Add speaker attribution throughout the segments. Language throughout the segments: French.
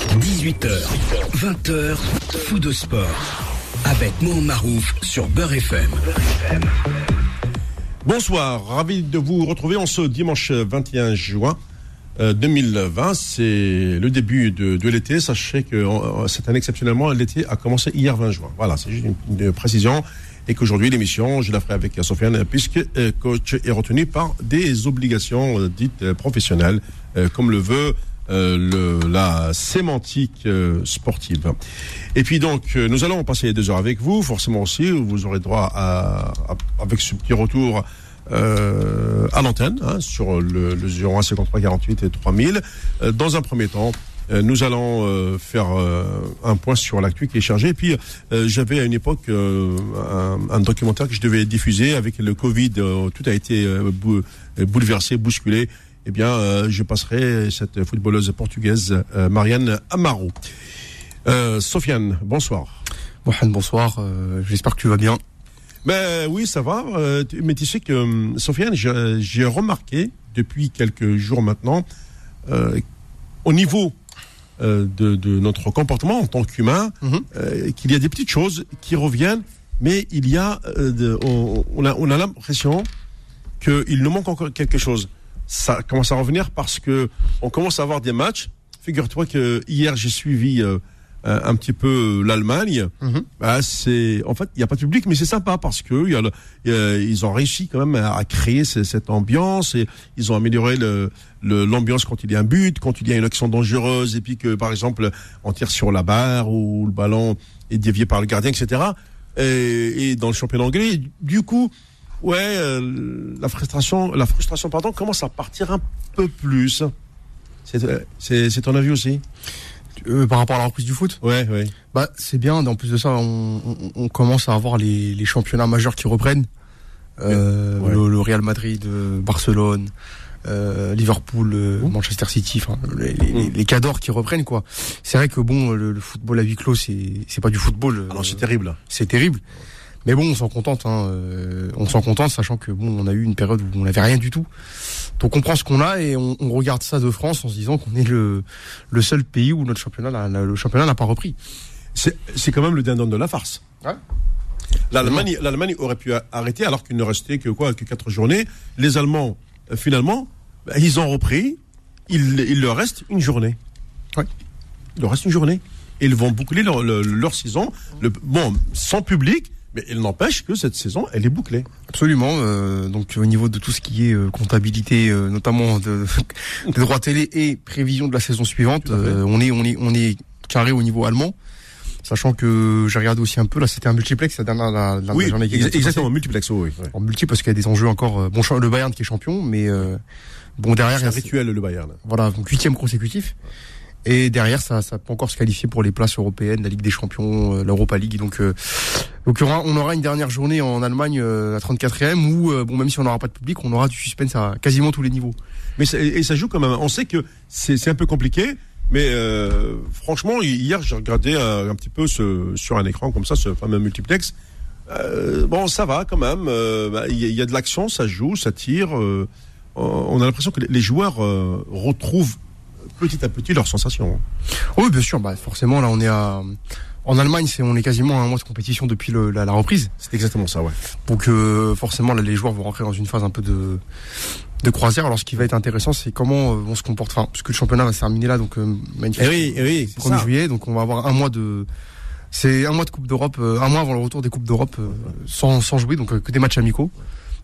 Speaker 1: 18h, 20h, fou de sport. Avec Mohamed Marouf sur Beurre FM.
Speaker 2: Bonsoir, ravi de vous retrouver en ce dimanche 21 juin. 2020, c'est le début de, l'été. Sachez que euh, cette année, exceptionnellement, l'été a commencé hier 20 juin. Voilà, c'est juste une, une précision. Et qu'aujourd'hui, l'émission, je la ferai avec Sofiane, puisque euh, coach est retenu par des obligations euh, dites euh, professionnelles, euh, comme le veut euh, le, la sémantique euh, sportive. Et puis donc, euh, nous allons passer deux heures avec vous, forcément aussi, vous aurez droit à, à- avec ce petit retour euh, à l'antenne, hein, sur le, le 01 53 48 et 3000. Euh, dans un premier temps, euh, nous allons euh, faire euh, un point sur l'actu qui est chargé. Et puis, euh, j'avais à une époque euh, un, un documentaire que je devais diffuser avec le Covid. euh, tout a été euh, bou- bouleversé, bousculé. Eh bien, euh, je passerai cette footballeuse portugaise euh, Marianne Amaro. Euh, Sofiane, bonsoir.
Speaker 3: Mohamed, bonsoir. J'espère que tu vas bien.
Speaker 2: Ben oui, ça va. mais tu sais que Sofiane, j'ai remarqué depuis quelques jours maintenant, au niveau de, de notre comportement en tant qu'humain,
Speaker 3: Mhm.
Speaker 2: qu'il y a des petites choses qui reviennent, mais il y a, de- on, on a, on a l'impression qu'il nous manque encore quelque chose. Ça commence à revenir parce que on commence à avoir des matchs. Figure-toi que hier j'ai suivi euh, euh, un petit peu l'Allemagne.
Speaker 3: Mhm.
Speaker 2: Bah, c'est en fait il n'y a pas de public, mais c'est sympa parce que il y a le- il y a- ils ont réussi quand même à, à créer ce- cette ambiance et ils ont amélioré le- l'ambiance quand il y a un but, quand il y a une action dangereuse et puis que par exemple on tire sur la barre ou le ballon est dévié par le gardien, etc. Et, et dans le championnat anglais, du coup, ouais, euh, la frustration, la frustration pardon, commence à partir un peu plus. C'est euh, c'est c'est ton avis aussi?
Speaker 3: Euh, par rapport à la reprise du foot,
Speaker 2: Ouais, ouais.
Speaker 3: bah c'est bien. En plus de ça, on, on- on commence à avoir les, les championnats majeurs qui reprennent. Euh,
Speaker 2: Ouais.
Speaker 3: le, le Real Madrid, euh, Barcelone, euh, Liverpool, euh, Manchester City, enfin les, les,
Speaker 2: Mmh.
Speaker 3: les cadors qui reprennent quoi. C'est vrai que bon, le, le football à huis clos, c'est c'est pas du football.
Speaker 2: Alors
Speaker 3: euh,
Speaker 2: c'est terrible.
Speaker 3: c'est terrible. Mais bon, on s'en contente. Hein. euh, on s'en contente, sachant que bon, on a eu une période où on n'avait rien du tout. Donc on prend ce qu'on a et on, on regarde ça de France en se disant qu'on est le, le seul pays où notre championnat, n'a- n'a- le championnat n'a pas repris.
Speaker 2: C'est quand même le dindon de la farce.
Speaker 3: Ouais.
Speaker 2: L'Allemagne, aurait pu a- arrêter alors qu'il ne restait que quoi, que quatre journées. Les Allemands, euh, finalement, bah, ils ont repris. Il, il leur reste une journée. Il leur reste une journée. Et ils vont boucler leur, leur, leur saison. Le, bon, sans public, mais il n'empêche que cette saison, elle est bouclée.
Speaker 3: Absolument. euh, donc au niveau de tout ce qui est euh, comptabilité, euh, notamment de, des droits télé et prévision de la saison suivante, euh, on est on est on est carré au niveau allemand. Sachant que j'ai regardé aussi un peu, là c'était un multiplex la dernière la, la
Speaker 2: oui,
Speaker 3: journée qui
Speaker 2: ex- exactement, multiplex, oui.
Speaker 3: En multi parce qu'il y a des enjeux encore. euh, Bon, le Bayern qui est champion, mais euh, bon derrière,
Speaker 2: C'est un rituel, le Bayern.
Speaker 3: voilà, donc huitième consécutif. Et derrière, ça, peut encore se qualifier pour les places européennes, la Ligue des Champions, euh, l'Europa League. Donc, euh, on aura une dernière journée en Allemagne, euh, la 34e, où euh, bon, même si on n'aura pas de public, on aura du suspense à quasiment tous les niveaux.
Speaker 2: Mais ça, et ça joue quand même. On sait que c'est un peu compliqué, mais franchement, hier j'ai regardé un petit peu sur un écran comme ça, ce fameux multiplex. Bon, ça va quand même. bah, Il y, y a de l'action, ça joue, ça tire. on a l'impression que les- joueurs retrouvent petit à petit leurs sensations.
Speaker 3: Oui, bien sûr. Bah, forcément, là, on est à en Allemagne, c'est on est quasiment à un mois de compétition depuis le- la, la reprise.
Speaker 2: C'est exactement ça, ouais.
Speaker 3: Donc euh, forcément, là, les joueurs vont rentrer dans une phase un peu de de croisière. Alors, ce qui va être intéressant, c'est comment euh, on se comporte. Enfin, puisque le championnat va se terminer là, donc euh, manifestement.
Speaker 2: oui, eh oui,
Speaker 3: 1er juillet, donc on va avoir un mois de. C'est un mois de Coupe d'Europe, euh, un mois avant le retour des Coupes d'Europe sans, sans jouer, donc que des matchs amicaux.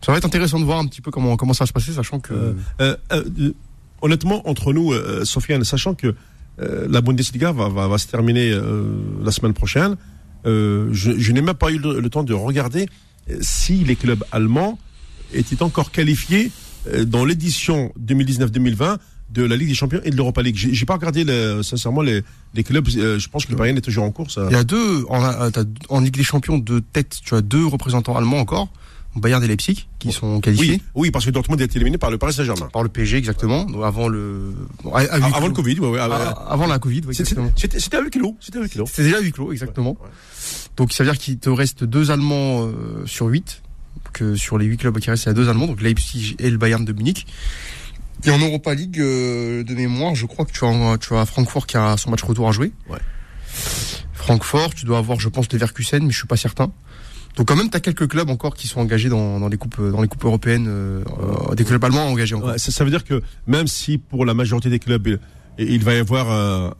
Speaker 3: Ça va être intéressant de voir un petit peu comment, comment ça va se passer, sachant que.
Speaker 2: Euh, euh, euh, honnêtement, entre nous, euh, Sofiane, sachant que euh, la Bundesliga va, se terminer euh, la semaine prochaine, je, n'ai même pas eu le, temps de regarder si les clubs allemands étaient encore qualifiés dans l'édition 2019-2020 de la Ligue des Champions et de l'Europa League. J'ai j'ai pas regardé sincèrement les, clubs. je pense que le Bayern est toujours en course. euh.
Speaker 3: Il y a deux, en, en Ligue des Champions de tête, tu as deux représentants allemands encore, Bayern et Leipzig, qui sont qualifiés.
Speaker 2: Oui, oui, parce que Dortmund a été éliminé par le Paris Saint-Germain.
Speaker 3: Par le PSG, exactement, avant le. bon, à- à huis
Speaker 2: Avant
Speaker 3: clos.
Speaker 2: le Covid, ouais, ouais,
Speaker 3: Ah,
Speaker 2: ouais.
Speaker 3: avant la Covid, oui,
Speaker 2: C'était c'était- 8 kilos. C'était à 8 kilos.
Speaker 3: C'était déjà huis clos, exactement.
Speaker 2: Ouais.
Speaker 3: Donc ça veut dire qu'il te reste deux Allemands euh, sur huit. Que sur les huit clubs qui restent, il y a deux Allemands, donc Leipzig et le Bayern de Munich. Et en Europa League, euh, de mémoire, je crois que tu as, tu as Francfort qui a son match retour à jouer.
Speaker 2: Ouais.
Speaker 3: Francfort, tu dois avoir, je pense, Leverkusen, mais je suis pas certain. Donc quand même, tu as quelques clubs encore qui sont engagés dans, dans les coupes dans les coupes européenines, euh, euh, des clubs allemands engagés encore.
Speaker 2: Ouais, ça, ça veut dire que même si pour la majorité des clubs, il, il va y avoir un,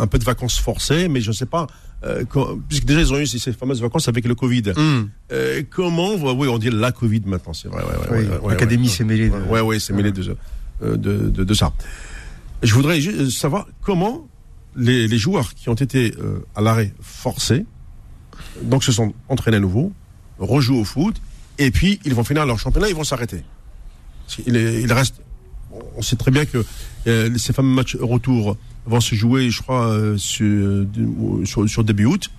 Speaker 2: un peu de vacances forcées, mais je ne sais pas, euh, quand- puisque déjà ils ont eu ces fameuses vacances avec le Covid.
Speaker 3: Hum.
Speaker 2: Euh, comment, oui, on dit la Covid maintenant, c'est vrai. Ouais, ouais,
Speaker 3: Oui,
Speaker 2: ouais, ouais,
Speaker 3: L'académie s'est mêlée. de-
Speaker 2: Ouais, ouais, c'est mêlé de, euh, de, de, de ça. Je voudrais juste savoir comment les, les joueurs qui ont été euh, à l'arrêt forcé, donc se sont entraînés à nouveau, rejouent au foot, et puis ils vont finir leur championnat, ils vont s'arrêter. Il reste, on sait très bien que euh, ces fameux matchs retour vont se jouer, je crois, euh, sur, sur, sur début août,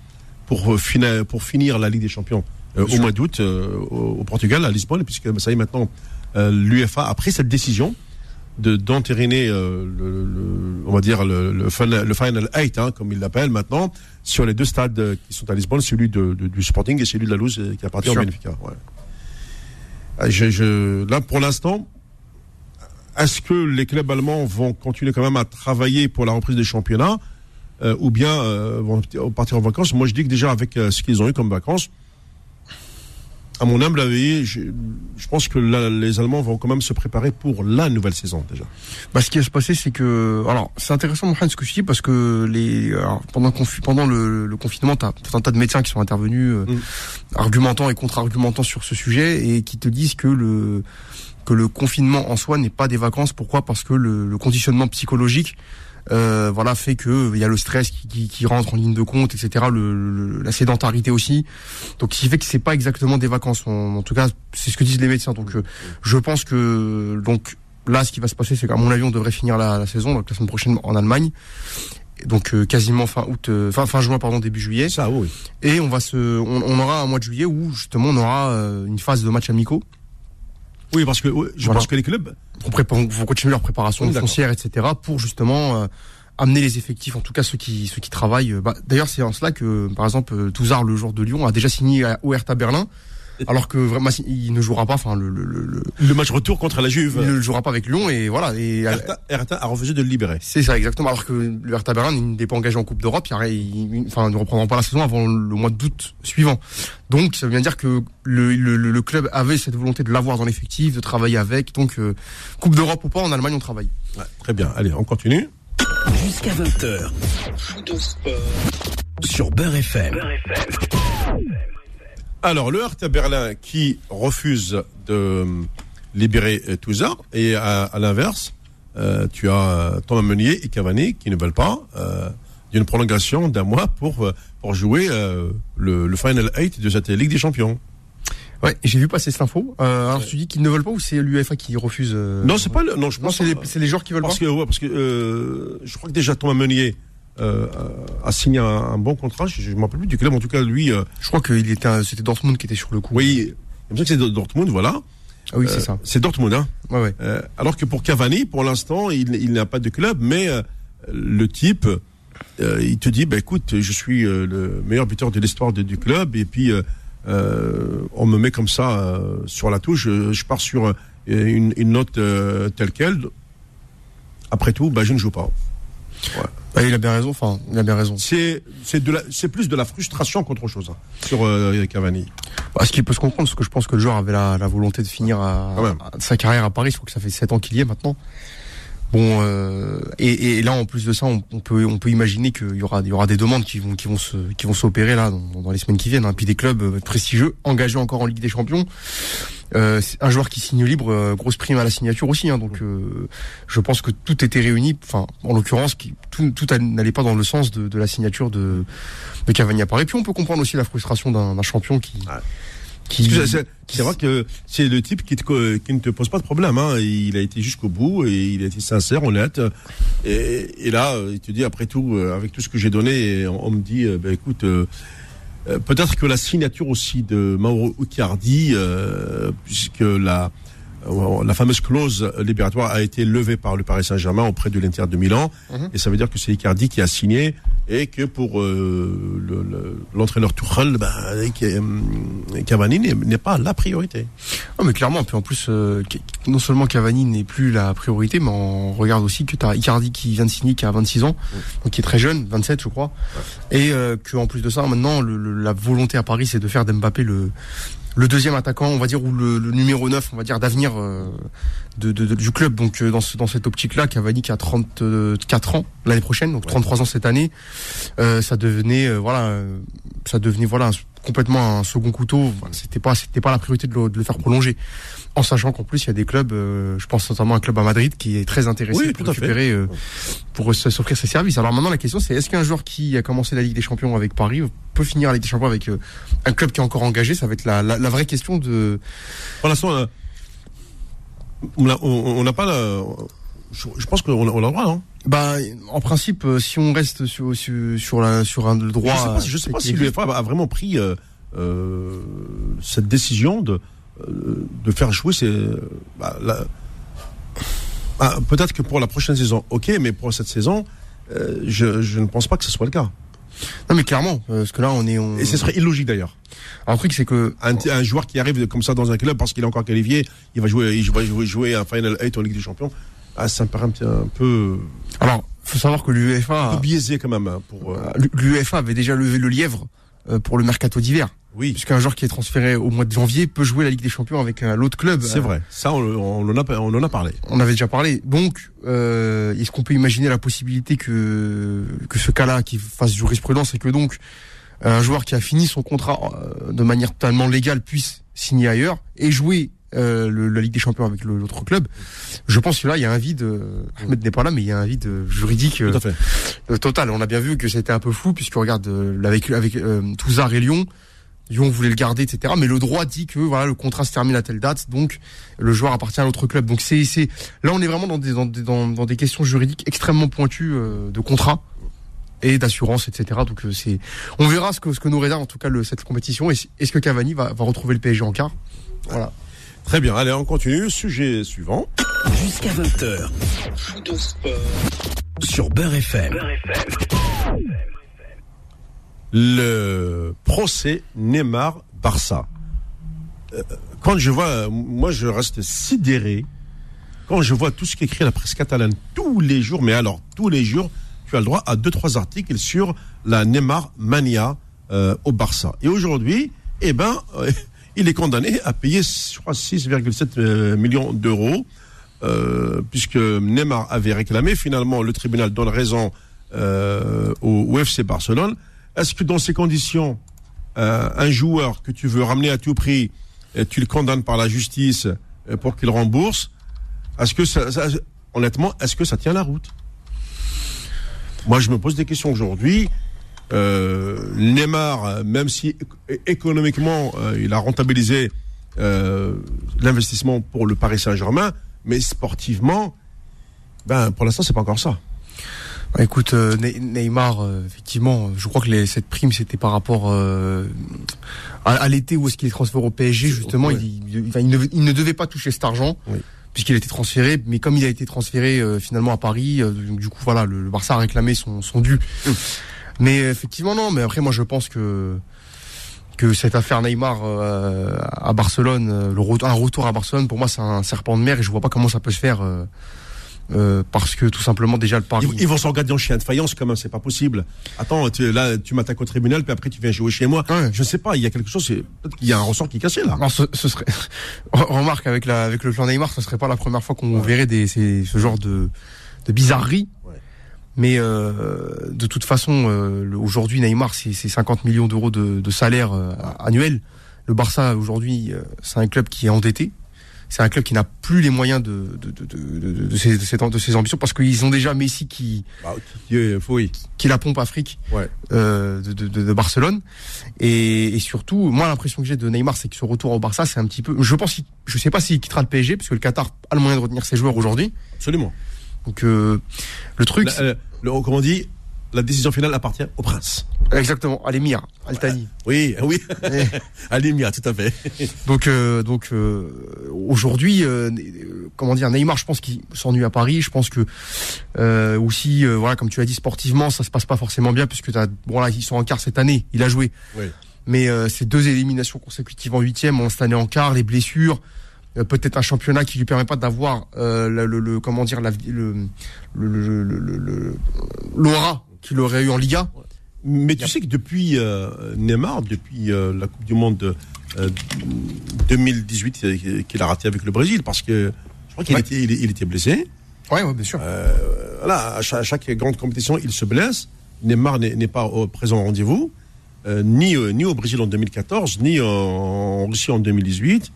Speaker 2: pour, euh, finir, pour finir la Ligue des Champions euh, au mois d'août euh, au, au Portugal, à Lisbonne, puisque ça y est maintenant, euh, l'UFA a pris cette décision de d'entériner euh, le, le- on va dire le, le, final, final eight, hein, comme ils l'appellent maintenant, sur les deux stades qui sont à Lisbonne, celui de, de- du Sporting et celui de la Louse euh, qui appartient au. Benfica. Ouais. Ah, Je, je, là, pour l'instant, est-ce que les clubs allemands vont continuer quand même à travailler pour la reprise des championnats euh, ou bien euh, vont partir en vacances? Moi, je dis que déjà avec ce qu'ils ont eu comme vacances, à mon humble avis, je, je pense que là, les Allemands vont quand même se préparer pour la nouvelle saison déjà.
Speaker 3: Bah, ce qui va se passer, c'est que, alors, c'est intéressant, Mohamed, ce que tu dis, parce que les, alors, pendant, pendant le, le confinement, t'as tout un tas de médecins qui sont intervenus, euh,
Speaker 2: Mm.
Speaker 3: argumentant et contre-argumentant sur ce sujet, et qui te disent que le, que le confinement en soi n'est pas des vacances. Pourquoi? Parce que le, le conditionnement psychologique, euh, voilà, fait que il y a le stress qui, qui, qui rentre en ligne de compte, etc. Le, le- la sédentarité aussi. Donc, ce qui fait que c'est pas exactement des vacances. En, en tout cas, c'est ce que disent les médecins. Donc, euh, je pense que donc là, ce qui va se passer, c'est qu'à mon avis, on devrait finir la, la saison, donc la semaine prochaine en Allemagne. Donc euh, quasiment fin août, euh, fin fin juin pardon début juillet,
Speaker 2: Ça, oui.
Speaker 3: et on va se, on, on aura un mois de juillet où justement on aura euh, une phase de matchs amicaux
Speaker 2: Oui, parce que oui, je
Speaker 3: Voilà.
Speaker 2: pense que les clubs,
Speaker 3: prépa- pour continuer leur préparation
Speaker 2: Oui,
Speaker 3: foncière, etc. Pour justement euh, amener les effectifs, en tout cas ceux qui ceux qui travaillent. bah, D'ailleurs, c'est en cela que par exemple euh, Touzard, le joueur de Lyon, a déjà signé à- au Hertha Berlin, alors que vraiment il ne jouera pas. Enfin, le, le, le, le-
Speaker 2: le match retour contre la Juve,
Speaker 3: il ne jouera pas avec Lyon et voilà. Et
Speaker 2: Hertha, Hertha a refusé de le libérer.
Speaker 3: C'est ça, exactement. Alors que le Hertha Berlin n'est pas engagé en Coupe d'Europe, enfin, ne reprendront pas la saison avant le mois d'août suivant. Donc, ça veut bien dire que le, le, le- le club avait cette volonté de l'avoir dans l'effectif, de travailler avec. Donc, euh, Coupe d'Europe ou pas, en Allemagne, on travaille.
Speaker 2: Ouais, très bien. Allez, on continue.
Speaker 1: Jusqu'à 20h. Foot Sport. Sur Beurre FM.
Speaker 2: Alors, le Hertha Berlin qui refuse de euh, libérer euh, Touzard et à, à l'inverse, euh, tu as Thomas Meunier et Cavani qui ne veulent pas euh, d'une prolongation d'un mois pour pour jouer euh, le, le Final 8 de cette Ligue des Champions.
Speaker 3: Ouais, j'ai vu passer cette info. Alors, tu dis qu'ils ne veulent pas ou c'est l'UEFA qui refuse
Speaker 2: Non, c'est pas le, non, je pense
Speaker 3: c'est les, c'est les joueurs qui veulent
Speaker 2: parce
Speaker 3: pas.
Speaker 2: que ouais, parce que euh, je crois que déjà Thomas Meunier euh, a signé un, un bon contrat. Je, je me rappelle plus du club. En tout cas, lui, euh,
Speaker 3: Je crois que c'était Dortmund qui était sur le coup.
Speaker 2: oui, il me semble que c'est Dortmund, voilà.
Speaker 3: Ah oui, c'est
Speaker 2: Euh,
Speaker 3: ça.
Speaker 2: C'est Dortmund, hein.
Speaker 3: Ouais, ouais.
Speaker 2: Alors que pour Cavani, pour l'instant, il, il n'a pas de club, mais le type, il te dit, bah, écoute, je suis le meilleur buteur de l'histoire du club, et puis euh, on me met comme ça euh, sur la touche, je, je pars sur euh, une, une note telle quelle. Après tout, bah, je ne joue pas.
Speaker 3: Bah, il a bien raison. Enfin, il a bien raison.
Speaker 2: C'est c'est de la- c'est plus de la frustration qu'autre chose hein, sur euh, Cavani.
Speaker 3: Bah, ce qui peut se comprendre, parce que je pense que le joueur avait la, la volonté de finir à,
Speaker 2: même.
Speaker 3: à sa carrière à Paris. Je crois que ça fait 7 ans qu'il y est maintenant. Bon, euh, et, et là, en plus de ça, on, peut, on peut imaginer qu'il y aura, il y aura des demandes qui vont, qui vont se, qui vont s'opérer là dans, les semaines qui viennent. Hein. Puis des clubs euh, prestigieux, engagés encore en Ligue des Champions. Euh, un joueur qui signe libre, euh, grosse prime à la signature aussi. Hein, donc, euh, je pense que tout était réuni. Enfin, en l'occurrence, tout, tout n'allait pas dans le sens de, de la signature de, de Cavani à Paris. Puis on peut comprendre aussi la frustration d'un champion qui. Qui,
Speaker 2: c'est- vrai que c'est le type qui, te, qui ne te pose pas de problème. Hein. Il a été jusqu'au bout et il a été sincère, honnête. Et, et là, euh, il te dit après tout, euh, avec tout ce que j'ai donné, on, on me dit, euh, ben, écoute, euh, peut-être que la signature aussi de Mauro Icardi, euh, puisque la la fameuse clause libératoire a été levée par le Paris Saint-Germain auprès de l'Inter de Milan,
Speaker 3: Mhm.
Speaker 2: et ça veut dire que c'est Icardi qui a signé et que pour euh, le- le- l'entraîneur Tuchel, ben, euh, Cavani n'est pas la priorité.
Speaker 3: Ah, mais clairement, puis en plus, euh, non seulement Cavani n'est plus la priorité, mais on regarde aussi que tu as Icardi qui vient de signer, qui a 26 ans, donc qui est très jeune, 27 je crois, et euh, que en plus de ça, maintenant, le- le- la volonté à Paris, c'est de faire d'Mbappé le le deuxième attaquant, on va dire, ou le, le numéro 9, on va dire, d'avenir euh, de, de- de- du club. Donc euh, dans, ce, dans cette optique-là, Cavani qui a 34 ans l'année prochaine, donc 33 ans cette année, euh, ça devenait, euh, voilà, ça devenait, voilà, un- complètement un second couteau. Voilà, c'était pas, c'était pas la priorité de le, de le faire prolonger. En sachant qu'en plus, il y a des clubs, euh, je pense notamment à un club à Madrid qui est très intéressé
Speaker 2: Oui,
Speaker 3: pour récupérer, euh, pour s- s'offrir ses services. Alors maintenant, la question, c'est est-ce qu'un joueur qui a commencé la Ligue des Champions avec Paris peut finir la Ligue des Champions avec euh, un club qui est encore engagé? Ça va être la, la, la vraie question de.
Speaker 2: Pour l'instant, euh, on n'a pas la. Je, pense qu'on a, on a le droit, non?
Speaker 3: Bah, en principe, euh, si on reste sur sur sur, la, sur un le droit.
Speaker 2: Je sais pas, je sais pas si l'UEFA a vraiment pris euh, euh, cette décision de euh, de faire jouer ces. bah, la- bah, Peut-être que pour la prochaine saison, ok, mais pour cette saison, euh, je, je ne pense pas que ce soit le cas.
Speaker 3: Non, mais clairement, euh, parce que là, on est. On...
Speaker 2: Et ce serait illogique d'ailleurs.
Speaker 3: Le truc, c'est que
Speaker 2: Un, un joueur qui arrive comme ça dans un club parce qu'il est encore qualifié, il va jouer, il va jouer, jouer un Final 8 en Ligue des Champions. Ah, ça me paraît un, un peu,
Speaker 3: Alors, faut savoir que
Speaker 2: un
Speaker 3: l'UEFA,
Speaker 2: peu biaisé quand même. hein, pour, euh,
Speaker 3: l'UEFA avait déjà levé le lièvre euh, pour le mercato d'hiver,
Speaker 2: oui,
Speaker 3: puisqu'un joueur qui est transféré au mois de janvier peut jouer la Ligue des Champions avec euh, l'autre club.
Speaker 2: c'est vrai. Ça, on, on en a, on en a parlé.
Speaker 3: On avait déjà parlé. Donc, euh, est-ce qu'on peut imaginer la possibilité que que ce cas-là qui fasse jurisprudence et que donc un joueur qui a fini son contrat euh, de manière totalement légale puisse signer ailleurs et jouer euh, le- la Ligue des Champions avec l'autre club? Je pense que là, il y a un vide. euh, Ahmed n'est pas là, mais il y a un vide euh, juridique euh,
Speaker 2: Tout à fait.
Speaker 3: total. On a bien vu que c'était un peu flou puisque regarde euh, avec avec euh, Touzard et Lyon. Lyon voulait le garder, etc. Mais le droit dit que voilà le contrat se termine à telle date, donc le joueur appartient à l'autre club. Donc c'est c'est là on est vraiment dans des dans des, dans, dans des questions juridiques extrêmement pointues euh, de contrat et d'assurance, etc. Donc euh, c'est on verra ce que ce que nous réserve en tout cas le, cette compétition. Et Est-ce que Cavani va, va retrouver le PSG en quart? Voilà.
Speaker 2: Très bien. Allez, on continue. Sujet suivant.
Speaker 1: Jusqu'à 20h. Fou de sport. Sur Beurre FM.
Speaker 2: Le procès Neymar-Barça. Euh, Quand je vois, moi je reste sidéré, quand je vois tout ce qu'écrit la presse catalane tous les jours, mais alors tous les jours, tu as le droit à deux, trois articles sur la Neymar Mania euh, au Barça. Et aujourd'hui, eh ben, euh, il est condamné à payer, je crois, 6,7 euh, millions d'euros, euh, puisque Neymar avait réclamé. Finalement, le tribunal donne raison au, au FC Barcelone. Est-ce que dans ces conditions, euh, un joueur que tu veux ramener à tout prix, euh, tu le condamnes par la justice euh, pour qu'il rembourse Est-ce que ça, honnêtement, est-ce que ça tient la route? Moi, je me pose des questions aujourd'hui. Neymar, même si économiquement il a rentabilisé l'investissement pour le Paris Saint-Germain, mais sportivement, ben pour l'instant c'est pas encore ça.
Speaker 3: Bah, écoute, euh, Ne- Neymar, euh, effectivement, je crois que les, cette prime c'était par rapport euh, à, à l'été où est-ce qu'il est transféré au PSG. Justement,
Speaker 2: Ouais.
Speaker 3: il, il- enfin, il ne, il ne devait pas toucher cet argent.
Speaker 2: Oui.
Speaker 3: Puisqu'il a été transféré, mais comme il a été transféré euh, finalement à Paris, euh, donc, du coup voilà, le, le Barça a réclamé son, son dû. Mais effectivement non, mais après moi je pense que que cette affaire Neymar euh, à Barcelone, le retour, un retour à Barcelone, pour moi c'est un serpent de mer et je vois pas comment ça peut se faire euh, parce que tout simplement déjà le Paris.
Speaker 2: Ils, ils vont s'engager en chien de faïence quand même, c'est pas possible. Attends, tu, là tu m'attaques au tribunal, puis après tu viens jouer chez moi.
Speaker 3: Ouais.
Speaker 2: Je sais pas, il y a quelque chose, qu'il y a un ressort qui est cassé là.
Speaker 3: Alors, ce, ce serait remarque avec la avec le plan Neymar, ce serait pas la première fois qu'on verrait des ces, ce genre de de bizarreries.
Speaker 2: Ouais.
Speaker 3: Mais euh, de toute façon, euh, aujourd'hui Neymar, c'est c'est 50 millions d'euros de, de salaire annuel. Le Barça aujourd'hui, c'est un club qui est endetté. C'est un club qui n'a plus les moyens de de de de, de, de ses, de ses, de ses ambitions parce qu'ils ont déjà Messi qui
Speaker 2: Bah, oui.
Speaker 3: qui la pompe Afrique
Speaker 2: Ouais.
Speaker 3: euh, de, de, de- de Barcelone et, et surtout moi l'impression que j'ai de Neymar c'est que ce retour au Barça c'est un petit peu je pense je sais pas s'il quittera le PSG parce que le Qatar a le moyen de retenir ses joueurs aujourd'hui
Speaker 2: Absolument.
Speaker 3: donc euh, le truc c'est-
Speaker 2: euh, le, comment on dit la décision finale appartient au prince.
Speaker 3: Exactement, à l'émir, Altani.
Speaker 2: Oui, oui,
Speaker 3: Eh.
Speaker 2: à l'émir, tout à fait.
Speaker 3: Donc, euh, donc euh, aujourd'hui, euh, euh, comment dire, Neymar, je pense qu'il s'ennuie à Paris. Je pense que euh, aussi, euh, voilà, comme tu as dit, sportivement, ça se passe pas forcément bien puisque t'as, bon là, ils sont en quart cette année. Il a joué,
Speaker 2: Oui.
Speaker 3: mais euh, ces deux éliminations consécutives en huitième, cette année en quart, les blessures. Peut-être un championnat qui lui permet pas d'avoir euh, le, le- le- comment dire la, le, le, le- le- le- le- l'aura qu'il aurait eu en Liga.
Speaker 2: Mais tu sais que depuis euh, Neymar, depuis euh, la Coupe du Monde euh, 2018 euh, qu'il a raté avec le Brésil, parce que je crois qu'il
Speaker 3: Ouais.
Speaker 2: était, il, il était blessé.
Speaker 3: Ouais, bien sûr.
Speaker 2: Voilà, à chaque, à chaque grande compétition, il se blesse. Neymar n'est pas au présent au rendez-vous, ni, ni au Brésil en 2014, ni en, en Russie en 2018.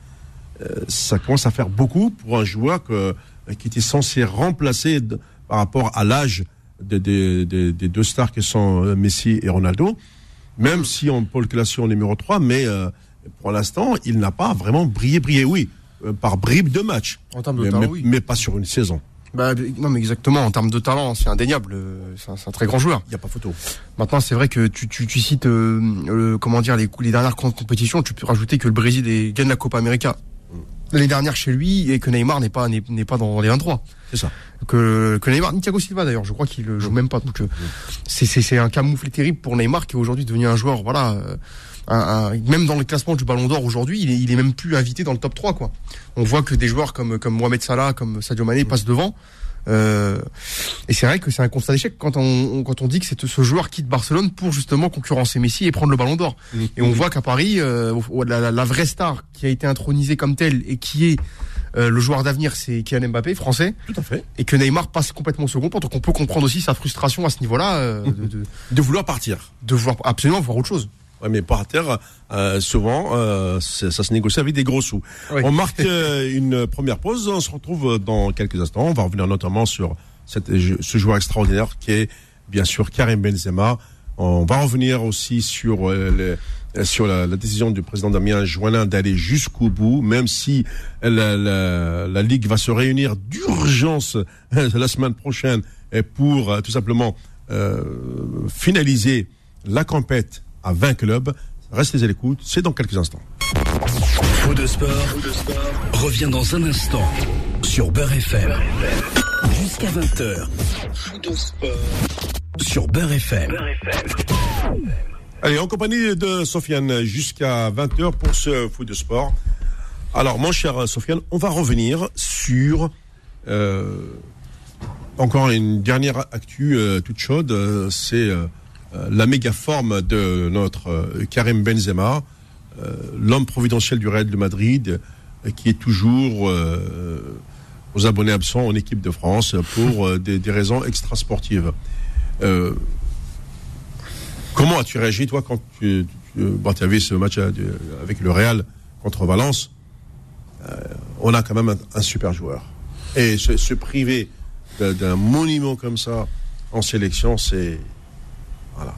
Speaker 2: Euh, ça commence à faire beaucoup pour un joueur que, qui était censé remplacer par rapport à l'âge de- de- de- des deux stars que sont euh, Messi et Ronaldo, même si on peut le classer en numéro 3, mais euh, pour l'instant, il n'a pas vraiment brillé, brillé, oui, euh, par bribes de match,
Speaker 3: En termes de
Speaker 2: mais,
Speaker 3: talent,
Speaker 2: mais-
Speaker 3: oui.
Speaker 2: mais pas sur une saison.
Speaker 3: Bah, non, mais exactement. En termes de talent, c'est indéniable. C'est un, très grand joueur.
Speaker 2: Il n'y a pas photo.
Speaker 3: Maintenant, c'est vrai que tu, tu, tu cites, euh, le- comment dire, les, les dernières com- compétitions. Tu peux rajouter que le Brésil gagne la Copa América l'année dernière chez lui et que Neymar n'est pas n'est n'est pas dans les 23.
Speaker 2: C'est ça.
Speaker 3: Que, que Neymar, ni Thiago Silva d'ailleurs, je crois qu'il euh, joue même pas. Donc euh, c'est c'est c'est un camouflet terrible pour Neymar qui est aujourd'hui devenu un joueur, voilà. euh, un- un- même dans le classement du Ballon d'Or aujourd'hui, il est, il est même plus invité dans le top 3 quoi. On voit que des joueurs comme comme Mohamed Salah, comme Sadio Mané passent devant. Euh, et c'est vrai que c'est un constat d'échec quand on, on- quand on dit que c'est ce joueur quitte Barcelone pour justement concurrencer Messi et prendre le Ballon d'Or. Et on voit qu'à Paris, euh, la, la- la vraie star qui a été intronisée comme telle et qui est euh, le joueur d'avenir, c'est Kylian Mbappé, français,
Speaker 2: Tout à fait.
Speaker 3: et que Neymar passe complètement second plan. Donc on peut comprendre aussi sa frustration à ce niveau-là euh, de, de,
Speaker 2: De vouloir partir.
Speaker 3: de vouloir absolument voir autre chose.
Speaker 2: Ouais, mais partir, euh, souvent, euh, ça se négocie avec des gros sous.
Speaker 3: Oui.
Speaker 2: On marque euh, une première pause. On se retrouve dans quelques instants. On va revenir notamment sur cette, ce joueur extraordinaire qui est, bien sûr, Karim Benzema. On va revenir aussi sur, euh, les- euh, sur la, la décision du président Damien Joannin d'aller jusqu'au bout, même si la, la, la Ligue va se réunir d'urgence euh, la semaine prochaine pour euh, tout simplement euh, finaliser la compète à 20 clubs. Restez à l'écoute, c'est dans quelques instants.
Speaker 1: Fou de sport, revient dans un instant sur Beurre FM. Jusqu'à 20h. Fou de sport sur Beurre FM.
Speaker 2: Allez, en compagnie de Sofiane jusqu'à 20h pour ce foot de sport. Alors, mon cher Sofiane, on va revenir sur euh, encore une dernière actu euh, toute chaude. euh, C'est la méga forme de notre euh, Karim Benzema, euh, l'homme providentiel du Real de Madrid, euh, qui est toujours euh, aux abonnés absents en équipe de France pour euh, des, raisons extrasportives. Euh, Comment as-tu réagi, toi, quand tu, tu, bon, vu ce match euh, avec le Real contre Valence Euh, On a quand même un, super joueur. Et se, priver d'un monument comme ça en sélection, c'est. Voilà.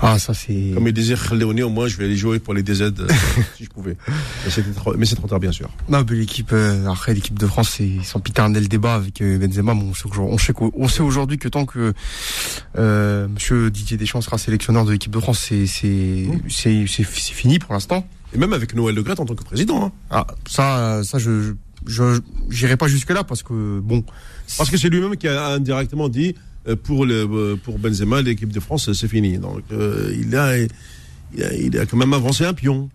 Speaker 3: Ah, ça c'est.
Speaker 2: Comme il disait Léoné, au moins, je vais aller jouer pour les DZ euh, si je pouvais. Mais c'était trop- mais c'est trop tard, bien sûr.
Speaker 3: Non, mais l'équipe, euh, après l'équipe de France, c'est sans piternel débat avec euh, Benzema. Bon, on sait on sait, aujourd'hui que tant que euh, Monsieur Didier Deschamps sera sélectionneur de l'équipe de France, c'est c'est c'est fini pour l'instant.
Speaker 2: Et même avec Noël Le Gret en tant que président. hein.
Speaker 3: Ah, ça, ça, je je j'irai pas jusque là parce que bon.
Speaker 2: Parce que c'est lui-même qui a indirectement dit pour, le, euh, pour Benzema, l'équipe de France, c'est fini. Donc euh, il, a, il, a, il a quand même avancé un pion.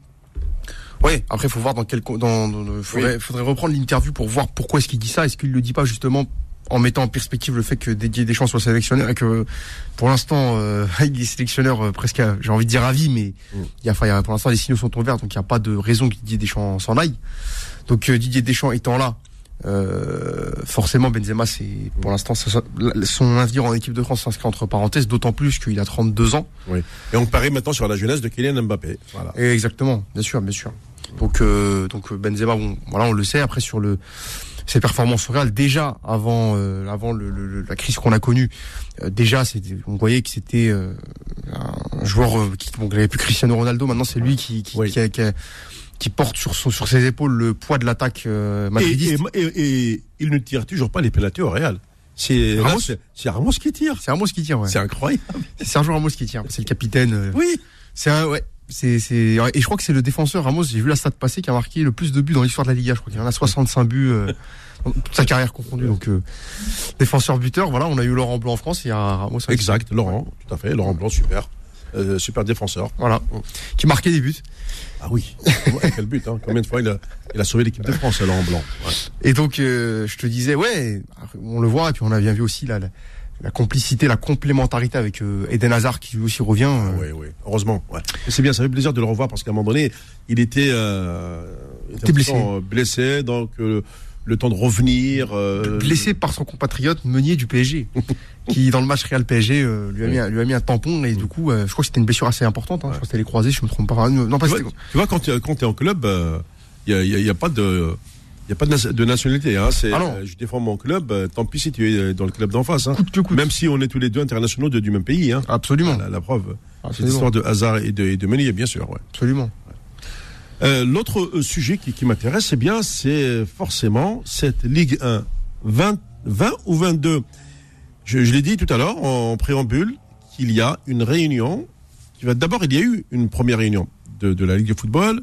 Speaker 3: Ouais. Après, faut voir dans quel dans, dans faudrait, faudrait reprendre l'interview pour voir pourquoi est-ce qu'il dit ça. Est-ce qu'il le dit pas justement en mettant en perspective le fait que Didier Deschamps soit sélectionneur et que pour l'instant euh, il est sélectionneur euh, presque, j'ai envie de dire à vie, mais
Speaker 2: Mm.
Speaker 3: il y a, enfin, il y a- pour l'instant les signaux sont ouverts, donc il n'y a pas de raison que Didier Deschamps s'en aille. Donc euh, Didier Deschamps étant là, euh, forcément Benzema, c'est pour l'instant son avenir en équipe de France s'inscrit entre parenthèses, d'autant plus qu'il a 32 ans.
Speaker 2: Oui. Et on parie maintenant sur la jeunesse de Kylian Mbappé. Voilà.
Speaker 3: Et exactement, bien sûr, bien sûr. Donc, euh, donc euh, Benzema, bon, voilà, on le sait. Après sur le ses performances au Real, déjà avant, euh, avant le, le- la crise qu'on a connue, euh, déjà, c'était, on voyait que c'était euh, un joueur euh, qui, bon, il avait plus Cristiano Ronaldo. Maintenant, c'est lui qui qui,
Speaker 2: Oui.
Speaker 3: qui, a- qui a- qui porte sur son, sur ses épaules le poids de l'attaque euh,
Speaker 2: Et,
Speaker 3: madridiste.
Speaker 2: et, et- et il ne tire toujours pas les pénaltys au Real. C'est
Speaker 3: Ramos
Speaker 2: Ramos qui tire.
Speaker 3: C'est Ramos qui tire, ouais.
Speaker 2: C'est incroyable.
Speaker 3: C'est Sergio Ramos qui tire. C'est le capitaine. euh,
Speaker 2: Oui.
Speaker 3: C'est un, ouais. C'est, c'est, et je crois que c'est le défenseur Ramos, j'ai vu la stat passer, qui a marqué le plus de buts dans l'histoire de la Liga. Je crois qu'il y en a 65 buts, euh, dans toute sa carrière confondue. Donc, euh, défenseur buteur, voilà, on a eu Laurent Blanc en France, il y a Ramos.
Speaker 2: Exact. Laurent, tout à fait. Laurent Blanc, super. Euh, super défenseur.
Speaker 3: Voilà. Qui marquait des buts.
Speaker 2: Ah oui. Ouais, quel but, hein. Combien de fois il a, il a sauvé l'équipe de France, Laurent Blanc. Ouais.
Speaker 3: Et donc, euh, je te disais, ouais, on le voit, et puis on a bien vu aussi la, la, la complicité, la complémentarité avec euh, Eden Hazard qui lui aussi revient. euh,
Speaker 2: Oui, oui. Heureusement. Ouais. C'est bien, ça fait plaisir de le revoir parce qu'à un moment donné, il était, il
Speaker 3: était blessé.
Speaker 2: blessé, donc le temps de revenir.
Speaker 3: blessé par son compatriote Meunier du PSG, qui dans le match Real PSG euh, lui, a mis un, lui a mis un tampon et du coup, euh, je crois que c'était une blessure assez importante. Hein, Je crois que c'était les croisés, je me trompe pas. Enfin, Non, pas
Speaker 2: Tu vois, tu vois, quand tu es en club, il n'y a, y a- y a pas de. Il y a pas de, nation- de nationalité. Hein. C'est,
Speaker 3: Ah
Speaker 2: euh, je défends mon club, euh, tant pis si tu es dans le club d'en face. Hein.
Speaker 3: Coûte que coûte.
Speaker 2: Même si on est tous les deux internationaux de- du même pays. Hein.
Speaker 3: Absolument.
Speaker 2: La, la preuve. C'est
Speaker 3: Absolument.
Speaker 2: l'histoire de hasard et de, et de Meunier, bien sûr. Ouais.
Speaker 3: Absolument.
Speaker 2: Euh, L'autre euh, sujet qui, qui m'intéresse, c'est bien, c'est forcément cette Ligue 1 20, 20 ou 22. Je, je l'ai dit tout à l'heure en préambule qu'il y a une réunion. Qui va d'abord, il y a eu une première réunion de, de la Ligue de football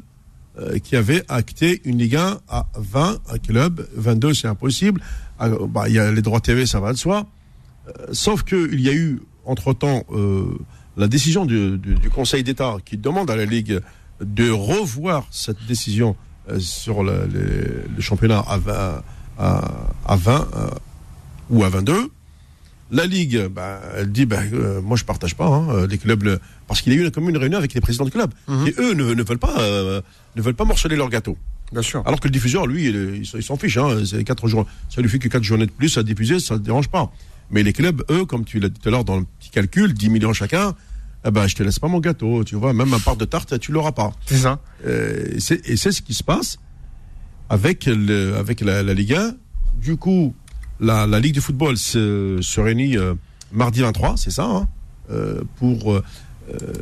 Speaker 2: euh, qui avait acté une Ligue 1 à 20 clubs, 22 c'est impossible. Ah, bah, il y a les droits TV, ça va de soi. Euh, sauf que il y a eu entre temps la décision du, du- du Conseil d'État qui demande à la Ligue de revoir cette décision euh, sur le, le- le championnat à 20, à, à 20 euh, ou à 22. La Ligue, bah, elle dit, bah, euh, moi je partage pas hein, euh, les clubs, le- parce qu'il y a eu une, comme une réunion avec les présidents de clubs,
Speaker 3: Mhm.
Speaker 2: et eux ne, ne veulent pas, euh, ne veulent pas morceler leur gâteau.
Speaker 3: Bien sûr.
Speaker 2: Alors que le diffuseur, lui, il, il s'en- fiche. Hein, c'est quatre jours, ça lui fait que quatre journées de plus à diffuser, ça ne dérange pas. Mais les clubs, eux, comme tu l'as dit tout à l'heure dans le petit calcul, 10 millions chacun, eh ben, je te laisse pas mon gâteau, tu vois, même ma part de tarte, tu l'auras pas.
Speaker 3: C'est ça.
Speaker 2: Euh, et c'est et c'est ce qui se passe avec, le, avec la, la Ligue 1. Du coup, la, la Ligue de football se, se réunit euh, mardi 23, c'est ça, hein, euh, pour, euh,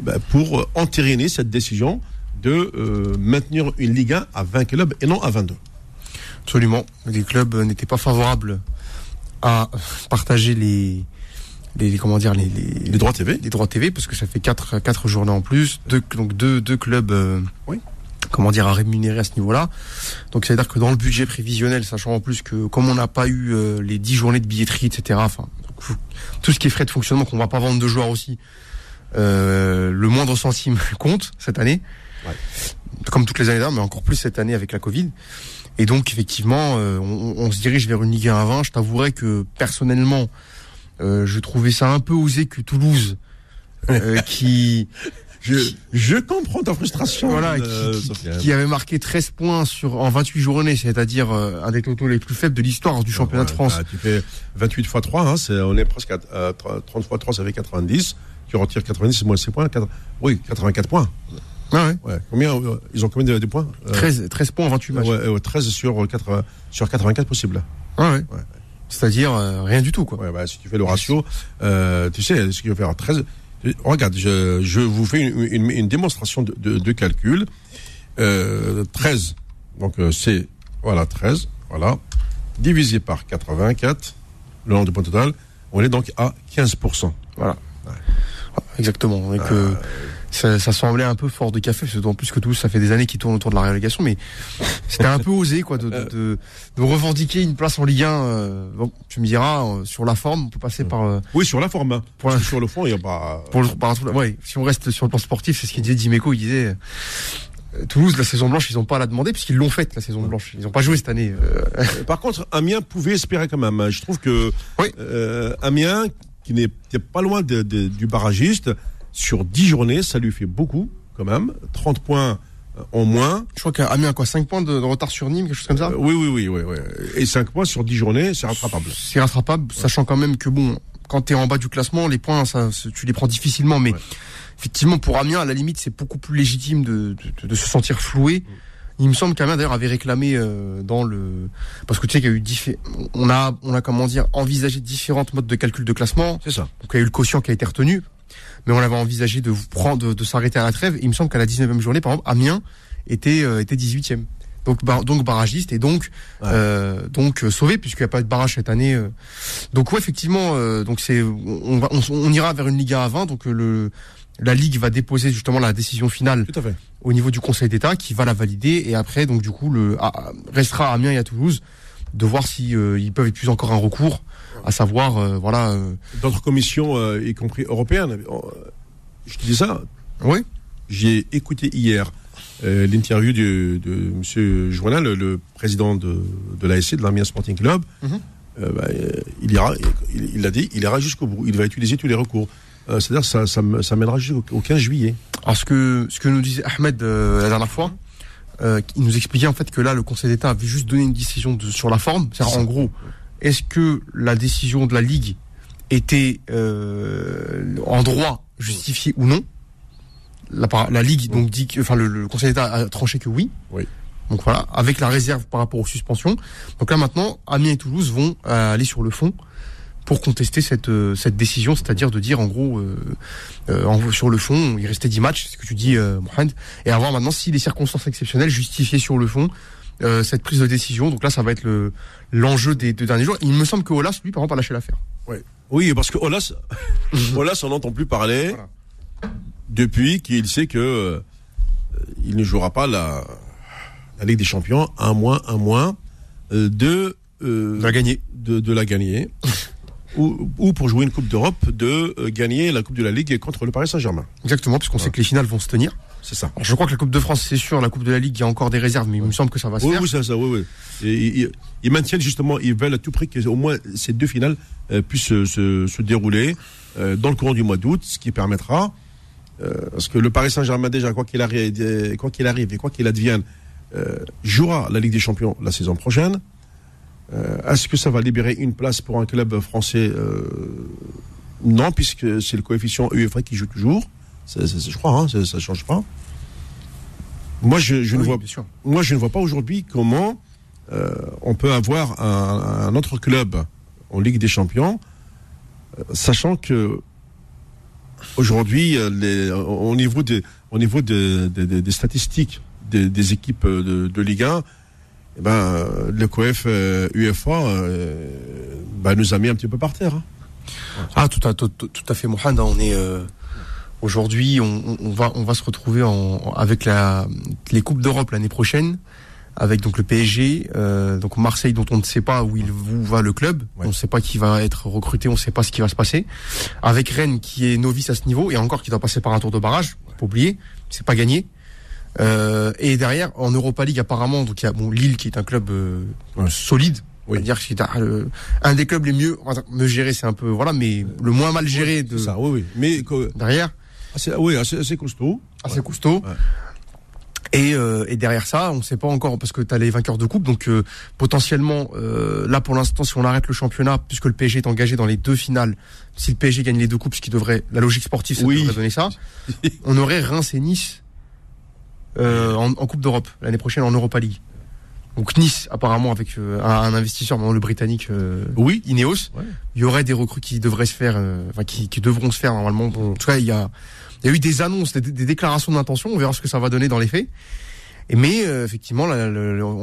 Speaker 2: bah, pour entériner cette décision de maintenir une Ligue 1 à 20 clubs et non à 22.
Speaker 3: Absolument. Les clubs n'étaient pas favorables à partager les, les, les- comment dire, les, les,
Speaker 2: Les droits TV
Speaker 3: les droits TV parce que ça fait quatre, quatre journées en plus, deux, donc deux, deux clubs, euh,
Speaker 2: Oui.
Speaker 3: Comment dire, à rémunérer à ce niveau-là. Donc c'est à dire que dans le budget prévisionnel, sachant en plus que comme on n'a pas eu euh, les 10 journées de billetterie, etc. Enfin, donc, tout ce qui est frais de fonctionnement qu'on va pas vendre de joueurs aussi, euh, le moindre centime compte cette année,
Speaker 2: Ouais.
Speaker 3: comme toutes les années dernières, mais encore plus cette année avec la Covid. Et donc effectivement, euh, on, on se dirige vers une Ligue 1 à 20. Je t'avouerai que personnellement, euh, je trouvais ça un peu osé que Toulouse, euh, qui,
Speaker 2: Je, je comprends ta frustration.
Speaker 3: voilà,
Speaker 2: euh,
Speaker 3: qui, qui- avait marqué 13 points sur en 28 journées, c'est-à-dire euh, un des totaux les plus faibles de l'histoire du championnat de
Speaker 2: Ouais,
Speaker 3: France.
Speaker 2: bah, tu fais 28 fois 3, hein, c'est, on est presque à, à 30 fois 3, ça fait 90. Tu retires 90, c'est moins 6 points. 4, oui, 84 points.
Speaker 3: Ah ouais.
Speaker 2: Ouais. Combien, euh, ils ont combien de, de points Euh,
Speaker 3: 13, 13 points en 28 matchs.
Speaker 2: ouais, euh, 13 sur, 80, sur 84 possible.
Speaker 3: Ah ouais.
Speaker 2: Ouais.
Speaker 3: C'est-à-dire euh, rien du tout quoi.
Speaker 2: Ouais, bah, si tu fais le ratio, euh, tu sais, ce qu'il va faire 13. Euh, Regarde, je, je vous fais une, une, une démonstration de, de, de calcul. Euh, 13, donc euh, c'est, voilà, 13, voilà, divisé par 84, le nombre de points total, on est donc à 15%.
Speaker 3: Voilà. Exactement. Et que ça, ça semblait un peu fort de café, parce que en plus que Toulouse, ça fait des années qu'ils tournent autour de la relégation, mais c'était un peu osé, quoi, de, de, de, de revendiquer une place en Ligue 1. euh, bon, tu me diras, euh, sur la forme, on peut passer par, euh,
Speaker 2: Oui, sur la forme. hein.
Speaker 3: Pour la-
Speaker 2: sur le fond, il n'y a pas.
Speaker 3: pour le, par ouais, si on reste sur le plan sportif, c'est ce qu'il disait Dimeco, il disait, euh, Toulouse, la saison blanche, ils n'ont pas à la demander, puisqu'ils l'ont faite, la saison blanche. Ils n'ont pas joué cette année.
Speaker 2: Par contre, Amiens pouvait espérer quand même. Je trouve que
Speaker 3: Oui.
Speaker 2: euh, Amiens, qui n'est pas loin de- de- du barragiste, sur 10 journées, ça lui fait beaucoup quand même. 30 points euh, en moins.
Speaker 3: je crois qu'Amiens a quoi, 5 points de, de retard sur Nîmes, quelque chose comme ça?
Speaker 2: Euh, oui, oui, oui, oui, oui. Et 5 points sur 10 journées, c'est rattrapable.
Speaker 3: c'est rattrapable, sachant quand même que bon, quand t'es en bas du classement, les points, ça, tu les prends difficilement, mais
Speaker 2: Ouais.
Speaker 3: effectivement, pour Amiens, à la limite, c'est beaucoup plus légitime de, de, de se sentir floué. Il me semble qu'Amiens d'ailleurs avait réclamé euh, dans le parce que tu sais qu'il y a eu diffé- on a on a comment dire envisagé différentes modes de calcul de classement.
Speaker 2: C'est ça.
Speaker 3: Donc il y a eu le quotient qui a été retenu, mais on avait envisagé de vous prendre de, de s'arrêter à la trêve. Et il me semble qu'à la 19e journée, par exemple, Amiens était euh, était 18e. donc bar- donc barragiste et donc euh, donc euh, sauvé puisqu'il n'y a pas de barrage cette année. euh. Donc ouais effectivement euh, donc c'est on, va, on, on ira vers une Liga à 20 donc le la ligue va déposer justement la décision finale
Speaker 2: Tout à fait.
Speaker 3: au niveau du Conseil d'État qui va la valider et après donc du coup le à- restera à Amiens et à Toulouse de voir si euh, ils peuvent épuiser encore un recours à savoir euh, voilà euh,
Speaker 2: D'autres commissions, euh, y compris européennes. Je te dis ça,
Speaker 3: oui
Speaker 2: j'ai écouté hier l'interview de, de M. Joannin, le, le président de, de l'ASC, de l'Amiens Sporting Club.
Speaker 3: Mhm.
Speaker 2: Euh, bah, il ira, il il l'a dit, il ira jusqu'au bout. Il va utiliser tous les recours. Euh, C'est-à-dire que ça, ça, mènera jusqu'au au 15 juillet.
Speaker 3: Alors ce que ce que nous disait Ahmed euh, la dernière fois, il nous expliquait en fait que là le Conseil d'État avait juste donné une décision de, sur la forme. C'est-à-dire en gros, est-ce que la décision de la Ligue était euh, en droit justifiée ou non? La, Ligue donc dit que, enfin le, le Conseil d'État a tranché que oui.
Speaker 2: Oui.
Speaker 3: Donc voilà, avec la réserve par rapport aux suspensions. Donc là maintenant, Amiens et Toulouse vont euh, aller sur le fond pour contester cette euh, cette décision, c'est-à-dire de dire en gros euh, euh, en- sur le fond, il restait 10 matchs, c'est ce que tu dis euh, Mohamed, et à voir maintenant si les circonstances exceptionnelles justifiaient sur le fond euh, cette prise de décision. Donc là ça va être le l'enjeu des deux derniers jours. Il me semble que Olas lui par exemple a lâché l'affaire.
Speaker 2: Oui, parce que Olas, Olas, on n'entend plus parler
Speaker 3: Voilà.
Speaker 2: depuis qu'il sait que euh, il ne jouera pas la, la Ligue des Champions, un moins, un moins euh, de, euh,
Speaker 3: Il a gagné.
Speaker 2: de, de la gagner. ou, ou pour jouer une Coupe d'Europe, de gagner la Coupe de la Ligue contre le Paris Saint-Germain.
Speaker 3: Exactement, puisqu'on sait que les finales vont se tenir.
Speaker 2: C'est ça.
Speaker 3: Alors, je crois que la Coupe de France c'est sûr, la Coupe de la Ligue il y a encore des réserves, mais il me semble que ça va se
Speaker 2: Oui,
Speaker 3: faire.
Speaker 2: oui, c'est ça, oui, oui. Et, ils, ils maintiennent justement, ils veulent à tout prix que au moins ces deux finales euh, puissent se, se, se dérouler euh, dans le courant du mois d'août, ce qui permettra, euh, parce que le Paris Saint-Germain déjà, quoi qu'il arrive, euh, quoi qu'il arrive et quoi qu'il advienne, euh, jouera la Ligue des Champions la saison prochaine. Euh, Est-ce que ça va libérer une place pour un club français? Euh, Non, puisque c'est le coefficient UEFA qui joue toujours. Je crois, hein, ça ne change pas. Moi, je, je ne
Speaker 3: Oui,
Speaker 2: vois moi, je ne vois pas aujourd'hui comment euh, on peut avoir un, un autre club en Ligue des Champions, euh, sachant que aujourd'hui, euh, au au niveau des, au niveau des, des- des- des statistiques des, des équipes de, de Ligue 1, eh ben, le COEF UEFA ben, nous a mis un petit peu par terre. hein.
Speaker 3: Ah, tout à, tout, tout- à fait, hein, On est aujourd'hui, on, on- va, on va se retrouver en, avec la, les coupes d'Europe l'année prochaine, avec donc le PSG, euh, donc Marseille dont on ne sait pas où il où va le club,
Speaker 2: Ouais.
Speaker 3: on ne sait pas qui va être recruté, on ne sait pas ce qui va se passer, avec Rennes qui est novice à ce niveau et encore qui doit passer par un tour de barrage, faut pas oublier, c'est pas gagné. Euh, et derrière, en Europa League apparemment, donc il y a bon Lille qui est un club euh,
Speaker 2: Ouais.
Speaker 3: solide,
Speaker 2: Oui.
Speaker 3: dire que c'est un, euh, un des clubs les mieux, mieux gérés, c'est un peu voilà, mais le moins mal géré de
Speaker 2: ça, oui, oui. Mais
Speaker 3: derrière,
Speaker 2: assez, oui, assez, assez costaud.
Speaker 3: assez costaud.
Speaker 2: Ouais.
Speaker 3: Et, euh, et derrière ça, on ne sait pas encore parce que tu as les vainqueurs de coupe, donc euh, potentiellement euh, là pour l'instant, si on arrête le championnat, puisque le PSG est engagé dans les deux finales, si le PSG gagne les deux coupes, ce qui devrait, la logique sportive, ça
Speaker 2: Oui.
Speaker 3: devrait donner ça, on aurait Reims et Nice en, en Coupe d'Europe l'année prochaine en Europa League. Donc Nice, apparemment avec euh, un, investisseur, maintenant le britannique euh,
Speaker 2: Oui.
Speaker 3: Ineos,
Speaker 2: Ouais.
Speaker 3: il y aurait des recrues qui devraient se faire, euh, enfin qui, qui devront se faire normalement. Bon, en tout cas, il y a, il y a eu des annonces, des, des déclarations d'intention. On verra ce que ça va donner dans les faits. Et mais euh, effectivement,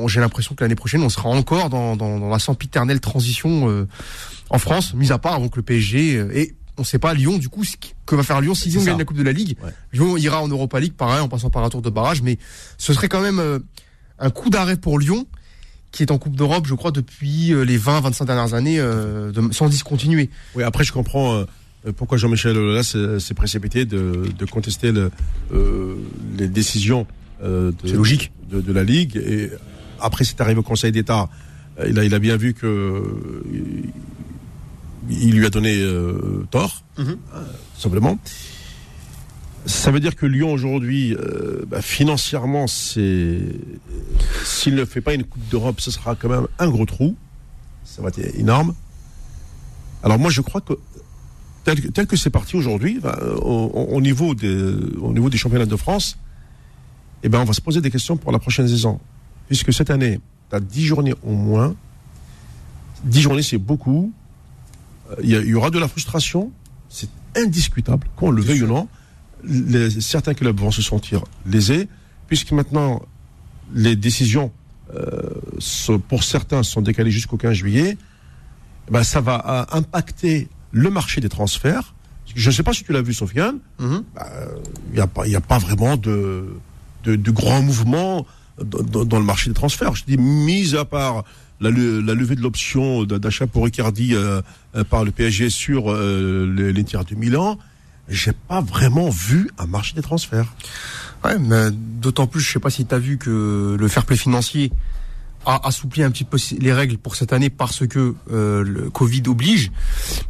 Speaker 3: j'ai l'impression que l'année prochaine, on sera encore dans, dans, dans la sempiternelle transition euh, en France, mis à part donc le PSG euh, et on sait pas Lyon du coup ce qui- que va faire Lyon si Lyon
Speaker 2: ça.
Speaker 3: gagne la Coupe de la Ligue.
Speaker 2: Ouais.
Speaker 3: Lyon ira en Europa League pareil en passant par un tour de barrage, mais ce serait quand même euh, un coup d'arrêt pour Lyon qui est en Coupe d'Europe, je crois, depuis euh, les 20-25 dernières années, euh, de- sans discontinuer.
Speaker 2: Oui, après, je comprends euh, pourquoi Jean-Michel Aulas s'est précipité de, de contester le, euh, les décisions de,
Speaker 3: C'est logique.
Speaker 2: De, de la Ligue. Et après, c'est arrivé au Conseil d'État. Il a, il a bien vu que il, lui a donné tort,
Speaker 3: Mhm.
Speaker 2: tout simplement. Ça veut dire que Lyon aujourd'hui, euh, bah, financièrement, c'est s'il ne fait pas une Coupe d'Europe, ce sera quand même un gros trou. Ça va être énorme. Alors moi, je crois que tel, que- tel que c'est parti aujourd'hui, ben, au, au- au niveau des, au niveau des championnats de France, eh ben, on va se poser des questions pour la prochaine saison. Puisque cette année, tu as 10 journées au moins. 10 journées, c'est beaucoup. Euh, Il y, aura de la frustration. C'est indiscutable, qu'on le veuille ou non. Les- certains clubs vont se sentir lésés, puisque maintenant, les décisions euh, pour certains, sont décalés jusqu'au 15 juillet, eh ben, ça va euh, impacter le marché des transferts. Je ne sais pas si tu l'as vu, Sofiane.
Speaker 3: Mhm.
Speaker 2: Bah, Il n'y a, pas- a vraiment de, de, de grands mouvements dans, le marché des transferts. Je dis, mis à part la, le- la levée de l'option d'achat pour Icardi euh, par le PSG sur euh, les, les tirs de Milan, j'ai pas vraiment vu un marché des transferts.
Speaker 3: Ouais, mais d'autant plus, je sais pas si tu as vu que le fair play financier a assoupli un petit peu les règles pour cette année parce que euh, le Covid oblige.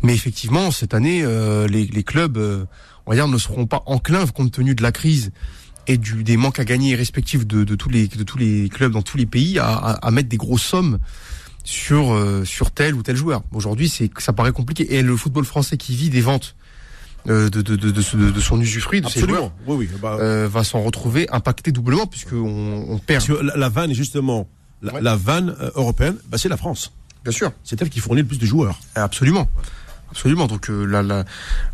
Speaker 3: Mais effectivement, cette année, euh, les, clubs, euh, on va dire, ne seront pas enclins compte tenu de la crise et du, des manques à gagner respectifs de, de tous les de tous les clubs dans tous les pays à, à, à mettre des grosses sommes sur sur tel ou tel joueur. Aujourd'hui, ça paraît compliqué. Et le football français qui vit des ventes de, de, de, de, de son usufruit, de ses joueurs,
Speaker 2: Oui, oui. Bah,
Speaker 3: euh, va s'en retrouver impacté doublement puisque on, perd.
Speaker 2: parce que la, la vanne, justement, la,
Speaker 3: Ouais.
Speaker 2: la vanne euh, européenne, bah, c'est la France.
Speaker 3: Bien sûr.
Speaker 2: C'est elle qui fournit le plus de joueurs.
Speaker 3: Absolument. Absolument. Donc euh, là, là,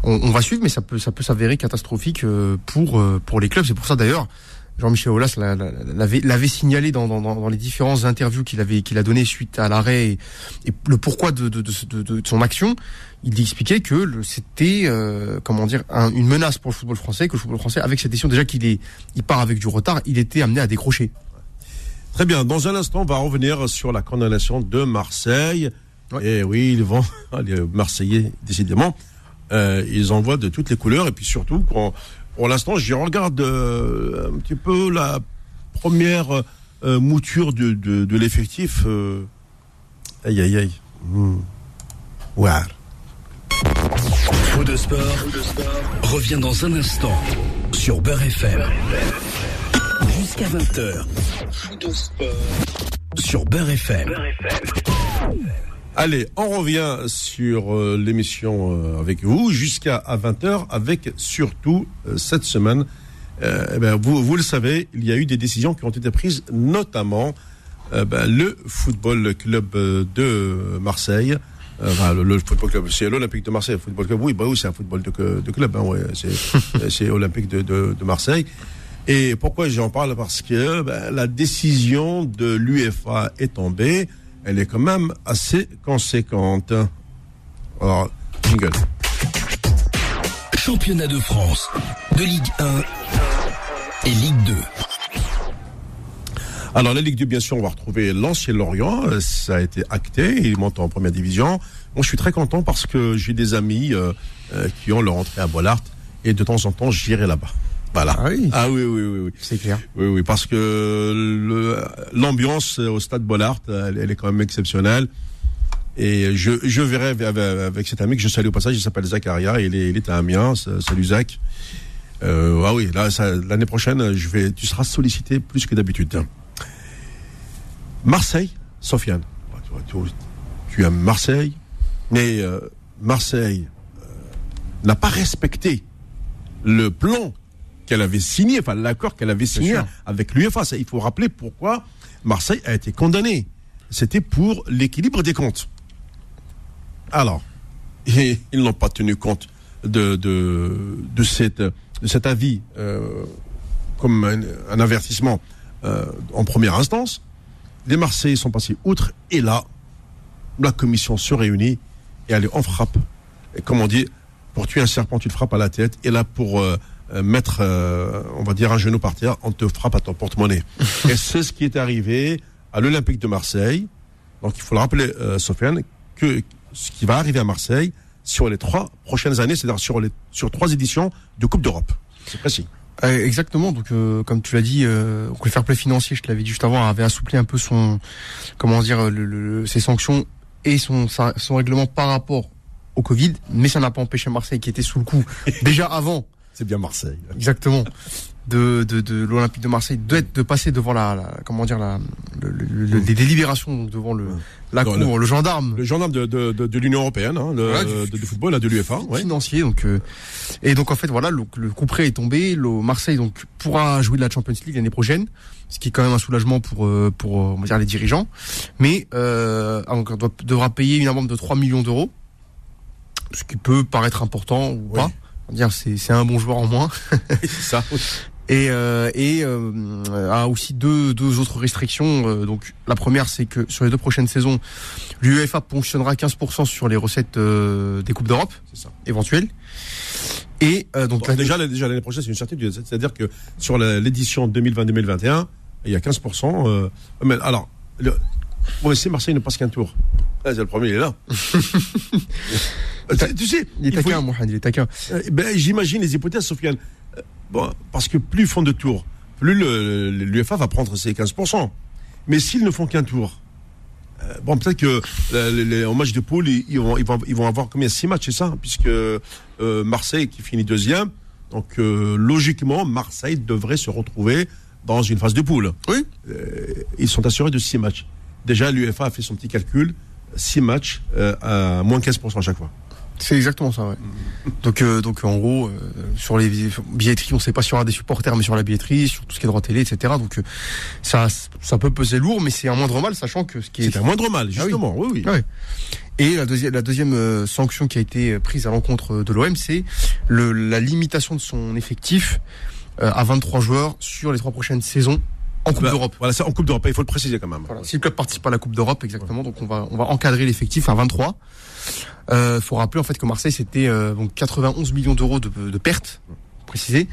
Speaker 3: on, on va suivre, mais ça peut, ça peut s'avérer catastrophique euh, pour euh, pour les clubs. C'est pour ça d'ailleurs, Jean-Michel Aulas l'a- l'a- l'avait signalé dans, dans, dans les différentes interviews qu'il avait qu'il a donné suite à l'arrêt et, et le pourquoi de de, de, de- de son action. Il expliquait que c'était euh, comment dire un- une menace pour le football français, que le football français avec cette décision déjà qu'il est il part avec du retard, il était amené à décrocher.
Speaker 2: Très bien. Dans un instant, on va revenir sur la condamnation de Marseille.
Speaker 3: Ouais.
Speaker 2: Et oui, ils vont, les Marseillais, décidément, euh, ils envoient de toutes les couleurs. Et puis surtout, quand, pour l'instant, je regarde euh, un petit peu la première euh, mouture de, de, de l'effectif. aïe, aïe, aïe. Ouais.
Speaker 1: Faux de sport, revient dans un instant sur Beurre FM. Jusqu'à 20h. Faux de sport sur Beurre FM.
Speaker 2: Allez, on revient sur euh, l'émission euh, avec vous jusqu'à à 20h avec surtout euh, cette semaine. euh, eh ben, vous, vous le savez, il y a eu des décisions qui ont été prises, notamment euh, ben, le football club de Marseille. Euh, enfin, le, le football club, c'est l'Olympique de Marseille. Le football club, oui, bah oui, c'est un football de, de club. Hein, ouais, c'est c'est Olympique de, de, de Marseille. Et pourquoi j'en parle? Parce que ben, la décision de l'UEFA est tombée. Elle est quand même assez conséquente. Alors, jingle.
Speaker 1: Championnat de France, de Ligue 1 et Ligue 2.
Speaker 2: Alors, la Ligue 2, bien sûr, on va retrouver l'ancien Lorient. Euh, Ça a été acté. Il monte en première division. Moi, je suis très content parce que j'ai des amis euh, euh, qui ont leur entrée à Bollard. Et de temps en temps, j'irai là-bas. Voilà.
Speaker 3: Ah oui.
Speaker 2: Ah oui, oui, oui, oui.
Speaker 3: C'est clair.
Speaker 2: Oui, oui, parce que l'ambiance au stade Bollard, elle, elle est quand même exceptionnelle. Et je, je verrai avec, avec cet ami que je salue au passage, il s'appelle Zacharia, il est, il est à Amiens. Salut Zach. Euh, ah oui, là, ça- l'année prochaine, je vais, tu seras sollicité plus que d'habitude. Marseille, Sofiane. Tu, aimes Marseille, mais euh, Marseille euh, n'a pas respecté le plan qu'elle avait signé, enfin l'accord qu'elle avait signé avec l'UEFA. Il faut rappeler pourquoi Marseille a été condamné. C'était pour l'équilibre des comptes. Alors, et ils n'ont pas tenu compte de, de, de, cette, de cet avis euh, comme un, un avertissement euh, en première instance. Les Marseillais sont passés outre et là, la commission se réunit et allez, on frappe. Et comme on dit, pour tuer un serpent, tu le frappes à la tête. Et là, pour euh, euh, mettre, euh, on va dire, un genou par terre, on te frappe à ton porte-monnaie. et c'est ce qui est arrivé à l'Olympique de Marseille. Donc, il faut le rappeler, euh, Sofiane, que ce qui va arriver à Marseille sur les trois prochaines années, c'est-à-dire sur, les, sur trois éditions de Coupe d'Europe. C'est précis.
Speaker 3: Euh, exactement. Donc, euh, comme tu l'as dit, euh, donc le fair play financier, je te l'avais dit juste avant, avait assoupli un peu son, comment dire, le, le- ses sanctions et son, sa- son règlement par rapport au Covid. Mais ça n'a pas empêché Marseille, qui était sous le coup déjà avant,
Speaker 2: C'est bien Marseille.
Speaker 3: exactement, de, de, de l'Olympique de Marseille, de, de passer devant la, la- comment dire, la, le, le- le- les délibérations, donc devant le, la cour, le, gendarme.
Speaker 2: Le gendarme de, de, de, de l'Union Européenne, hein, le,
Speaker 3: Voilà, du-
Speaker 2: de, football, là, de l'UEFA. Ouais.
Speaker 3: financier donc euh, et donc en fait voilà le, le coup près est tombé le Marseille donc pourra jouer de la Champions League l'année prochaine ce qui est quand même un soulagement pour euh, pour euh, on va dire les dirigeants mais euh, on doit- devra payer une amende de 3 millions d'euros ce qui peut paraître important ou
Speaker 2: Oui.
Speaker 3: pas on va dire c'est c'est un bon joueur en moins
Speaker 2: c'est ça.
Speaker 3: Et, euh, et euh, a aussi deux, deux autres restrictions. Euh, donc la première, c'est que sur les deux prochaines saisons, l'UEFA ponctionnera 15% sur les recettes euh, des coupes d'Europe éventuelles. Et euh, donc
Speaker 2: Bon,
Speaker 3: la-
Speaker 2: déjà, déjà l'année prochaine, c'est une certitude. C'est-à-dire que sur l'édition 2020-2021, il y a 15%. euh, mais alors, le, bon, si Marseille ne passe qu'un tour, Ah, c'est le premier, il est là. tu, tu sais,
Speaker 3: il est taquin, Mohamed, il est taquin.
Speaker 2: ben, j'imagine les hypothèses, Sofiane. Bon, parce que plus ils font de tours, plus l'UEFA va prendre ses 15%. Mais s'ils ne font qu'un tour, euh, bon, peut-être que euh, les, les- en match de poule, ils, ils vont, ils, vont, ils vont avoir combien? Six matchs, c'est ça? Puisque euh, Marseille qui finit deuxième. Donc, logiquement, Marseille devrait se retrouver dans une phase de poule.
Speaker 3: Oui.
Speaker 2: Ils sont assurés de six matchs. Déjà, l'UEFA a fait son petit calcul. Six matchs à moins 15% à chaque fois.
Speaker 3: C'est exactement ça, ouais. Donc, euh, donc en gros, euh, sur les billetteries, on ne sait pas s'il y aura des supporters, mais sur la billetterie, sur tout ce qui est droit télé, etc. Donc, euh, ça, ça peut peser lourd, mais c'est un moindre mal, sachant que ce qui est
Speaker 2: C'est un moindre mal,
Speaker 3: Ah oui.
Speaker 2: justement. oui, oui.
Speaker 3: Ouais. Et la deuxième, la deuxième sanction qui a été prise à l'encontre de l'OM, c'est la limitation de son effectif euh, à 23 joueurs sur les trois prochaines saisons en Coupe
Speaker 2: Bah,
Speaker 3: d'Europe.
Speaker 2: Voilà, c'est en Coupe d'Europe, il faut le préciser quand même.
Speaker 3: Voilà. Si le club participe à la Coupe d'Europe, exactement, donc on va on va encadrer l'effectif à 23. Euh, faut rappeler en fait que Marseille c'était euh, donc 91 millions d'euros de, de pertes, précisé.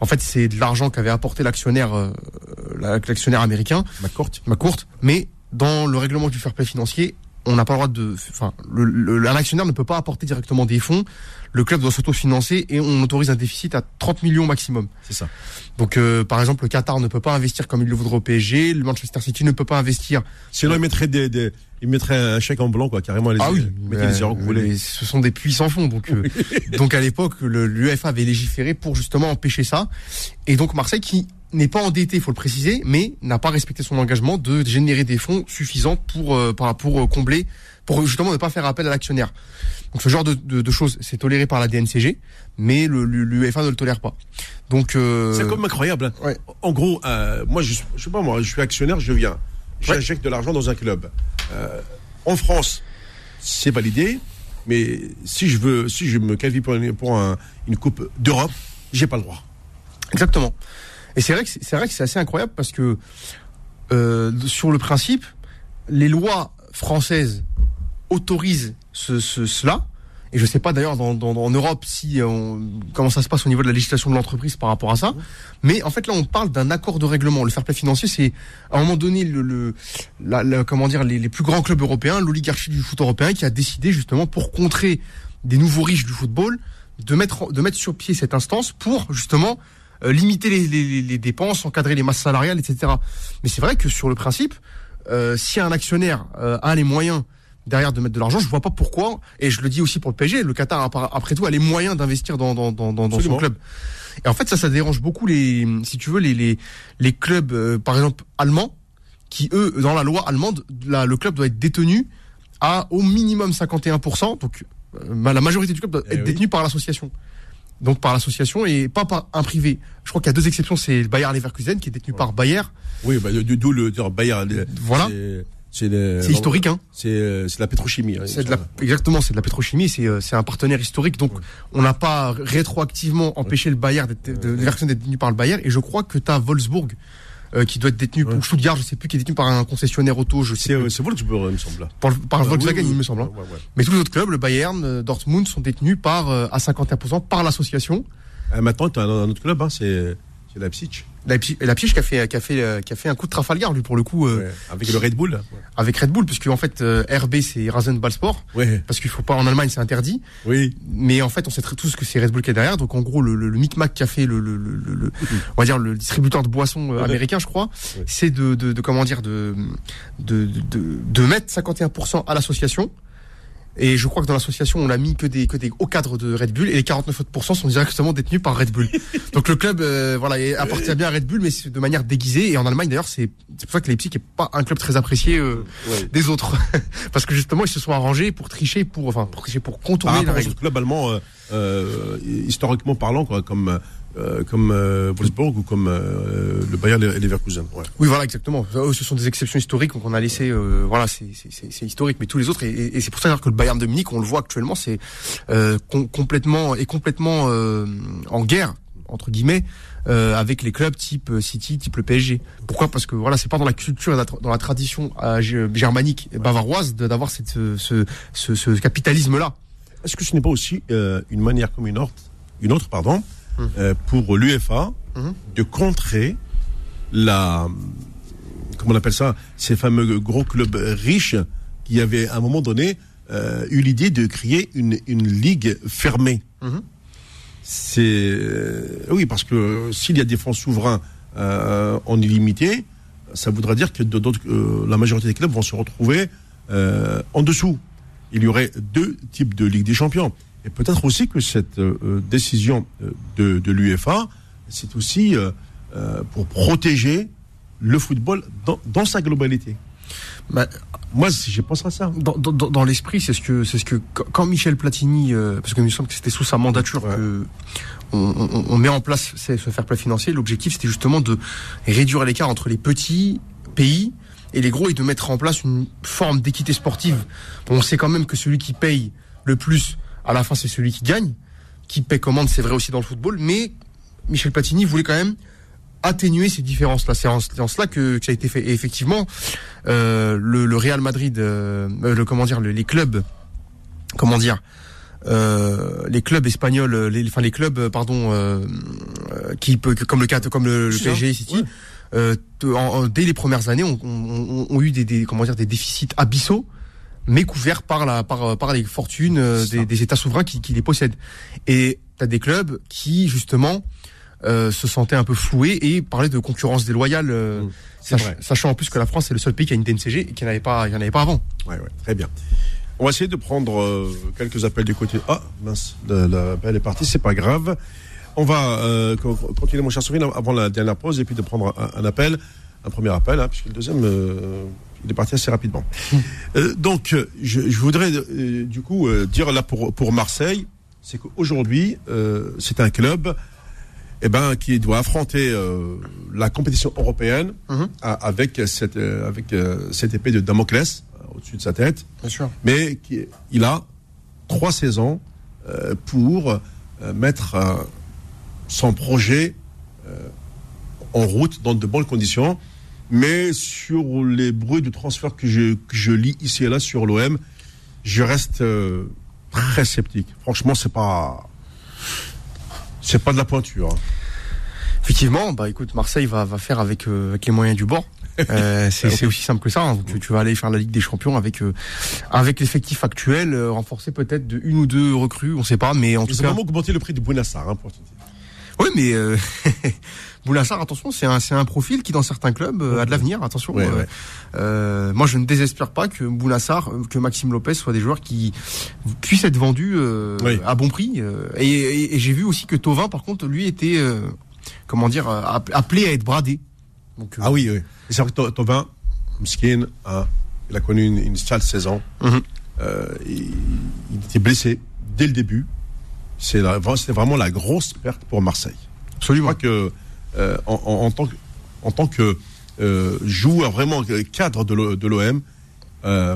Speaker 3: En fait, c'est de l'argent qu'avait apporté l'actionnaire euh, la- l'actionnaire américain,
Speaker 2: McCourt.
Speaker 3: McCourt, mais dans le règlement du fair play financier, on n'a pas le droit de enfin le, le- un actionnaire ne peut pas apporter directement des fonds, le club doit s'autofinancer et on autorise un déficit à 30 millions maximum.
Speaker 2: C'est ça.
Speaker 3: Donc euh, par exemple, le Qatar ne peut pas investir comme il le voudrait au PSG, le Manchester City ne peut pas investir
Speaker 2: Sinon, il mettrait des, des, il mettrait un chèque en blanc, quoi, carrément. Les,
Speaker 3: Ah oui,
Speaker 2: les euros que vous voulez.
Speaker 3: ce sont des puits sans fond. Donc, euh, donc à l'époque, le- l'UEFA avait légiféré pour justement empêcher ça. Et donc Marseille, qui n'est pas endetté, il faut le préciser, mais n'a pas respecté son engagement de générer des fonds suffisants pour euh, par- pour euh, combler, pour justement ne pas faire appel à l'actionnaire. Donc ce genre de, de, de choses, c'est toléré par la DNCG, mais l'UEFA ne le tolère pas. Donc euh,
Speaker 2: C'est comme incroyable. hein.
Speaker 3: Ouais.
Speaker 2: En gros, euh, moi, je, je sais pas, moi, je suis actionnaire, je viens. J'injecte de l'argent dans un club. Euh, en France, c'est validé, mais si je veux, si je me qualifie pour une, pour un- une coupe d'Europe, j'ai pas le droit.
Speaker 3: Exactement. Et c'est vrai que c'est c'est vrai que c'est assez incroyable parce que euh, sur le principe, les lois françaises autorisent ce, ce- cela. Et je sais pas d'ailleurs dans, dans, en Europe si euh, comment ça se passe au niveau de la législation de l'entreprise par rapport à ça. Mais en fait là on parle d'un accord de règlement. Le fair play financier c'est à un moment donné le, comment dire les, plus grands clubs européens, l'oligarchie du foot européen qui a décidé justement pour contrer des nouveaux riches du football de mettre de mettre sur pied cette instance pour justement euh, limiter les, dépenses, encadrer les masses salariales, etc. Mais c'est vrai que sur le principe, euh, si un actionnaire a les moyens derrière de mettre de l'argent, je vois pas pourquoi. Et je le dis aussi pour le PSG, le Qatar après tout a les moyens d'investir dans dans dans, dans, son club. Et en fait ça ça dérange beaucoup les si tu veux les les les clubs euh, par exemple allemands qui eux dans la loi allemande la- le club doit être détenu à au minimum 51%. Donc euh, la majorité du club doit
Speaker 2: Eh
Speaker 3: être
Speaker 2: oui.
Speaker 3: détenu par l'association. Donc par l'association et pas par un privé. Je crois qu'il y a deux exceptions, c'est le Bayer Leverkusen qui est détenu par Bayer.
Speaker 2: Oui, bah, du- d'où le dire Bayer.
Speaker 3: Voilà.
Speaker 2: C'est- le-
Speaker 3: historique, hein.
Speaker 2: C'est euh, la pétrochimie. hein,
Speaker 3: de la, exactement, c'est de la pétrochimie, c'est euh, un partenaire historique. Donc on n'a pas rétroactivement empêché le Bayer d'être de, Leverkusen d'être détenu par le Bayer. Et je crois que tu as Wolfsburg euh, qui doit être détenu
Speaker 2: Ouais.
Speaker 3: pour Stuttgart, je sais plus, qui est détenu par un concessionnaire auto, je sais
Speaker 2: C'est Wolfsburg, il me semble.
Speaker 3: par, par
Speaker 2: Ouais,
Speaker 3: Volkswagen,
Speaker 2: oui, oui.
Speaker 3: il me semble. hein.
Speaker 2: Ouais, ouais, ouais.
Speaker 3: Mais tous les autres clubs, le Bayern, Dortmund, sont détenus par euh, à 51% par l'association.
Speaker 2: Maintenant, tu as un, un autre club, hein, c'est c'est Leipzig,
Speaker 3: Leipzig, Leipzig qui a fait qui a fait qui a fait un coup de Trafalgar lui pour le coup euh,
Speaker 2: ouais, avec le Red Bull.
Speaker 3: avec Red Bull puisque en fait euh, RB c'est Rasenballsport
Speaker 2: Ouais,
Speaker 3: parce qu'il faut pas en Allemagne c'est interdit
Speaker 2: oui.
Speaker 3: mais en fait on sait très tous que c'est Red Bull qui est derrière donc en gros le, le, le micmac qu'a fait le, le, le, on va dire le distributeur de boissons euh, américain je crois
Speaker 2: Ouais.
Speaker 3: c'est de, de, de comment dire de, de, de, de mettre 51% à l'association et je crois que dans l'association, on a mis que des, que des hauts cadres de Red Bull et les 49 autres pourcents sont directement détenus par Red Bull. Donc le club, euh, voilà, appartient bien à Red Bull, mais c'est de manière déguisée. Et en Allemagne, d'ailleurs, c'est c'est pour ça que Leipzig est pas un club très apprécié euh,
Speaker 2: Ouais.
Speaker 3: des autres, parce que justement, ils se sont arrangés pour tricher, pour enfin pour tricher, pour contourner la
Speaker 2: rapport aux
Speaker 3: règle.
Speaker 2: autres clubs allemands, euh, euh, historiquement parlant, quoi, comme euh, comme euh, Wolfsburg ou comme euh, le Bayern et Leverkusen. Ouais.
Speaker 3: Oui, voilà, exactement. Ce sont des exceptions historiques qu'on a laissé. euh, voilà, c'est c'est- c'est- c'est historique, mais tous les autres, et, et- et c'est pour ça que le Bayern de Munich, on le voit actuellement, c'est euh, com- complètement est complètement euh, en guerre entre guillemets euh, avec les clubs type City, type le PSG. Pourquoi? Parce que voilà, c'est pas dans la culture, dans la tradition euh, germanique et bavaroise d'avoir cette ce, ce, ce capitalisme-là.
Speaker 2: Est-ce que ce n'est pas aussi une manière comme une autre, une autre pardon, hum. pour l'UEFA hum. de contrer la comment on appelle ça, ces fameux gros clubs riches qui avaient à un moment donné eu l'idée de créer une, une ligue fermée. Hum c'est euh, oui parce que s'il y a des fonds souverains euh, en illimité, ça voudrait dire que euh, la majorité des clubs vont se retrouver en dessous. Il y aurait deux types de Ligue des Champions. Et peut-être aussi que cette décision de, de l'UEFA, c'est aussi pour protéger le football dans, dans sa globalité. Bah, moi, je pense à ça.
Speaker 3: Dans, dans, dans l'esprit, c'est ce que, c'est ce que quand Michel Platini, euh, parce que me semble que c'était sous sa mandature que on, on, on, met en place ce fair play financier. L'objectif, c'était justement de réduire l'écart entre les petits pays et les gros et de mettre en place une forme d'équité sportive. On sait quand même que celui qui paye le plus, à la fin, c'est celui qui gagne. Qui paye commande, c'est vrai aussi dans le football, mais Michel Platini voulait quand même atténuer ces différences-là. C'est en, cela que, ça a été fait. Et effectivement, euh, le, le, Real Madrid, euh, le comment dire, les clubs, comment dire, euh, les clubs espagnols, les, enfin les clubs, pardon, euh, qui peut, comme le comme le, le PSG City, euh, dès les premières années, ont, on, on, eu des, des, comment dire, des déficits abyssaux mais couverts par la par par les fortunes des, des, États souverains qui, qui les possèdent. Et t'as des clubs qui justement euh, se sentait un peu floué et parlait de concurrence déloyale, euh, mmh, sachant en plus que la France est le seul pays qui a une DNCG et qui n'avait pas, il n'y en avait pas avant.
Speaker 2: Ouais, ouais, très bien. On va essayer de prendre euh, quelques appels du côté. Ah, mince, l'appel est parti, c'est pas grave. On va continuer, mon cher Sophie, avant la dernière pause et puis de prendre un, appel, un premier appel, hein, puisque le deuxième, il est parti assez rapidement. Mmh. donc, je, je voudrais du coup dire là pour, pour Marseille, c'est qu'aujourd'hui, c'est un club eh ben, qui doit affronter euh, la compétition européenne mhm. avec cette euh, avec euh, cette épée de Damoclès au-dessus de sa tête.
Speaker 3: Bien sûr.
Speaker 2: Mais qui, il a trois saisons pour mettre son projet en route dans de bonnes conditions. Mais sur les bruits de transfert que je, que je lis ici et là sur l'OM, je reste très sceptique. Franchement, c'est pas c'est pas de la pointure. Hein.
Speaker 3: Effectivement, bah écoute, Marseille va, va faire avec, euh, avec les moyens du bord. Euh, c'est aussi simple que ça. Hein. Tu, tu, vas aller faire la Ligue des Champions avec euh, avec l'effectif actuel, euh, renforcé peut-être de une ou deux recrues, on sait pas, mais en tout cas.
Speaker 2: vraiment augmenter le prix de Bounassar, hein, pour
Speaker 3: Oui, mais euh, Bounassar, attention, c'est un c'est un profil qui dans certains clubs a de l'avenir. Attention. moi, je ne désespère pas que Bounassar, que Maxime Lopez soient des joueurs qui puissent être vendus à bon prix. et, et, et j'ai vu aussi que Tovin, par contre, lui était comment dire, euh, appelé à être bradé.
Speaker 2: Donc, euh, ah oui, oui. c'est vrai que Tovin, Mskin, hein, il a connu une, sale saison. Mhm. Euh, il, était blessé dès le début. C'est vraiment la grosse perte pour Marseille.
Speaker 3: Absolument.
Speaker 2: Je crois que en, tant que, en tant que joueur vraiment cadre de l'OM,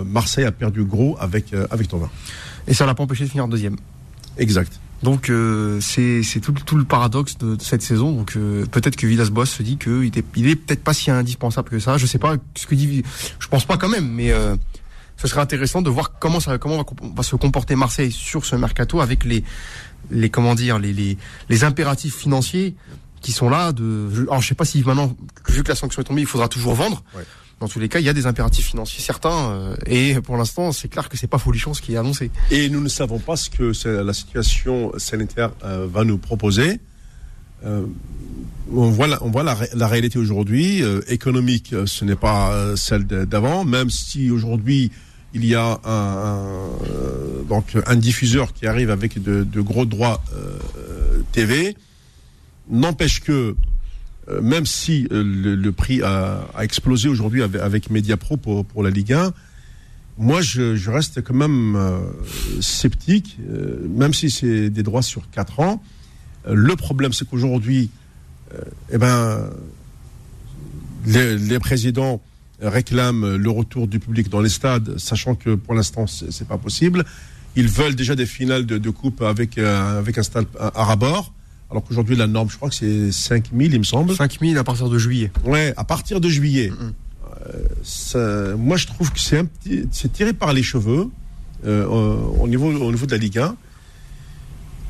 Speaker 2: Marseille a perdu gros avec avec Tovin.
Speaker 3: Et ça l'a pas empêché de finir deuxième.
Speaker 2: Exact.
Speaker 3: Donc euh, c'est tout, tout, le paradoxe de, cette saison. Donc euh, peut-être que Villas-Boas se dit qu'il est, il est peut-être pas si indispensable que ça. Je sais pas ce que dit. Je pense pas quand même, mais euh, ce serait intéressant de voir comment ça comment va, se comporter Marseille sur ce mercato avec les les comment dire les les, les impératifs financiers qui sont là. De alors je sais pas si maintenant vu que la sanction est tombée, il faudra toujours vendre. Ouais dans tous les cas, il y a des impératifs financiers certains, euh, et pour l'instant, c'est clair que c'est pas folichon ce qui est annoncé.
Speaker 2: Et nous ne savons pas ce que la situation sanitaire euh, va nous proposer. Euh, on voit la, on voit la, réalité aujourd'hui économique, ce n'est pas celle d'avant, même si aujourd'hui il y a un, donc un diffuseur qui arrive avec de, de gros droits TV, n'empêche que euh, même si euh, le, prix a, explosé aujourd'hui avec, Mediapro pour, pour la Ligue 1, moi je, reste quand même euh, sceptique, même si c'est des droits sur 4 ans. le problème c'est qu'aujourd'hui, eh ben, les, présidents réclament le retour du public dans les stades, sachant que pour l'instant c'est pas possible. Ils veulent déjà des finales de, coupe avec avec un stade à, rabord alors qu'aujourd'hui la norme, je crois que c'est 5000, il me semble.
Speaker 3: 5000 à partir de juillet.
Speaker 2: Ouais, à partir de juillet. Euh, ça- moi, je trouve que c'est un petit, c'est tiré par les cheveux euh, au, au niveau, au niveau de la Ligue 1.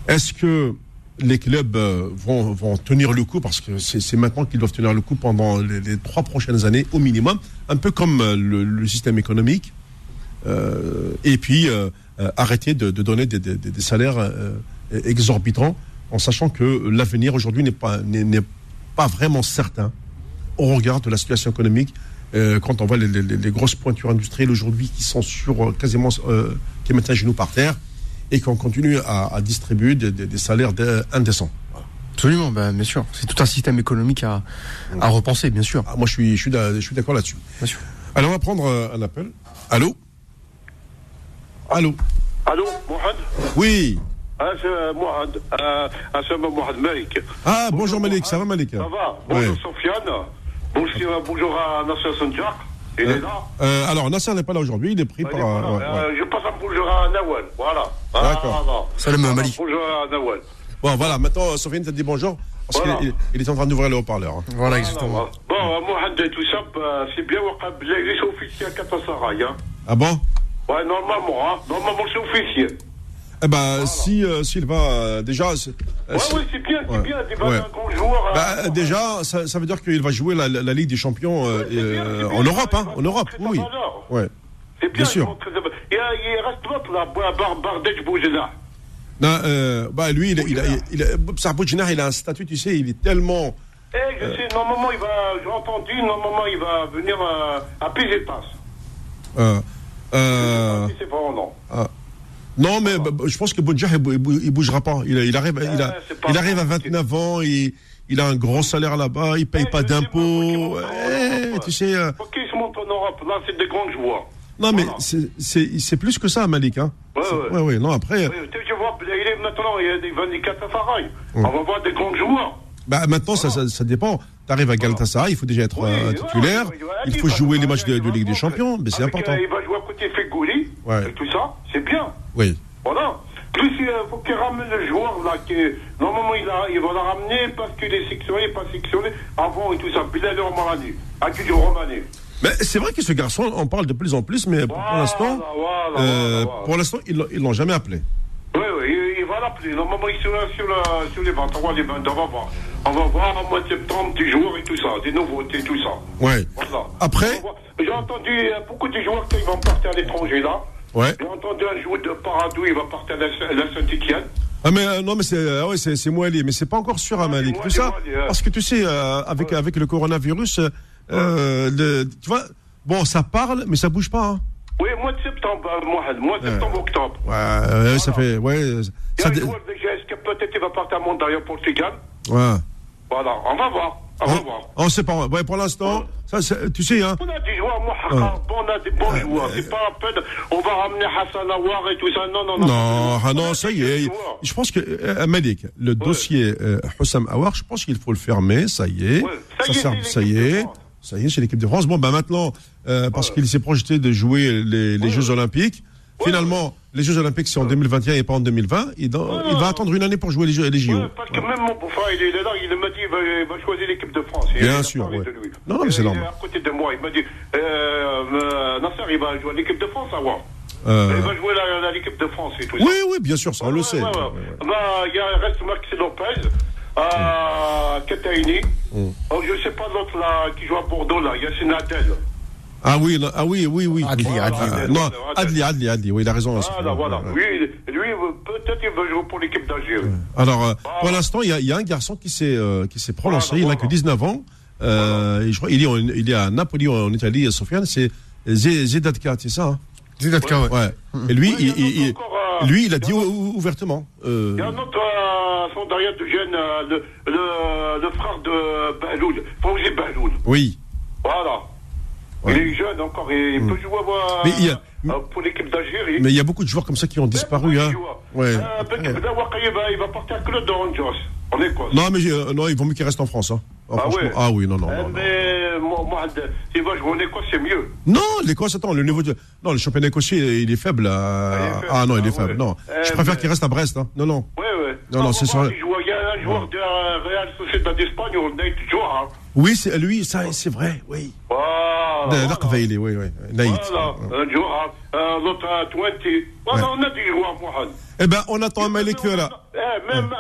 Speaker 2: Est-ce que les clubs euh, vont, vont tenir le coup? Parce que c'est maintenant qu'ils doivent tenir le coup pendant les, les trois prochaines années au minimum, un peu comme le, le système économique, Euh, et puis arrêter de, de donner des, des- des- des salaires exorbitants en sachant que l'avenir aujourd'hui n'est pas, n'est, pas vraiment certain au regard de la situation économique. Euh, quand on voit les, grosses pointures industrielles aujourd'hui qui sont sur euh, quasiment euh, qui mettent un genou par terre et qu'on continue à, distribuer des, salaires indécents.
Speaker 3: Absolument, bah, bien sûr. C'est tout un système économique à, mmh. à repenser, bien sûr.
Speaker 2: Ah, moi, je suis, je suis, d'accord là-dessus.
Speaker 3: Bien sûr.
Speaker 2: Alors, on va prendre euh, un appel. Allô? Allô?
Speaker 4: Allô, Mohamed
Speaker 2: Oui.
Speaker 4: Ah, euh, euh, ah,
Speaker 2: ah, bonjour Malik, ça va Malik
Speaker 4: Ça va, bonjour. Sofiane, bonjour, bonjour à Nasser Sanjak, il est
Speaker 2: euh, là Alors Nasser n'est pas là aujourd'hui, il est pris par...
Speaker 4: Je passe un bonjour à Nawal, voilà.
Speaker 2: Ah,
Speaker 4: D'accord.
Speaker 3: Salam ah,
Speaker 4: Bonjour à Nawal.
Speaker 2: Bon, voilà, maintenant Sofiane t'a dit bonjour. Parce qu'il il est en train d'ouvrir le haut-parleur. Hein.
Speaker 3: Voilà, exactement.
Speaker 4: Bon, Mohamed et tout ça, c'est bien Wakab, il est officier à Katasaraï. Hein.
Speaker 2: Ah bon?
Speaker 4: Ouais, normalement, hein. normalement c'est officiel.
Speaker 2: Eh ben, si, euh, s'il va, euh, déjà... c'est- euh,
Speaker 4: Ouais, ouais, c'est bien, c'est
Speaker 2: Ouais.
Speaker 4: bien. C'est
Speaker 2: Ouais.
Speaker 4: un grand joueur. hein.
Speaker 2: Bah, euh, déjà, ça, ça veut dire qu'il va jouer la, la- la Ligue des Champions euh,
Speaker 4: bien,
Speaker 2: euh,
Speaker 4: bien,
Speaker 2: en
Speaker 4: il
Speaker 2: Europe, hein,
Speaker 4: il
Speaker 2: en Europe, oui. Ouais.
Speaker 4: C'est bien,
Speaker 2: Bien sûr.
Speaker 4: il Il, il reste l'autre là, Bar- Bar- Bardej Boujena.
Speaker 2: Non, euh, bah, lui, il, il, il, Boudjena, il a un statut, tu sais, il est tellement...
Speaker 4: Eh, je sais, normalement, il va, j'ai entendu, normalement, il va venir euh, à Pigetas.
Speaker 2: Euh, euh,
Speaker 4: Si c'est pas non.
Speaker 2: Non, mais bah, bah, je pense que Boudjah, il, il bou- il bougera pas. Il, il arrive, il, a-
Speaker 4: Euh,
Speaker 2: arrive à
Speaker 4: vrai.
Speaker 2: 29 ans, il, il a un gros salaire là-bas, il paye
Speaker 4: Eh,
Speaker 2: pas d'impôts. Eh, tu sais... euh,
Speaker 4: Faut qu'il se monte en Europe. Là, c'est des grands joueurs.
Speaker 2: non, mais
Speaker 4: Voilà.
Speaker 2: c'est- plus que ça, Malik. Hein.
Speaker 4: Ouais, ouais.
Speaker 2: ouais, ouais, non, après...
Speaker 4: Oui, tu vois, il est maintenant, il des 24 à Faraï. On va voir des grands joueurs.
Speaker 2: Bah, maintenant, ça, ça, ça dépend. Tu arrives à Galatasaray, il faut déjà être
Speaker 4: Oui,
Speaker 2: euh, titulaire, il faut jouer les matchs de, de Ligue des. Champions, mais c'est
Speaker 4: Avec,
Speaker 2: important.
Speaker 4: euh, il va jouer à côté Fegouli.
Speaker 2: Ouais.
Speaker 4: Et tout ça, c'est bien.
Speaker 2: Oui.
Speaker 4: Voilà. Plus il faut qu'il ramène le joueur là qui est- normalement il, a, il va le ramener parce qu'il est sectionné, pas sectionné avant et tout ça. Bilal Romani, Akudjo Romani.
Speaker 2: Mais c'est vrai que ce garçon, on parle de plus en plus, mais pour, l'instant,
Speaker 4: voilà,
Speaker 2: euh,
Speaker 4: voilà,
Speaker 2: pour l'instant, ils ils l'ont jamais appelé.
Speaker 4: Oui, oui, il, il va l'appeler. Normalement il sera sur, la, sur les ventes. On va les vendre, on va voir. On va voir en mois de septembre des joueurs et tout ça, des nouveautés, tout ça.
Speaker 2: Ouais. Après.
Speaker 4: J'ai entendu euh, beaucoup de joueurs qui vont partir à l'étranger là.
Speaker 2: Ouais.
Speaker 4: J'ai entendu un joueur de Paradou, il va partir à la, la Saint-Etienne.
Speaker 2: Ah mais euh, non mais c'est euh, ouais, c'est Mouali, mais c'est pas encore sûr à Malik.
Speaker 4: Mouali,
Speaker 2: Tout ça parce que tu sais euh, avec avec le coronavirus, euh, le, tu vois, bon ça parle mais ça bouge pas. Hein.
Speaker 4: Oui, mois de septembre, Mohamed, mois de septembre, octobre.
Speaker 2: Ouais, ouais, ça fait ouais.
Speaker 4: Il y a
Speaker 2: Ça,
Speaker 4: peut-être il va partir à Mondaï au Portugal.
Speaker 2: ouais.
Speaker 4: Voilà, on va voir. On voir.
Speaker 2: On, on sait pas. Ouais, pour l'instant, ça, tu sais hein.
Speaker 4: On a des joueurs, moi, on a des bons joueurs. C'est pas la peine, on va ramener Hassan Awar et tout ça. Non, non, non.
Speaker 2: Non, ah
Speaker 4: On
Speaker 2: non, ça y est. Je pense que euh, Malik, le dossier euh, Hussam Awar, je pense qu'il faut le fermer. Ça y est,
Speaker 4: ça y est,
Speaker 2: sert- ça y
Speaker 4: de
Speaker 2: est, ça y est, c'est l'équipe de France. Bon, bah maintenant, euh, parce qu'il s'est projeté de jouer les, les Jeux Olympiques. Finalement, les Jeux Olympiques c'est en 2021 et pas en 2020. Il, dans- il va attendre une année pour jouer les Jeux, les JO.
Speaker 4: Ouais, parce que même mon beau-frère, il est là, il m'a dit, il va, il va choisir l'équipe de France. Il
Speaker 2: Bien
Speaker 4: a
Speaker 2: sûr, ouais.
Speaker 4: de lui.
Speaker 2: Non, mais c'est
Speaker 4: Il est
Speaker 2: normal.
Speaker 4: à côté de moi, il m'a dit, euh, euh, Nasser, il va jouer à l'équipe de France, Awar.
Speaker 2: Euh,
Speaker 4: Il va jouer l'équipe de France et tout ça.
Speaker 2: oui, oui, bien sûr, ça on le sait.
Speaker 4: Bah, il y a, reste Maxi Lopez, euh, Kataini.
Speaker 2: Mm.
Speaker 4: Oh, je sais pas l'autre là qui joue à Bordeaux là, Yassine Adel.
Speaker 2: Ah oui, non, ah oui, oui, oui.
Speaker 3: Adli,
Speaker 2: oui.
Speaker 3: Adli.
Speaker 2: Non, Adli, Adli, Adli. Oui, il a raison.
Speaker 4: Voilà, voilà.
Speaker 2: Ouais.
Speaker 4: Lui, lui peut-être il veut jouer pour l'équipe d'Algérie.
Speaker 2: Alors, euh,
Speaker 4: Ah.
Speaker 2: pour l'instant, il y y a un garçon qui s'est euh, qui s'est prononcé.
Speaker 4: Voilà,
Speaker 2: il n'a
Speaker 4: voilà.
Speaker 2: que 19 ans. Euh, et je crois, il est, en- il est à Napoli en Italie. Sofiane, c'est Zedatka, c'est ça. hein?
Speaker 3: Zidatka, ouais.
Speaker 2: ouais. Et lui,
Speaker 4: Ouais, il
Speaker 2: il,
Speaker 4: encore, euh,
Speaker 2: lui, il a dit ouvertement. euh,
Speaker 4: Il y a un autre euh, son derrière de jeune, euh, le, le, le frère de Bahloul, Fawzi Bahloul.
Speaker 2: oui.
Speaker 4: Voilà.
Speaker 2: Ouais.
Speaker 4: Il est jeune encore, il il peut jouer euh,
Speaker 2: Mais il y a-
Speaker 4: euh, pour l'équipe d'Algérie.
Speaker 2: Mais il y a beaucoup de joueurs comme ça qui ont disparu. Hein. Ouais.
Speaker 4: Euh, Dawaka, il va, partir à Claude de Rangers, en Écosse.
Speaker 2: Non, mais euh, non, il vaut mieux qu'il reste en France. Hein. Ah,
Speaker 4: Ah
Speaker 2: franchement.
Speaker 4: ouais.
Speaker 2: ah oui, non, non,
Speaker 4: Euh,
Speaker 2: non.
Speaker 4: mais moi, moi, s'il va jouer en Écosse, c'est mieux.
Speaker 2: Non, l'Écosse, attends, le niveau de. Non, le championnat écossais, il est faible.
Speaker 4: Ah.
Speaker 2: Ah non, il est
Speaker 4: Ah,
Speaker 2: faible.
Speaker 4: ouais.
Speaker 2: Non.
Speaker 4: Euh,
Speaker 2: Je préfère
Speaker 4: mais-
Speaker 2: qu'il reste à Brest. Hein. Non, non.
Speaker 4: Ouais, ouais.
Speaker 2: Non, non, c'est
Speaker 4: on va voir,
Speaker 2: ça.
Speaker 4: Il, y a un
Speaker 5: joueur de Real
Speaker 2: Oui,
Speaker 5: à 20. Voilà,
Speaker 2: Ouais.
Speaker 5: on a des joueurs, Mohamed.
Speaker 2: Eh ben, on attend Malik là.
Speaker 5: Eh, même,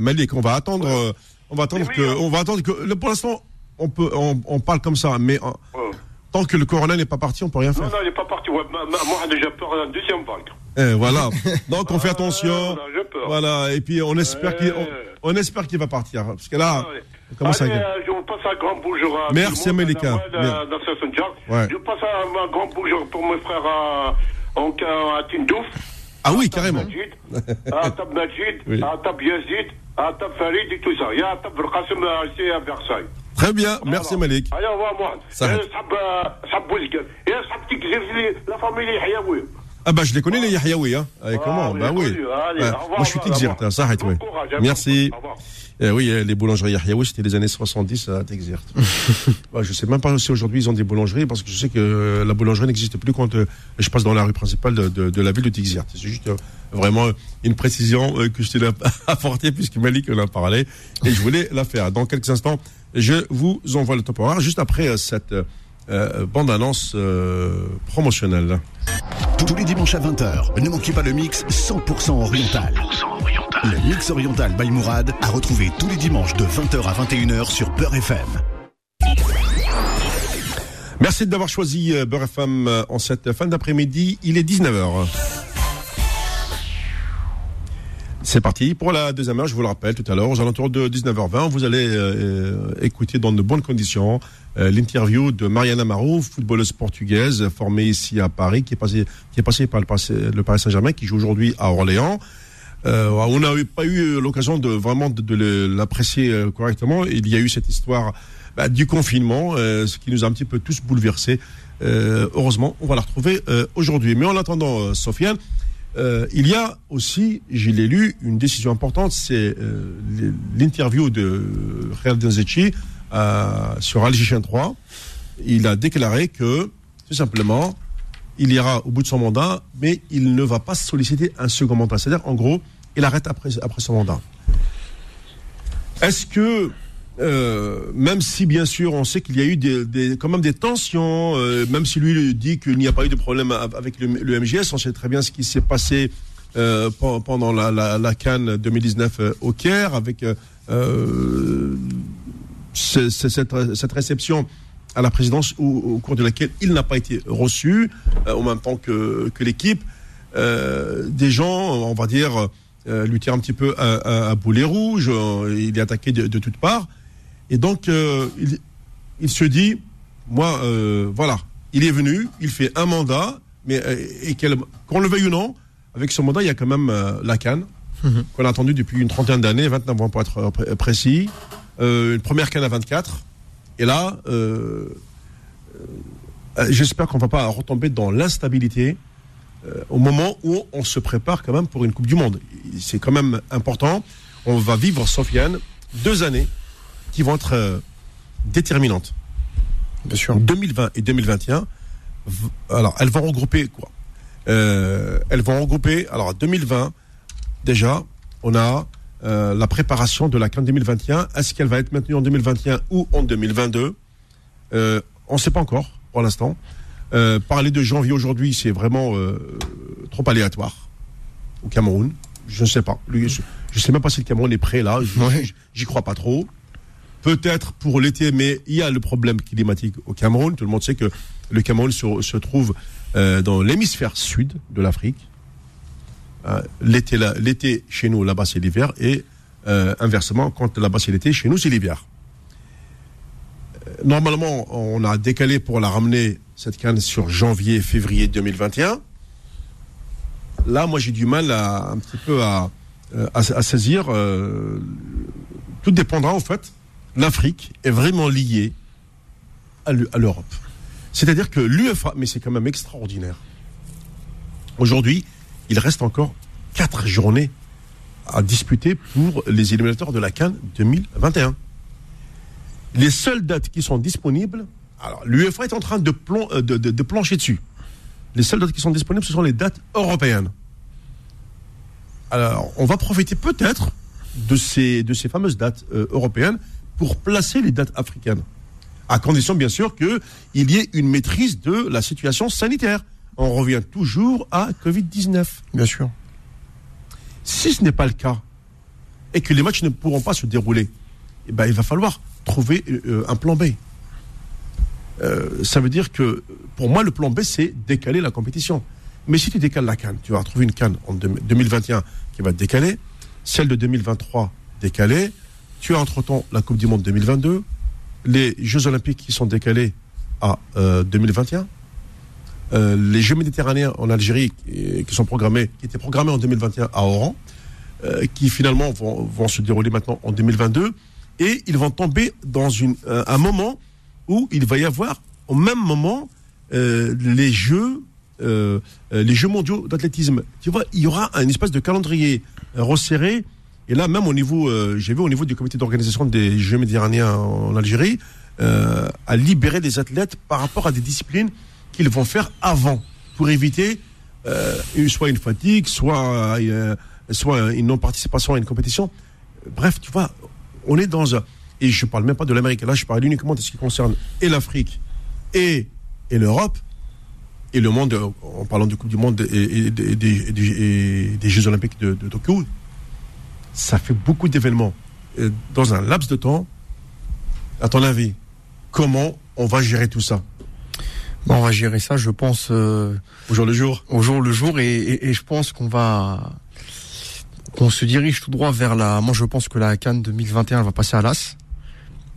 Speaker 2: Malik, on va attendre, on va attendre
Speaker 5: Mais
Speaker 2: que,
Speaker 5: hein.
Speaker 2: on va attendre que, pour l'instant, on peut, on, on parle comme ça, mais
Speaker 5: Ouais.
Speaker 2: tant que le corona n'est pas parti, on peut rien faire.
Speaker 5: non, il n'est pas parti. Ouais, moi, j'ai peur d'un deuxième vague.
Speaker 2: Eh, voilà. Donc on fait attention.
Speaker 5: Ah,
Speaker 2: voilà. Et puis on espère qu'il espère qu'il va partir hein, parce que là.
Speaker 5: Ah, comment
Speaker 2: ça
Speaker 5: euh, je vous passe un grand bonjour à
Speaker 2: Merci
Speaker 5: Amélika. Euh,
Speaker 2: ouais.
Speaker 5: Je passe un, grand bonjour pour mes frères euh, à, Tindouf.
Speaker 2: Ah oui, carrément.
Speaker 5: À Tab Majid, à Tab Yazid, à Tab Farid et tout ça. Il y a Tab à Versailles.
Speaker 2: Très bien, merci Malik.
Speaker 5: Allez, au revoir, Mohamed.
Speaker 2: Ça va.
Speaker 5: La famille
Speaker 2: ah bah je les connais les Yahyaoui hein. Avec
Speaker 5: Ah,
Speaker 2: comment Bah oui. Moi je suis Tigzirt,
Speaker 5: au revoir.
Speaker 2: ça arrête oui.
Speaker 5: hein,
Speaker 2: Merci. Eh oui, euh, les boulangeries Yahyaoui, c'était les années 70 à Tigzirt. ouais, je sais même pas si aujourd'hui ils ont des boulangeries parce que je sais que euh, la boulangerie n'existe plus quand euh, je passe dans la rue principale de, de, de la ville de Tigzirt. C'est juste euh, vraiment une précision euh, que je t'ai apportée puisque Malik en a parlé et je voulais la faire. Dans quelques instants, je vous envoie le top horaire juste après cette euh, bande-annonce euh, promotionnelle.
Speaker 1: Tous les dimanches à 20h, ne manquez pas le mix 100% oriental. Le mix oriental by Mourad à retrouver tous les dimanches de 20h à 21h sur Beurre FM.
Speaker 2: Merci d'avoir choisi euh, Beurre FM en cette fin d'après-midi. Il est 19h. C'est parti pour la deuxième heure, je vous le rappelle tout à l'heure, aux alentours de 19h20, vous allez euh, euh, écouter dans de bonnes conditions euh, l'interview de Mariana Marou, footballeuse portugaise formée ici à Paris, qui est passée, qui est passée par le, Paris Saint-Germain, qui joue aujourd'hui à Orléans. On n'a pas eu l'occasion de vraiment de, l'apprécier correctement. Il y a eu cette histoire bah, du confinement, ce qui nous a un petit peu tous bouleversés. Heureusement, on va la retrouver aujourd'hui. Mais en attendant, Sofiane, euh, il y a aussi, je l'ai lu, une décision importante, c'est euh, l'interview de Khaled Zenzechi euh, sur Algérien 3. Il a déclaré que, tout simplement, il ira au bout de son mandat, mais il ne va pas solliciter un second mandat. C'est-à-dire, en gros, il arrête après, après son mandat. Est-ce que, euh, même si bien sûr on sait qu'il y a eu quand même des tensions, euh, même si lui dit qu'il n'y a pas eu de problème av- avec le, MGS, on sait très bien ce qui s'est passé euh, pen- pendant la, la, Cannes 2019 euh, au Caire, avec ce- ce- cette, réception à la présidence au, cours de laquelle il n'a pas été reçu, en même temps que, l'équipe. Des gens, on va dire, lui tirent un petit peu à, à- à boulet rouge, il est attaqué de toutes parts. Et donc, euh, il, il se dit, moi, euh, voilà, il est venu, il fait un mandat, mais euh, et qu'on le veuille ou non, avec ce mandat, il y a quand même la canne, qu'on a attendu depuis une trentaine d'années, 29 ans pour être pré- précis, une première canne à 24. Et là, j'espère qu'on va pas retomber dans l'instabilité au moment où on se prépare quand même pour une Coupe du Monde. C'est quand même important. On va vivre, Sofiane, deux années qui vont être euh, déterminantes.
Speaker 3: Bien sûr.
Speaker 2: 2020 et 2021. v- Alors, elles vont regrouper quoi? Euh, Elles vont regrouper. Alors, 2020, déjà, on a euh, la préparation de la CAN 2021. Est-ce qu'elle va être maintenue en 2021 ou en 2022 euh, On ne sait pas encore pour l'instant. Parler de janvier aujourd'hui, c'est vraiment trop aléatoire au Cameroun. Je ne sais pas. Je ne sais même pas si le Cameroun est prêt là.
Speaker 3: Ouais.
Speaker 2: J'y crois pas trop. Peut-être pour l'été, mais il y a le problème climatique au Cameroun. Tout le monde sait que le Cameroun se, trouve euh, dans l'hémisphère sud de l'Afrique. Euh, l'été, chez nous, là-bas, c'est l'hiver. Et euh, inversement, quand là-bas, c'est l'été, chez nous, c'est l'hiver. Normalement, on a décalé pour la ramener, cette canne, sur janvier, février 2021. Là, moi, j'ai du mal à, un petit peu à, à, saisir. tout dépendra, en fait. L'Afrique est vraiment liée à l'E- à l'Europe. C'est-à-dire que l'UEFA, mais c'est quand même extraordinaire. Aujourd'hui, il reste encore quatre journées à disputer pour les éliminateurs de la Cannes 2021. Les seules dates qui sont disponibles, alors l'UEFA est en train euh, de, plancher dessus. les seules dates qui sont disponibles, ce sont les dates européennes. Alors, on va profiter peut-être de ces, de ces fameuses dates euh, européennes pour placer les dates africaines. À condition, bien sûr, qu'il y ait une maîtrise de la situation sanitaire. On revient toujours à Covid-19.
Speaker 3: Bien sûr.
Speaker 2: Si ce n'est pas le cas, et que les matchs ne pourront pas se dérouler, eh ben, il va falloir trouver euh, un plan B. Euh, ça veut dire que, pour moi, le plan B, c'est décaler la compétition. Mais si tu décales la canne, tu vas retrouver une canne en 2021 qui va te décaler, celle de 2023 décalée, tu as entre-temps la Coupe du Monde 2022, les Jeux Olympiques qui sont décalés à 2021, euh, les Jeux méditerranéens en Algérie qui sont programmés, qui étaient programmés en 2021 à Oran, euh, qui finalement vont, se dérouler maintenant en 2022, et ils vont tomber dans euh, un moment où il va y avoir au même moment les Jeux les Jeux mondiaux d'athlétisme. Tu vois, il y aura un espèce de calendrier resserré. Et là, même au niveau, j'ai vu au niveau du comité d'organisation des Jeux méditerranéens en, Algérie, à libérer des athlètes par rapport à des disciplines qu'ils vont faire avant pour éviter euh, soit une fatigue, soit, euh, une non-participation à une compétition. Bref, tu vois, on est dans un... Et je ne parle même pas de l'Amérique. Là, je parle uniquement de ce qui concerne et l'Afrique et, l'Europe et le monde, en parlant du Coupe du Monde et, des Jeux Olympiques de, de, Tokyo. Ça fait beaucoup d'événements dans un laps de temps. À ton avis, comment on va gérer tout ça
Speaker 3: on va gérer ça, je pense. Euh,
Speaker 2: au jour le jour.
Speaker 3: Au jour le jour, et, je pense qu'on va qu'on se dirige tout droit vers la. Moi, je pense que la Cannes 2021 va passer à l'as.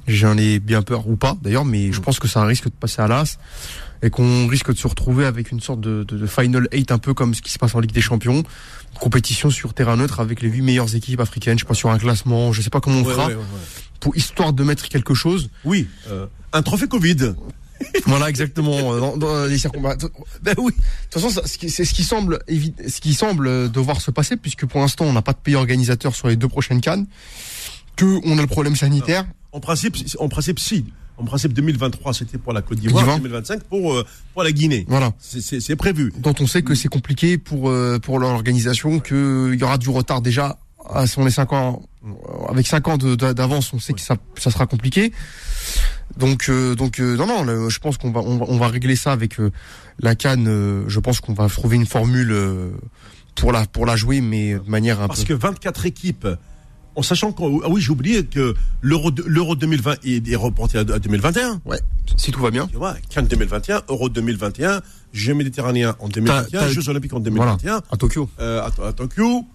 Speaker 3: J'en ai bien peur ou pas, d'ailleurs, mais je mm. pense que ça risque de passer à l'as et qu'on risque de se retrouver avec une sorte de, final eight un peu comme ce qui se passe en Ligue des Champions, compétition sur terrain neutre avec les huit meilleures équipes africaines. Je pense sur un classement, je sais pas comment on fera, pour histoire de mettre quelque chose.
Speaker 2: Oui, euh, un trophée Covid.
Speaker 3: voilà, exactement. Dans, dans les Ben oui. De toute façon, c'est ce qui semble ce qui semble devoir se passer, puisque pour l'instant, on n'a pas de pays organisateur sur les deux prochaines cannes, que on a le problème sanitaire.
Speaker 2: En principe, en principe, si. En principe, 2023, c'était pour la Côte d'Ivoire, 2025 pour euh, pour la Guinée.
Speaker 3: Voilà.
Speaker 2: C'est prévu.
Speaker 3: Dont on sait que c'est compliqué pour euh, pour l'organisation, qu'il y aura du retard déjà. À, si on est cinq ans, avec 5 ans d'avance, on sait que ça, ça sera compliqué. Donc, euh, donc euh, non, non, je pense qu'on va, on va, régler ça avec euh, la canne. je pense qu'on va trouver une formule pour la, pour la jouer, mais de manière un
Speaker 2: Parce que 24 équipes, en sachant que, ah oui, j'ai oublié que l'Euro, l'Euro 2020 est, reporté à, 2021.
Speaker 3: Ouais, si tout va bien.
Speaker 2: Tu vois, Cannes 2021, Euro 2021, Jeux méditerranéens en 2021, Jeux olympiques en 2021.
Speaker 3: à Tokyo.
Speaker 2: à, à Tokyo.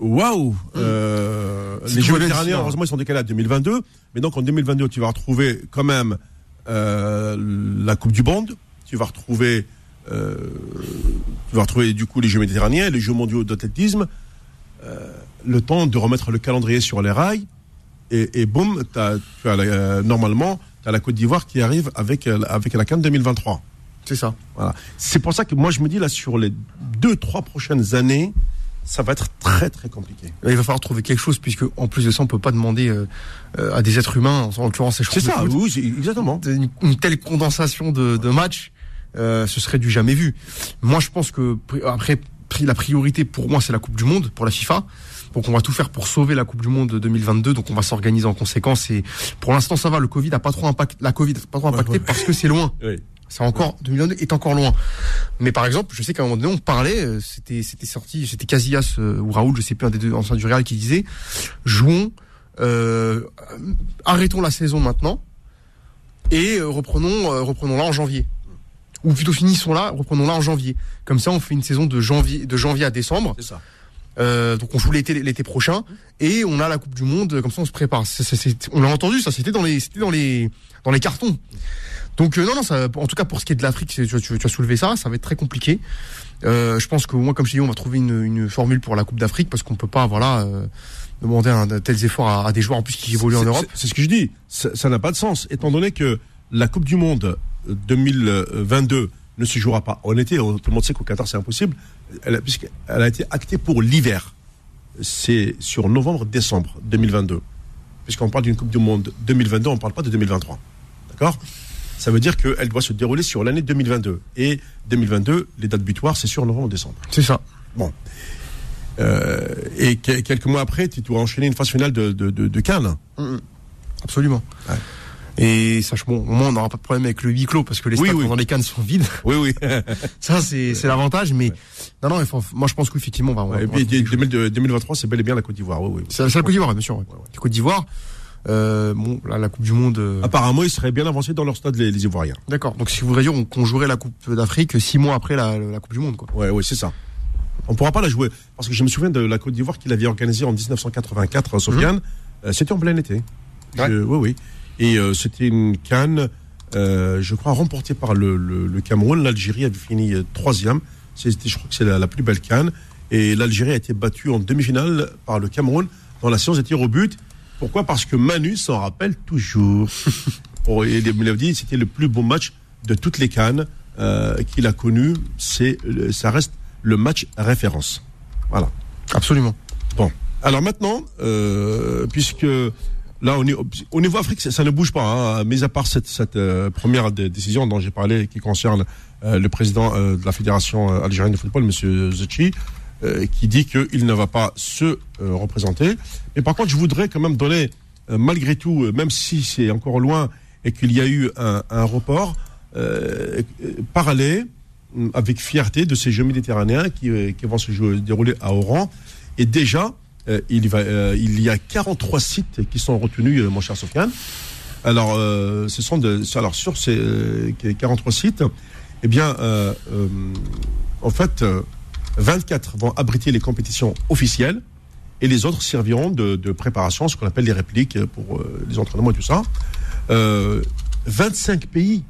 Speaker 2: Waouh euh, Les Jeux méditerranéens, heureusement, ils sont décalés à 2022. Mais donc, en 2022, tu vas retrouver quand même euh, la Coupe du Monde. Tu vas retrouver, euh, tu vas retrouver du coup les Jeux méditerranéens, les Jeux mondiaux d'athlétisme. Euh, le temps de remettre le calendrier sur les rails. Et, et boum, as, tu as euh, normalement, tu as la Côte d'Ivoire qui arrive avec, euh, avec la Cannes 2023.
Speaker 3: C'est ça.
Speaker 2: Voilà. C'est pour ça que moi, je me dis là, sur les deux, trois prochaines années, ça va être très très compliqué.
Speaker 3: il va falloir trouver quelque chose puisque en plus de ça, on peut pas demander euh, euh, à des êtres humains, en l'occurrence,
Speaker 2: c'est ça, oui, exactement.
Speaker 3: Une, telle condensation de, de matchs, euh, ce serait du jamais vu. Moi, je pense que après la priorité pour moi, c'est la Coupe du Monde pour la FIFA. Donc on va tout faire pour sauver la Coupe du Monde 2022. Donc on va s'organiser en conséquence. Et pour l'instant, ça va. Le Covid a pas trop impacté. La Covid a pas trop impacté parce que c'est loin. Oui. C'est encore 2022 est encore loin. Mais par exemple, je sais qu'à un moment donné, on parlait, euh, c'était c'était sorti, c'était Casillas euh, ou Raoul, je sais plus un des deux anciens du Real qui disait, jouons, euh, arrêtons la saison maintenant et reprenons reprenons là en janvier. Ou plutôt finissons là, reprenons là en janvier. Comme ça, on fait une saison de janvier de janvier à décembre.
Speaker 2: C'est ça.
Speaker 3: Euh, donc on joue l'été l'été prochain et on a la Coupe du Monde comme ça on se prépare. on l'a entendu ça, c'était dans les c'était dans les dans les cartons. Donc euh, non, non, ça, en tout cas pour ce qui est de l'Afrique, tu, tu, tu, as soulevé ça, ça va être très compliqué. Euh, je pense que moi, comme je dis, on va trouver une, une formule pour la Coupe d'Afrique parce qu'on peut pas, voilà, euh, demander un, tels efforts à, des joueurs en plus qui évoluent en Europe.
Speaker 2: C'est ce que je dis. Ça n'a pas de sens, étant donné que la Coupe du Monde 2022 ne se jouera pas en été. Tout le monde sait qu'au Qatar c'est impossible, puisqu'elle a été actée pour l'hiver. C'est sur novembre-décembre 2022. Puisqu'on parle d'une Coupe du Monde 2022, on ne parle pas de 2023. D'accord? Ça veut dire qu'elle doit se dérouler sur l'année 2022. Et 2022, les dates butoirs, c'est sur novembre-décembre.
Speaker 3: C'est ça.
Speaker 2: Bon. Euh, et que- quelques mois après, tu dois enchaîner une phase finale de, de, de, de Cannes.
Speaker 3: Absolument.
Speaker 2: Ouais.
Speaker 3: Et sache, bon, au moins, on n'aura pas de problème avec le huis clos parce que les
Speaker 2: Oui,
Speaker 3: stades
Speaker 2: oui.
Speaker 3: pendant les cannes sont vides.
Speaker 2: Oui, oui.
Speaker 3: Ça, c'est c'est l'avantage, mais non, non, il faut- moi, je pense qu'effectivement, on va. on va-
Speaker 2: et puis
Speaker 3: trouver quelque chose.
Speaker 2: 2000 2023, c'est bel et bien la Côte d'Ivoire. Oui, oui.
Speaker 3: C'est la, Côte d'Ivoire, bien sûr. ouais. La Côte d'Ivoire. Euh, bon, là, la Coupe du Monde. euh,
Speaker 2: Apparemment, ils seraient bien avancés dans leur stade, les, les Ivoiriens.
Speaker 3: D'accord. Donc, ce qui voudrait dire on- qu'on jouerait la Coupe d'Afrique six mois après la, la Coupe du Monde, quoi.
Speaker 2: Ouais, ouais, c'est ça. On pourra pas la jouer. Parce que je me souviens de la Côte d'Ivoire qu'il avait organisée en 1984, euh, Sofiane. Euh, c'était en plein été.
Speaker 3: Ouais.
Speaker 2: Je- oui, oui. Et euh, c'était une canne, euh, je crois, remportée par le, le, le Cameroun. L'Algérie avait fini euh, troisième. C'était, je crois que c'est la, la plus belle canne. Et l'Algérie a été battue en demi-finale par le Cameroun dans la séance des tirs au but. Pourquoi? Parce que Manu s'en rappelle toujours. Et dit, c'était le plus beau match de toutes les cannes euh, qu'il a connu. C'est, le- ça reste le match référence. Voilà.
Speaker 3: Absolument.
Speaker 2: Bon. Alors maintenant, euh, puisque là, niveau- au niveau Afrique, ça, ne bouge pas, hein, mis à part cette, euh, première dé- décision dont j'ai parlé, qui concerne euh, le président euh, de la Fédération algérienne de football, M. Zetchi, euh, qui dit qu'il ne va pas se représenter. Mais par contre, je voudrais quand même donner, malgré tout, même si c'est encore loin et qu'il y a eu un, report, parler avec fierté de ces Jeux méditerranéens qui, qui vont se jouer- dérouler à Oran. Et déjà, euh, euh, il y a 43 sites qui sont retenus, euh, mon cher Sofiane. Alors, ce sont alors sur ces euh, 43 sites, eh bien, en fait, euh, 24 vont abriter les compétitions officielles et les autres serviront de, préparation, ce qu'on appelle les répliques pour les entraînements et tout ça. Euh, 25 pays,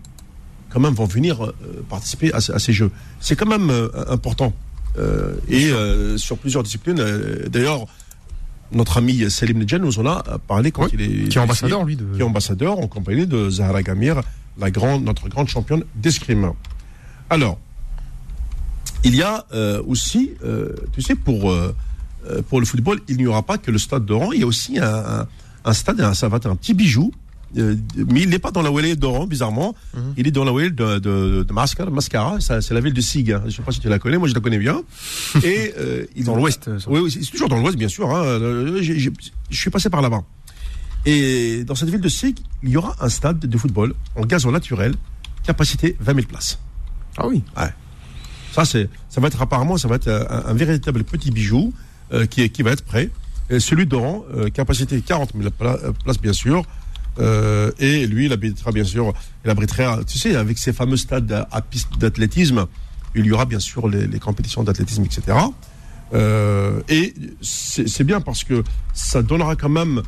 Speaker 2: quand même, vont venir participer à, ce- à ces Jeux. C'est quand même important. Et sur plusieurs disciplines. D'ailleurs, notre ami Selim Nedjan nous en a parlé quand
Speaker 3: Oui,
Speaker 2: il est
Speaker 3: Qui est ambassadeur, lui, de.
Speaker 2: qui est ambassadeur en compagnie de Zahra Gamir, la grande, notre grande championne d'escrime. Alors, il y a euh, aussi, euh, tu sais, pour, euh, euh, pour le football, il n'y aura pas que le stade d'Oran, il y a aussi un, un, un stade, un, ça va être un petit bijou, euh, mais il n'est pas dans la Welle d'Oran, bizarrement.
Speaker 3: Mhm.
Speaker 2: Il est dans la Welle de, de, de Mascara, Mascara ça, c'est la ville de Sig. hein. Je ne sais pas si tu la connais, moi je la connais bien. Et, euh, il
Speaker 3: Dans l'Ouest, ça.
Speaker 2: Oui, oui, c'est toujours dans l'Ouest, bien sûr. Hein. Euh, Je suis passé par là-bas. Et dans cette ville de Sig, il y aura un stade de football en gazon naturel, capacité 20 000 places.
Speaker 3: Ah oui.
Speaker 2: Ça, c'est, ça va être apparemment, ça va être un, un véritable petit bijou euh, qui, qui va être prêt. Et celui d'Oran, euh, capacité 40 000 pla- euh, places, bien sûr. Euh, et lui, il abritera, bien sûr, il abritera, tu sais, avec ces fameux stades à, à piste d'athlétisme, il y aura bien sûr les, les compétitions d'athlétisme, etc. Euh, et c'est bien parce que ça donnera quand même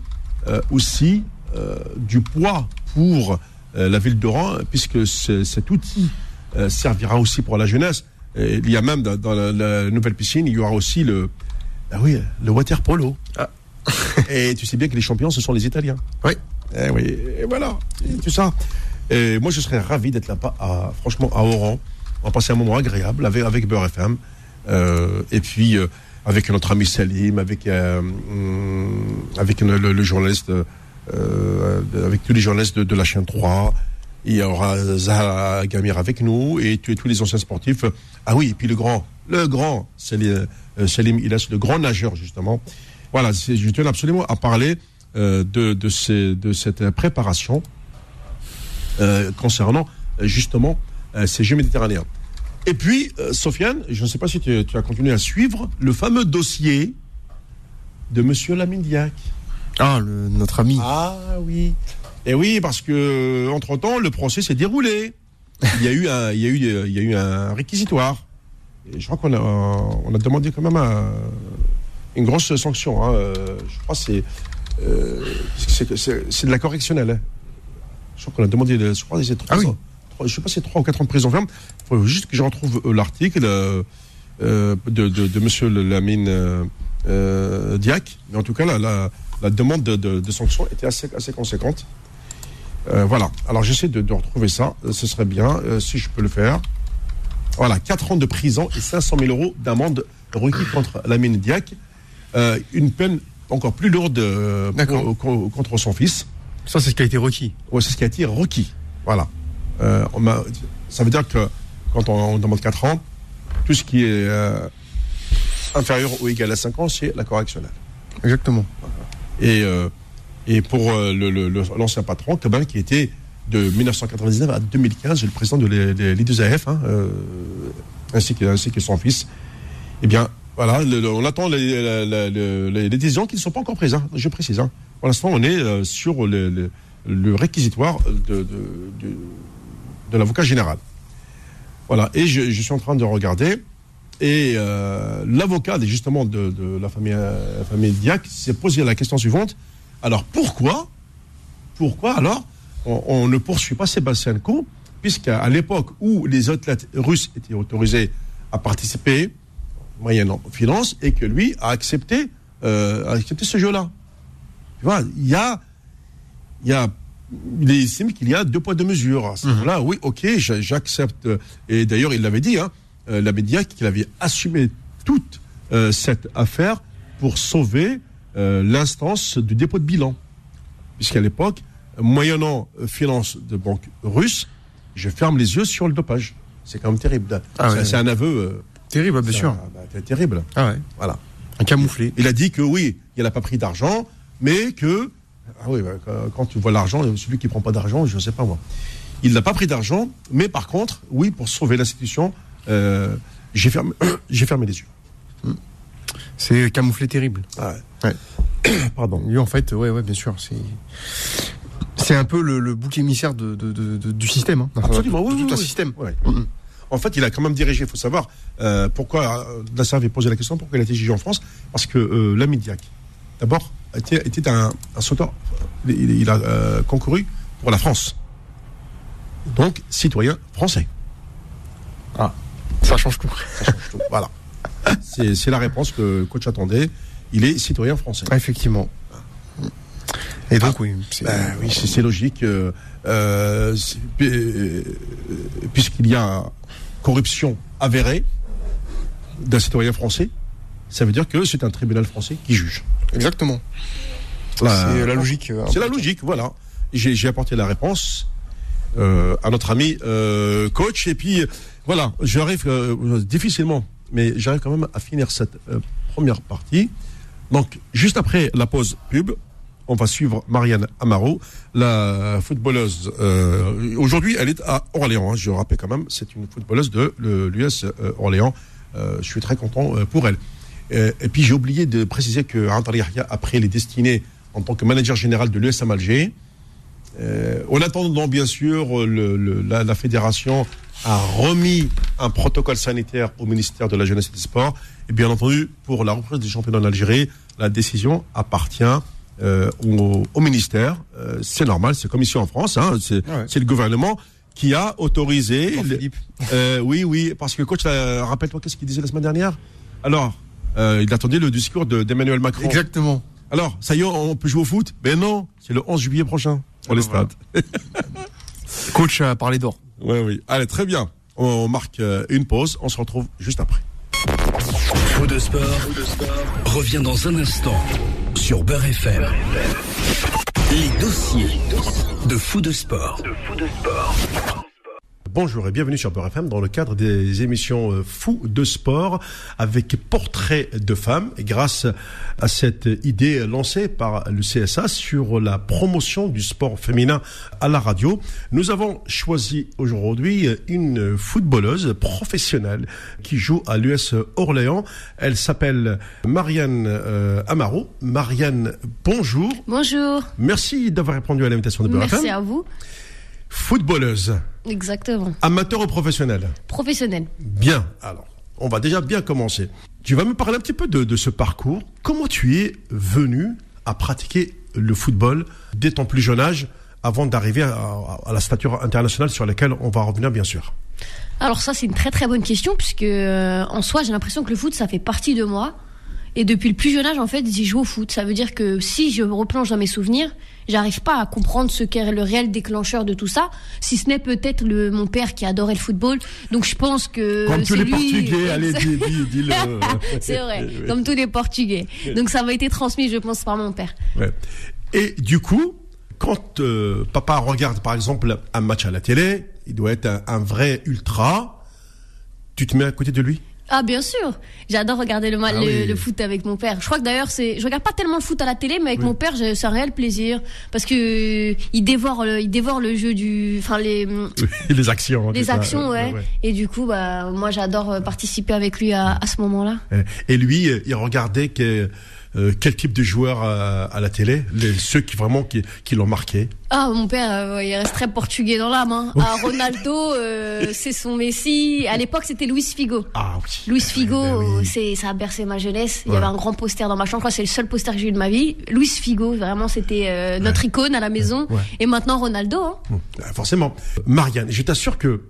Speaker 2: euh, aussi euh, du poids pour euh, la ville d'Oran, puisque ce- cet outil euh, servira aussi pour la jeunesse. Et il y a même dans, dans la, la nouvelle piscine, il y aura aussi le, ah oui, le water polo.
Speaker 3: Ah.
Speaker 2: et tu sais bien que les champions, ce sont les Italiens.
Speaker 3: Oui.
Speaker 2: Eh oui, et voilà, tout ça. Et moi, je serais ravi d'être là-bas, à- franchement, à Oran. On va passer un moment agréable avec, avec Beurre FM. Euh, et puis, euh, avec notre ami Salim, avec, euh, hum, avec le, le- le journaliste, euh, avec tous les journalistes de, de la chaîne 3. Il y aura Zahra Gamir avec nous et tous les anciens sportifs. Ah oui, et puis le grand, le grand Salim, euh, Salim Ilas, le grand nageur, justement. Voilà, je tiens absolument à parler euh, de, de, ces, de cette préparation euh, concernant euh, justement euh, ces Jeux méditerranéens. Et puis, euh, Sofiane, je ne sais pas si tu, tu as continué à suivre le fameux dossier de Monsieur Lamine Diac.
Speaker 3: Ah, le- notre ami.
Speaker 2: Ah oui. Et oui, parce que entre temps, le procès s'est déroulé. Il y a eu un, il y a eu, il y a eu un réquisitoire. Et je crois qu'on a, on a demandé quand même un- une grosse sanction. hein. Euh, Je crois que c'est, euh, c'est, de la correctionnelle. hein. Je crois qu'on a demandé, de- je crois c'est trois,
Speaker 3: Ah oui.
Speaker 2: trois- je sais pas si c'est trois ou quatre ans de prison ferme. Il faut juste que je retrouve euh, l'article euh, de, de, de Monsieur Lamine euh, Diac. Mais en tout cas, la, la, la demande de, sanction était assez, assez conséquente. Euh, voilà. Alors j'essaie de, de retrouver ça. Ce serait bien euh, si je peux le faire. Voilà, 4 ans de prison et 500 000 euros d'amende requis contre Lamine Diac. Euh, une peine encore plus lourde euh, pour- co- contre son fils.
Speaker 3: Ça, c'est ce qui a été requis.
Speaker 2: Ouais, c'est ce qui a été requis. Voilà. Euh, on ça veut dire que quand on, on demande 4 ans, tout ce qui est euh, inférieur ou égal à 5 ans, c'est la correctionnelle.
Speaker 3: Exactement.
Speaker 2: Et, euh, et pour euh, l'ancien patron, Tobin, qui était de 1999 à 2015, le président de l'I2AF, hein, euh, ainsi, que, ainsi que son fils, eh bien, voilà, on attend les, décisions qui ne sont pas encore prises, hein, je précise. Hein. Pour l'instant, on est euh, sur le, réquisitoire de, l'avocat général. Voilà, et je, suis en train de regarder. Et euh, l'avocat, justement, de, la famille, la Diac s'est posé la question suivante. Alors, pourquoi, pourquoi alors, on, ne poursuit pas Sébastien Coe, puisqu'à l'époque où les athlètes russes étaient autorisés à participer, moyennant finance, et que lui a accepté, euh, a accepté ce jeu-là. Tu vois, il y a, il y a, il estime qu'il y a deux poids deux mesures. À ce moment-là, oui, ok, j'a- j'accepte. Et d'ailleurs, il l'avait dit, hein, euh, la média, qu'il avait assumé toute euh, cette affaire pour sauver euh, l'instance du dépôt de bilan. Puisqu'à l'époque, moyennant euh, finance de banque russe, je ferme les yeux sur le dopage. C'est quand même terrible.
Speaker 3: Ah
Speaker 2: C'est- un aveu. euh,
Speaker 3: Terrible, bien sûr.
Speaker 2: bah, c'est terrible.
Speaker 3: Ah ouais.
Speaker 2: Voilà.
Speaker 3: Un camouflé.
Speaker 2: Il a dit que oui, il n'a pas pris d'argent, mais que. Ah oui, bah, quand- tu vois l'argent, celui qui prend pas d'argent, je ne sais pas moi. Il n'a pas pris d'argent, mais par contre, oui, pour sauver l'institution, euh, j'ai fermé, les yeux.
Speaker 3: C'est camouflé terrible.
Speaker 2: Ah
Speaker 3: Ouais.
Speaker 2: Pardon.
Speaker 3: Lui, en fait, ouais, ouais, bien sûr. C'est. Un peu le, le bouc émissaire de, de- de- de- du système. Hein.
Speaker 2: Absolument,
Speaker 3: de-
Speaker 2: oui,
Speaker 3: tout un
Speaker 2: oui.
Speaker 3: système.
Speaker 2: Ouais.
Speaker 3: Mhm.
Speaker 2: En fait, il a quand même dirigé. Il faut savoir euh, pourquoi euh, Nasser avait posé la question pourquoi il a été jugé en France? Parce que euh, Diack, d'abord, était, était un, un sauteur. Il, il a euh, concouru pour la France. Donc, citoyen français.
Speaker 3: Ça change tout.
Speaker 2: Ça change tout. Voilà. C'est la réponse que le coach attendait. Il est citoyen français.
Speaker 3: Ah, Effectivement. Et donc, oui. c'est-
Speaker 2: Ben oui, c'est c'est logique. euh, euh, euh, Puisqu'il y a corruption avérée d'un citoyen français, ça veut dire que c'est un tribunal français qui juge.
Speaker 3: Exactement.
Speaker 2: Là,
Speaker 3: c'est la logique. euh,
Speaker 2: C'est la logique, voilà. J'ai apporté la réponse euh, à notre ami euh, coach. Et puis, euh, voilà, j'arrive euh, difficilement, mais j'arrive quand même à finir cette euh, première partie. Donc, juste après la pause pub, on va suivre Marianne Amaro, la footballeuse. euh, Aujourd'hui, elle est à Orléans, hein, je rappelle quand même, c'est une footballeuse de l'US Orléans. Euh, je suis très content euh, pour elle. Euh, et puis, j'ai oublié de préciser que Antar après les destinées en tant que manager général de l'USM Alger, euh, en attendant, bien sûr, la fédération a remis un protocole sanitaire au ministère de la Jeunesse et des Sports. Et bien entendu, pour la reprise des championnats en Algérie, la décision appartient euh, au, au ministère. Euh, c'est normal, c'est comme ici en France. Hein, c'est
Speaker 3: Ouais.
Speaker 2: le gouvernement qui a autorisé. Le- euh, oui, oui, parce que coach, rappelle-toi qu'est-ce qu'il disait la semaine dernière? Alors, euh, il attendait le discours de- d'Emmanuel Macron.
Speaker 3: Exactement.
Speaker 2: Alors, ça y est, on peut jouer au foot? Ben non, c'est le 11 juillet prochain pour les
Speaker 3: Voilà.
Speaker 2: stades.
Speaker 3: Coach a parlé d'or.
Speaker 2: Oui, oui. Allez, très bien. On marque euh, une pause. On se retrouve juste après.
Speaker 1: Faux de sport, revient dans un instant sur Beurre FM. Les dossiers de Fou de sport.
Speaker 2: Bonjour et bienvenue sur Beurre FM dans le cadre des émissions euh, Fou de sport avec portrait de femmes grâce à cette idée lancée par le CSA sur la promotion du sport féminin à la radio, nous avons choisi aujourd'hui une footballeuse professionnelle qui joue à l'US Orléans. Elle s'appelle Marianne euh, Amaro. Marianne, bonjour.
Speaker 6: Bonjour,
Speaker 2: Merci d'avoir répondu à l'invitation de Beurre
Speaker 6: merci
Speaker 2: FM.
Speaker 6: à vous.
Speaker 2: Footballeuse,
Speaker 6: Exactement.
Speaker 2: amateur ou professionnel
Speaker 6: Professionnel.
Speaker 2: Bien, alors, on va déjà bien commencer. Tu vas me parler un petit peu de, de ce parcours. Comment tu es venu à pratiquer le football dès ton plus jeune âge avant d'arriver à, à- à la stature internationale sur laquelle on va revenir bien sûr?
Speaker 6: Alors ça c'est une très très bonne question puisque euh, en soi j'ai l'impression que le foot ça fait partie de moi et depuis le plus jeune âge en fait j'ai joué au foot. Ça veut dire que si je replonge dans mes souvenirs, j'arrive pas à comprendre ce qu'est le réel déclencheur de tout ça, si ce n'est peut-être le mon père qui adorait le football. Donc je pense que
Speaker 2: Comme tous les
Speaker 6: lui-
Speaker 2: Portugais, allez, dis, dis, dis-le.
Speaker 6: c'est vrai, comme tous les Portugais. Donc ça m'a été transmis je pense par mon père.
Speaker 2: Ouais. Et du coup, quand euh, papa regarde par exemple un match à la télé, il doit être un, un vrai ultra. Tu te mets à côté de lui?
Speaker 6: Ah bien sûr, j'adore regarder le,
Speaker 2: Ah
Speaker 6: le,
Speaker 2: oui.
Speaker 6: le foot avec mon père. Je crois que d'ailleurs c'est, je regarde pas tellement le foot à la télé, mais avec mon père c'est un réel plaisir parce que euh, il dévore, le, il dévore le jeu du, enfin les,
Speaker 2: Les actions.
Speaker 6: les actions, ouais. Et du coup, bah moi j'adore euh, participer avec lui à, à ce moment-là.
Speaker 2: Et lui, euh, il regardait que, euh, quel type de joueur à, à la télé, les, ceux qui vraiment qui, qui l'ont marqué.
Speaker 6: Ah, mon père, euh, il reste très portugais dans l'âme. Hein. Ah, Ronaldo, euh, c'est son Messi. À l'époque, c'était Luis Figo.
Speaker 2: Ah oui.
Speaker 6: Luis Figo,
Speaker 2: Ben oui.
Speaker 6: c'est ça a bercé ma jeunesse. Il
Speaker 2: Ouais.
Speaker 6: y avait un grand poster dans ma chambre. C'est le seul poster que j'ai eu de ma vie. Luis Figo, vraiment, c'était notre icône à la maison.
Speaker 2: Ouais.
Speaker 6: Et maintenant Ronaldo. Hein.
Speaker 2: Hum, Forcément. Marianne, je t'assure que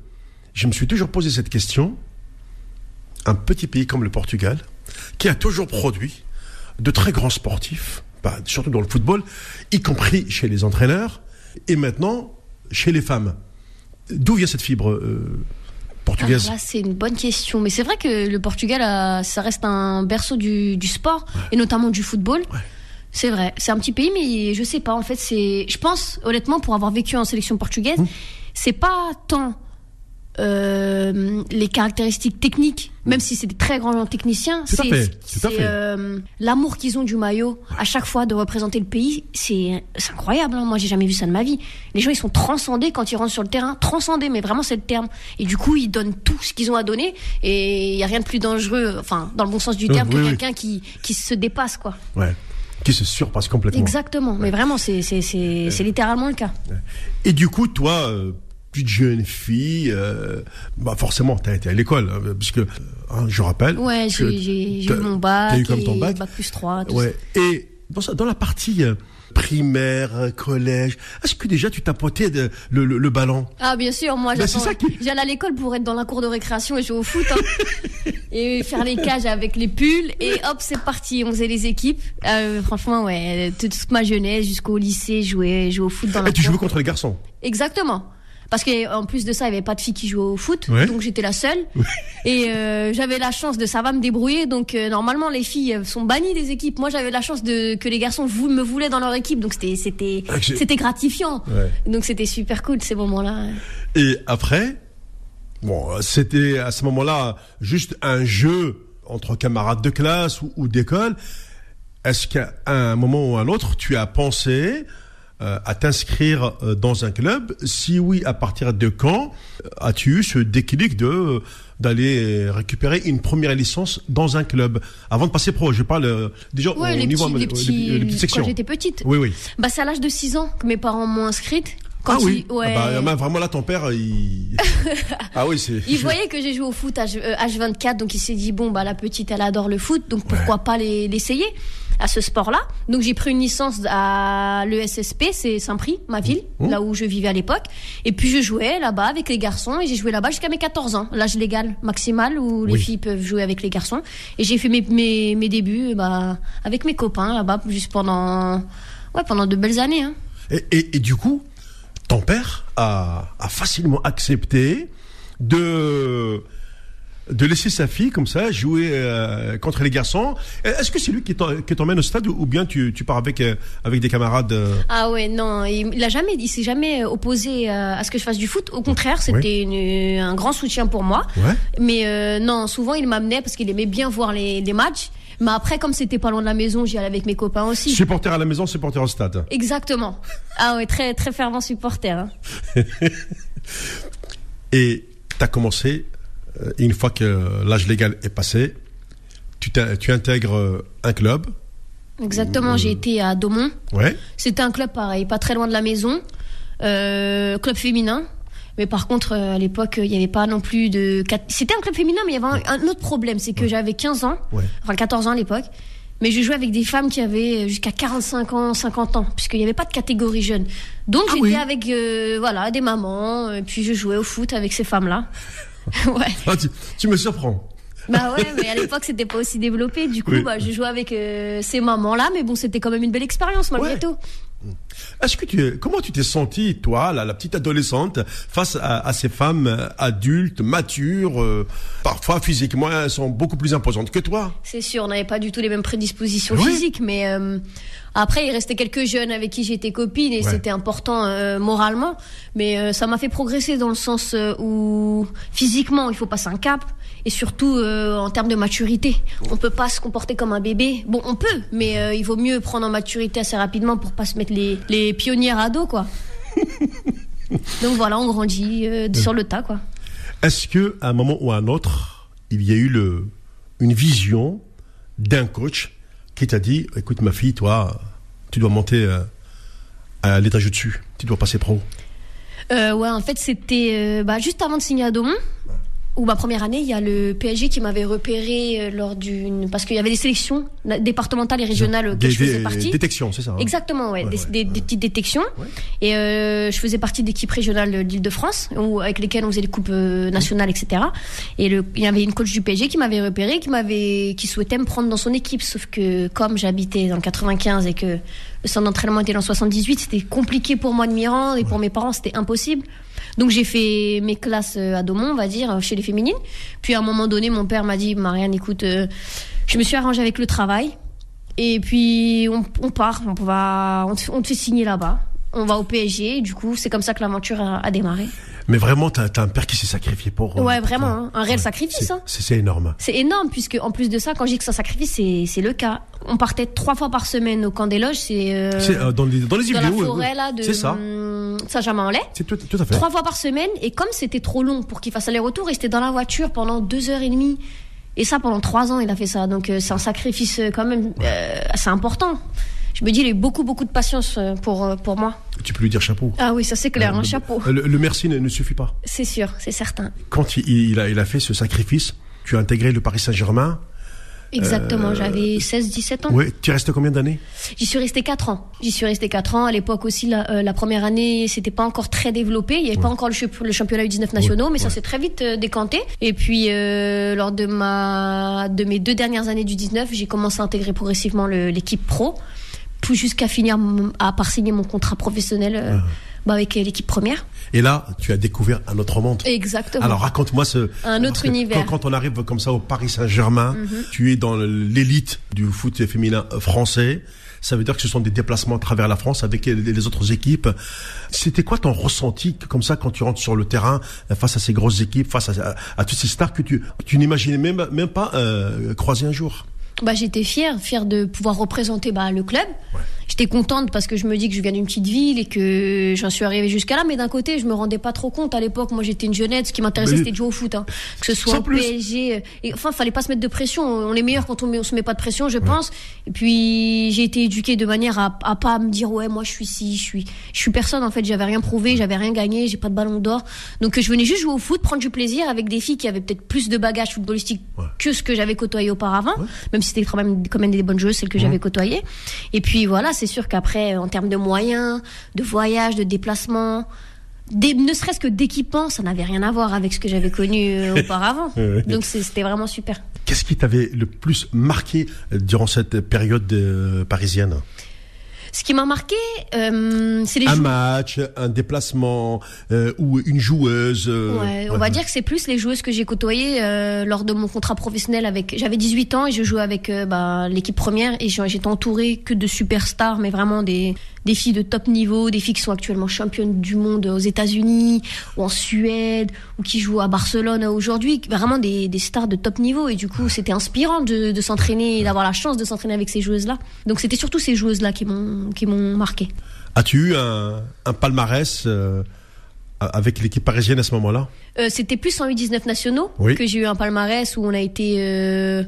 Speaker 2: je me suis toujours posé cette question. Un petit pays comme le Portugal, qui a toujours produit de très grands sportifs, bah, surtout dans le football, y compris chez les entraîneurs, et maintenant chez les femmes. D'où vient cette fibre euh, portugaise?
Speaker 6: Là, c'est une bonne question. Mais c'est vrai que le Portugal, ça reste un berceau du, du sport et notamment du football.
Speaker 2: Ouais.
Speaker 6: C'est vrai. C'est un petit pays, mais je sais pas. En fait, c'est. Je pense, honnêtement, pour avoir vécu en sélection portugaise,
Speaker 2: Mmh.
Speaker 6: c'est pas tant euh, les caractéristiques techniques, même si c'est des très grands techniciens. C'est euh, l'amour qu'ils ont du maillot à chaque fois de représenter le pays. C'est incroyable. hein. Moi, j'ai jamais vu ça de ma vie. Les gens, ils sont transcendés quand ils rentrent sur le terrain. Transcendés, mais vraiment, c'est le terme. Et du coup, ils donnent tout ce qu'ils ont à donner. Et il y a rien de plus dangereux, enfin, dans le bon sens du
Speaker 2: Oui,
Speaker 6: terme,
Speaker 2: oui,
Speaker 6: que
Speaker 2: oui.
Speaker 6: quelqu'un qui, qui se dépasse, quoi.
Speaker 2: Ouais. Qui se surpasse complètement.
Speaker 6: Exactement. Mais vraiment, c'est littéralement le cas.
Speaker 2: Et du coup, toi, plus jeune fille, euh, bah forcément, t'as été à l'école, hein, puisque, euh, hein, je rappelle.
Speaker 6: Ouais,
Speaker 2: que
Speaker 6: j'ai eu mon bac.
Speaker 2: T'as eu comme ton bac.
Speaker 6: plus 3. tout
Speaker 2: Ouais. Et dans, ça- dans la partie euh, primaire, euh, collège, est-ce que déjà tu tapotais de- le, le, le ballon?
Speaker 6: Ah bien sûr, moi
Speaker 2: Bah, qui-
Speaker 6: j'allais à l'école pour être dans la cour de récréation et jouer au foot hein. et faire les cages avec les pulls et hop c'est parti, on faisait les équipes. Euh, franchement ouais, toute, toute ma jeunesse jusqu'au lycée, jouer jouer au foot dans la
Speaker 2: Et tu jouais contre les garçons?
Speaker 6: Exactement. Parce qu'en plus de ça, il n'y avait pas de filles qui jouaient au foot,
Speaker 2: Ouais.
Speaker 6: donc j'étais la seule. Et euh, j'avais la chance de ça va me débrouiller, donc euh, normalement les filles sont bannies des équipes. Moi j'avais la chance de que les garçons vou- me voulaient dans leur équipe, donc c'était c'était
Speaker 2: Ah,
Speaker 6: c'était gratifiant.
Speaker 2: Ouais.
Speaker 6: Donc c'était super cool ces moments-là.
Speaker 2: Et après, bon, c'était à ce moment-là juste un jeu entre camarades de classe ou, ou d'école. Est-ce qu'à un moment ou à un autre, tu as pensé à t'inscrire euh, dans un club Si oui, à partir de quand euh, as-tu eu ce déclic de euh, d'aller récupérer une première licence dans un club? Avant de passer pro Je parle euh, déjà
Speaker 6: Ouais,
Speaker 2: au
Speaker 6: les
Speaker 2: niveau
Speaker 6: petits, les
Speaker 2: euh,
Speaker 6: petits,
Speaker 2: les petites sections.
Speaker 6: quand j'étais petite.
Speaker 2: Oui, oui.
Speaker 6: Bah c'est à l'âge de 6 ans que mes parents m'ont inscrite. Quand
Speaker 2: ah oui.
Speaker 6: ouais.
Speaker 2: Ah bah, vraiment là, ton père, il. ah oui, c'est.
Speaker 6: Il voyait que j'ai joué au foot à H- euh, H24, donc il s'est dit bon bah la petite elle adore le foot, donc pourquoi pas les- l'essayer? À ce sport-là. Donc j'ai pris une licence à l'ESSP, c'est Saint-Prix, ma ville,
Speaker 2: Mmh.
Speaker 6: là où je vivais à l'époque. Et puis je jouais là-bas avec les garçons et j'ai joué là-bas jusqu'à mes 14 ans, l'âge légal maximal où les
Speaker 2: Oui.
Speaker 6: filles peuvent jouer avec les garçons. Et j'ai fait mes, mes, mes débuts bah, avec mes copains là-bas juste pendant ouais pendant de belles années. Hein.
Speaker 2: Et, et, et du coup, ton père a, a facilement accepté de de laisser sa fille comme ça jouer euh, contre les garçons. Est-ce que c'est lui qui t'emmène au stade ou bien tu, tu pars avec euh, avec des camarades euh,
Speaker 6: Ah ouais, non, il, il a jamais, il s'est jamais opposé euh, à ce que je fasse du foot. Au contraire, c'était un grand soutien pour moi.
Speaker 2: Ouais.
Speaker 6: Mais euh, non, souvent il m'amenait parce qu'il aimait bien voir les, les matchs. Mais après, comme c'était pas loin de la maison, j'y allais avec mes copains aussi.
Speaker 2: Supporter à la maison, supporter au stade.
Speaker 6: Exactement. Ah ouais, très très fervent supporter. hein.
Speaker 2: Et tu as commencé, euh, une fois que l'âge légal est passé, tu, intègres euh, un club.
Speaker 6: Exactement. J'ai été à Daumont.
Speaker 2: Ouais.
Speaker 6: C'était un club pareil, pas très loin de la maison, euh, club féminin. Mais par contre, euh, à l'époque, il n'y avait pas non plus de. C'était un club féminin, mais il y avait un, un autre problème, c'est que j'avais 15 ans,
Speaker 2: Ouais.
Speaker 6: enfin 14 ans à l'époque, mais je jouais avec des femmes qui avaient jusqu'à 45 ans, 50 ans, puisqu'il n'y avait pas de catégorie jeune. Donc
Speaker 2: Ah
Speaker 6: j'étais
Speaker 2: oui.
Speaker 6: avec euh, voilà des mamans, et puis je jouais au foot avec ces femmes-là. ouais.
Speaker 2: Ah, tu, tu me surprends.
Speaker 6: Bah ouais, mais à l'époque c'était pas aussi développé. Du coup,
Speaker 2: Oui.
Speaker 6: bah, je jouais avec euh, ces mamans-là, mais bon, c'était quand même une belle expérience malgré
Speaker 2: Ouais.
Speaker 6: tout.
Speaker 2: Est-ce que tu, comment tu t'es sentie, toi, la, la petite adolescente, face à, à ces femmes euh, adultes, matures, euh, parfois physiquement, elles sont beaucoup plus imposantes que toi?
Speaker 6: C'est sûr, on n'avait pas du tout les mêmes prédispositions
Speaker 2: Oui.
Speaker 6: physiques, mais euh, après, il restait quelques jeunes avec qui j'étais copine et
Speaker 2: Ouais.
Speaker 6: c'était important euh, moralement. Mais ça m'a fait progresser dans le sens où physiquement, il faut passer un cap et surtout euh, en termes de maturité. On peut pas se comporter comme un bébé. Bon, on peut, mais euh, il vaut mieux prendre en maturité assez rapidement pour pas se mettre les, les pionnières à dos, quoi. Donc voilà, on grandit euh, sur le tas, quoi.
Speaker 2: Est-ce que à un moment ou à un autre, il y a eu le, une vision d'un coach qui t'a dit, écoute ma fille, toi, tu dois monter euh, à l'étage au-dessus, tu dois passer pro?
Speaker 6: Euh, ouais, en fait, c'était euh, bah, juste avant de signer à Daumont. Où ma première année, il y a le PSG qui m'avait repéré euh, lors d'une parce qu'il y avait des sélections départementales et régionales je faisais
Speaker 2: des-
Speaker 6: partie.
Speaker 2: détections, c'est ça hein
Speaker 6: Exactement, ouais,
Speaker 2: Ouais,
Speaker 6: des,
Speaker 2: ouais,
Speaker 6: des- des petites détections. Et euh, je faisais partie d'équipes régionales d'Île-de-France, où- avec lesquelles on faisait les coupes euh, nationales, etc. Et le, il y avait une coach du PSG qui m'avait repéré, qui m'avait, qui souhaitait me prendre dans son équipe. Sauf que comme j'habitais dans le 95 et que le centre d'entraînement était dans le 78, c'était compliqué pour moi de m'y rendre et pour mes parents c'était impossible. Donc j'ai fait mes classes euh, à Daumont, on va dire, chez les féminines. Puis à un moment donné, mon père m'a dit, Marianne, écoute, euh, je me suis arrangée avec le travail. Et puis on, part, on va, on on te fait signer là-bas. On va au PSG. et du coup, c'est comme ça que l'aventure a, a démarré.
Speaker 2: Mais vraiment, t'as as un père qui s'est sacrifié pour. euh,
Speaker 6: Ouais, vraiment, hein, un réel
Speaker 2: Ouais.
Speaker 6: sacrifice,
Speaker 2: C'est-
Speaker 6: hein.
Speaker 2: C'est c'est énorme.
Speaker 6: C'est énorme puisque en plus de ça, quand je dis que c'est un sacrifice, c'est c'est le cas. On partait trois fois par semaine au camp des loges. C'est euh,
Speaker 2: C'est euh, dans les dans les
Speaker 6: dans la forêt
Speaker 2: ouais.
Speaker 6: là de
Speaker 2: C'est ça.
Speaker 6: hum, Saint-Germain-en-Laye.
Speaker 2: C'est tout, tout à fait.
Speaker 6: Trois fois par semaine et comme c'était trop long pour qu'il fasse aller-retour, il était dans la voiture pendant deux heures et demie. Et ça pendant trois ans, il a fait ça. Donc euh, c'est un sacrifice quand même euh, assez important. Je me dis, il a eu beaucoup beaucoup de patience euh, pour euh, pour moi.
Speaker 2: Tu peux lui dire chapeau.
Speaker 6: Ah oui, ça c'est clair,
Speaker 2: Euh,
Speaker 6: un
Speaker 2: le-
Speaker 6: chapeau.
Speaker 2: Le, le merci ne, ne suffit pas.
Speaker 6: C'est sûr, c'est certain.
Speaker 2: Quand il, il a, il a fait ce sacrifice, tu as intégré le Paris Saint-Germain.
Speaker 6: Exactement, j'avais 16-17 ans.
Speaker 2: Oui. Tu restes combien d'années?
Speaker 6: J'y suis restée 4 ans. J'y suis restée 4 ans. À l'époque aussi, la, euh, la première année, c'était pas encore très développé. Il y avait pas encore le, le championnat U19 nationaux, mais ça s'est très vite euh, décanté. Et puis, euh, lors de ma, de mes deux dernières années du 19, j'ai commencé à intégrer progressivement l'équipe pro, tout jusqu'à finir à part signer mon contrat professionnel euh, bah, avec euh, l'équipe première.
Speaker 2: Et là, tu as découvert un autre monde.
Speaker 6: Exactement.
Speaker 2: Alors raconte-moi ce
Speaker 6: Un autre univers. Mhm.
Speaker 2: Quand, quand on arrive comme ça au Paris Saint-Germain, tu es dans l'élite du foot féminin français. Ça veut dire que ce sont des déplacements à travers la France avec les, autres équipes. C'était quoi ton ressenti comme ça quand tu rentres sur le terrain euh, face à ces grosses équipes, face à, à- à toutes ces stars que tu, tu n'imaginais même même pas euh, croiser un jour?
Speaker 6: Bah, j'étais fière, fière de pouvoir représenter bah, le club. J'étais contente parce que je me dis que je viens d'une petite ville et que j'en suis arrivée jusqu'à là. Mais d'un côté, je me rendais pas trop compte. À l'époque, moi, j'étais une jeunette. Ce qui m'intéressait, c'était de jouer au foot. Hein. Que ce soit. PSG. euh, Et, enfin, fallait pas se mettre de pression. On est meilleur quand on, met, on se met pas de pression, je pense. Et puis, j'ai été éduquée de manière à, à pas me dire ouais, moi, je suis ci, je suis, je suis personne. En fait, j'avais rien prouvé, j'avais rien gagné, j'ai pas de ballon d'or. Donc, euh, je venais juste jouer au foot, prendre du plaisir avec des filles qui avaient peut-être plus de bagages footballistiques
Speaker 2: Ouais.
Speaker 6: que ce que j'avais côtoyé auparavant, même si c'était quand même, quand même des bonnes joueuses, celles que j'avais côtoyées. Et puis voilà, c'est sûr qu'après, en termes de moyens, de voyages, de déplacements, des- ne serait-ce que d'équipement, ça n'avait rien à voir avec ce que j'avais connu euh, auparavant. Donc c'était vraiment super.
Speaker 2: Qu'est-ce qui t'avait le plus marqué euh, durant cette période euh, parisienne?
Speaker 6: Ce qui m'a marqué, euh, c'est les
Speaker 2: Un match, un déplacement euh, ou une joueuse euh,
Speaker 6: Ouais, on va dire que c'est plus les joueuses que j'ai côtoyées euh, lors de mon contrat professionnel avec. J'avais 18 ans et je jouais avec euh, bah, l'équipe première et j'étais entourée que de superstars, mais vraiment des des filles de top niveau, des filles qui sont actuellement championnes du monde aux États-Unis ou en Suède ou qui jouent à Barcelone aujourd'hui, vraiment des, des stars de top niveau et du coup c'était inspirant de, de s'entraîner et d'avoir la chance de s'entraîner avec ces joueuses là. Donc c'était surtout ces joueuses là qui m'ont qui m'ont marqué.
Speaker 2: As-tu eu un, un palmarès euh, avec l'équipe parisienne à ce moment-là?
Speaker 6: Euh, c'était plus en U19 nationaux
Speaker 2: Oui.
Speaker 6: que j'ai eu un palmarès où on a été euh,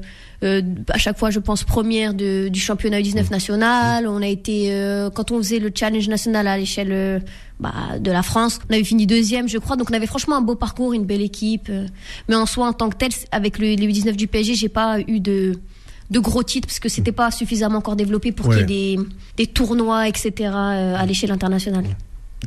Speaker 6: à chaque fois, je pense, première de, du championnat U19 national. On a été, quand on faisait le challenge national à l'échelle bah, de la France, on avait fini deuxième, je crois. Donc on avait franchement un beau parcours, une belle équipe. mais en soi, en tant que tel, avec le, les U19 du PSG, j'ai pas eu de de gros titres parce que c'était pas suffisamment encore développé pour
Speaker 2: Ouais.
Speaker 6: qu'il y ait des, des tournois, etc. euh, à l'échelle internationale.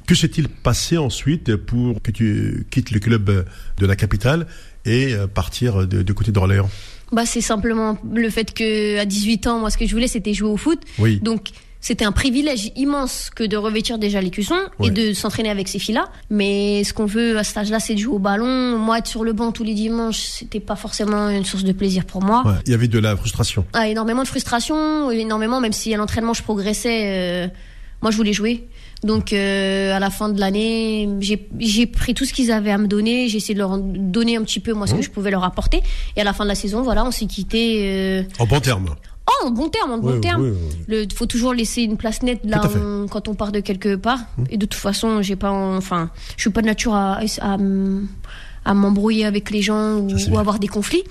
Speaker 2: Que s'est-il passé ensuite pour que tu quittes le club de la capitale et euh, partir de- du côté d'Orléans?
Speaker 6: Bah, c'est simplement le fait que à 18 ans, moi, ce que je voulais, c'était jouer au foot.
Speaker 2: Oui.
Speaker 6: Donc, c'était un privilège immense que de revêtir déjà l'écusson
Speaker 2: Ouais.
Speaker 6: et de s'entraîner avec ces filles-là. Mais ce qu'on veut à cet âge-là, c'est de jouer au ballon. Moi, être sur le banc tous les dimanches, c'était pas forcément une source de plaisir pour moi.
Speaker 2: Ouais, il y avait de la frustration.
Speaker 6: Ah, énormément de frustration, énormément, même si à l'entraînement je progressais, euh, moi je voulais jouer. Donc euh, à la fin de l'année, j'ai pris tout ce qu'ils avaient à me donner, j'ai essayé de leur donner un petit peu moi ce que je pouvais leur apporter. Et à la fin de la saison, voilà, on s'est quitté. Euh...
Speaker 2: En bon terme.
Speaker 6: Oh, en bon terme, en bon terme. Le faut toujours laisser une place nette là on- quand on part de quelque part. Et de toute façon, j'ai pas, en- enfin, je suis pas de nature à à, à m'embrouiller avec les gens ou, ou avoir des conflits.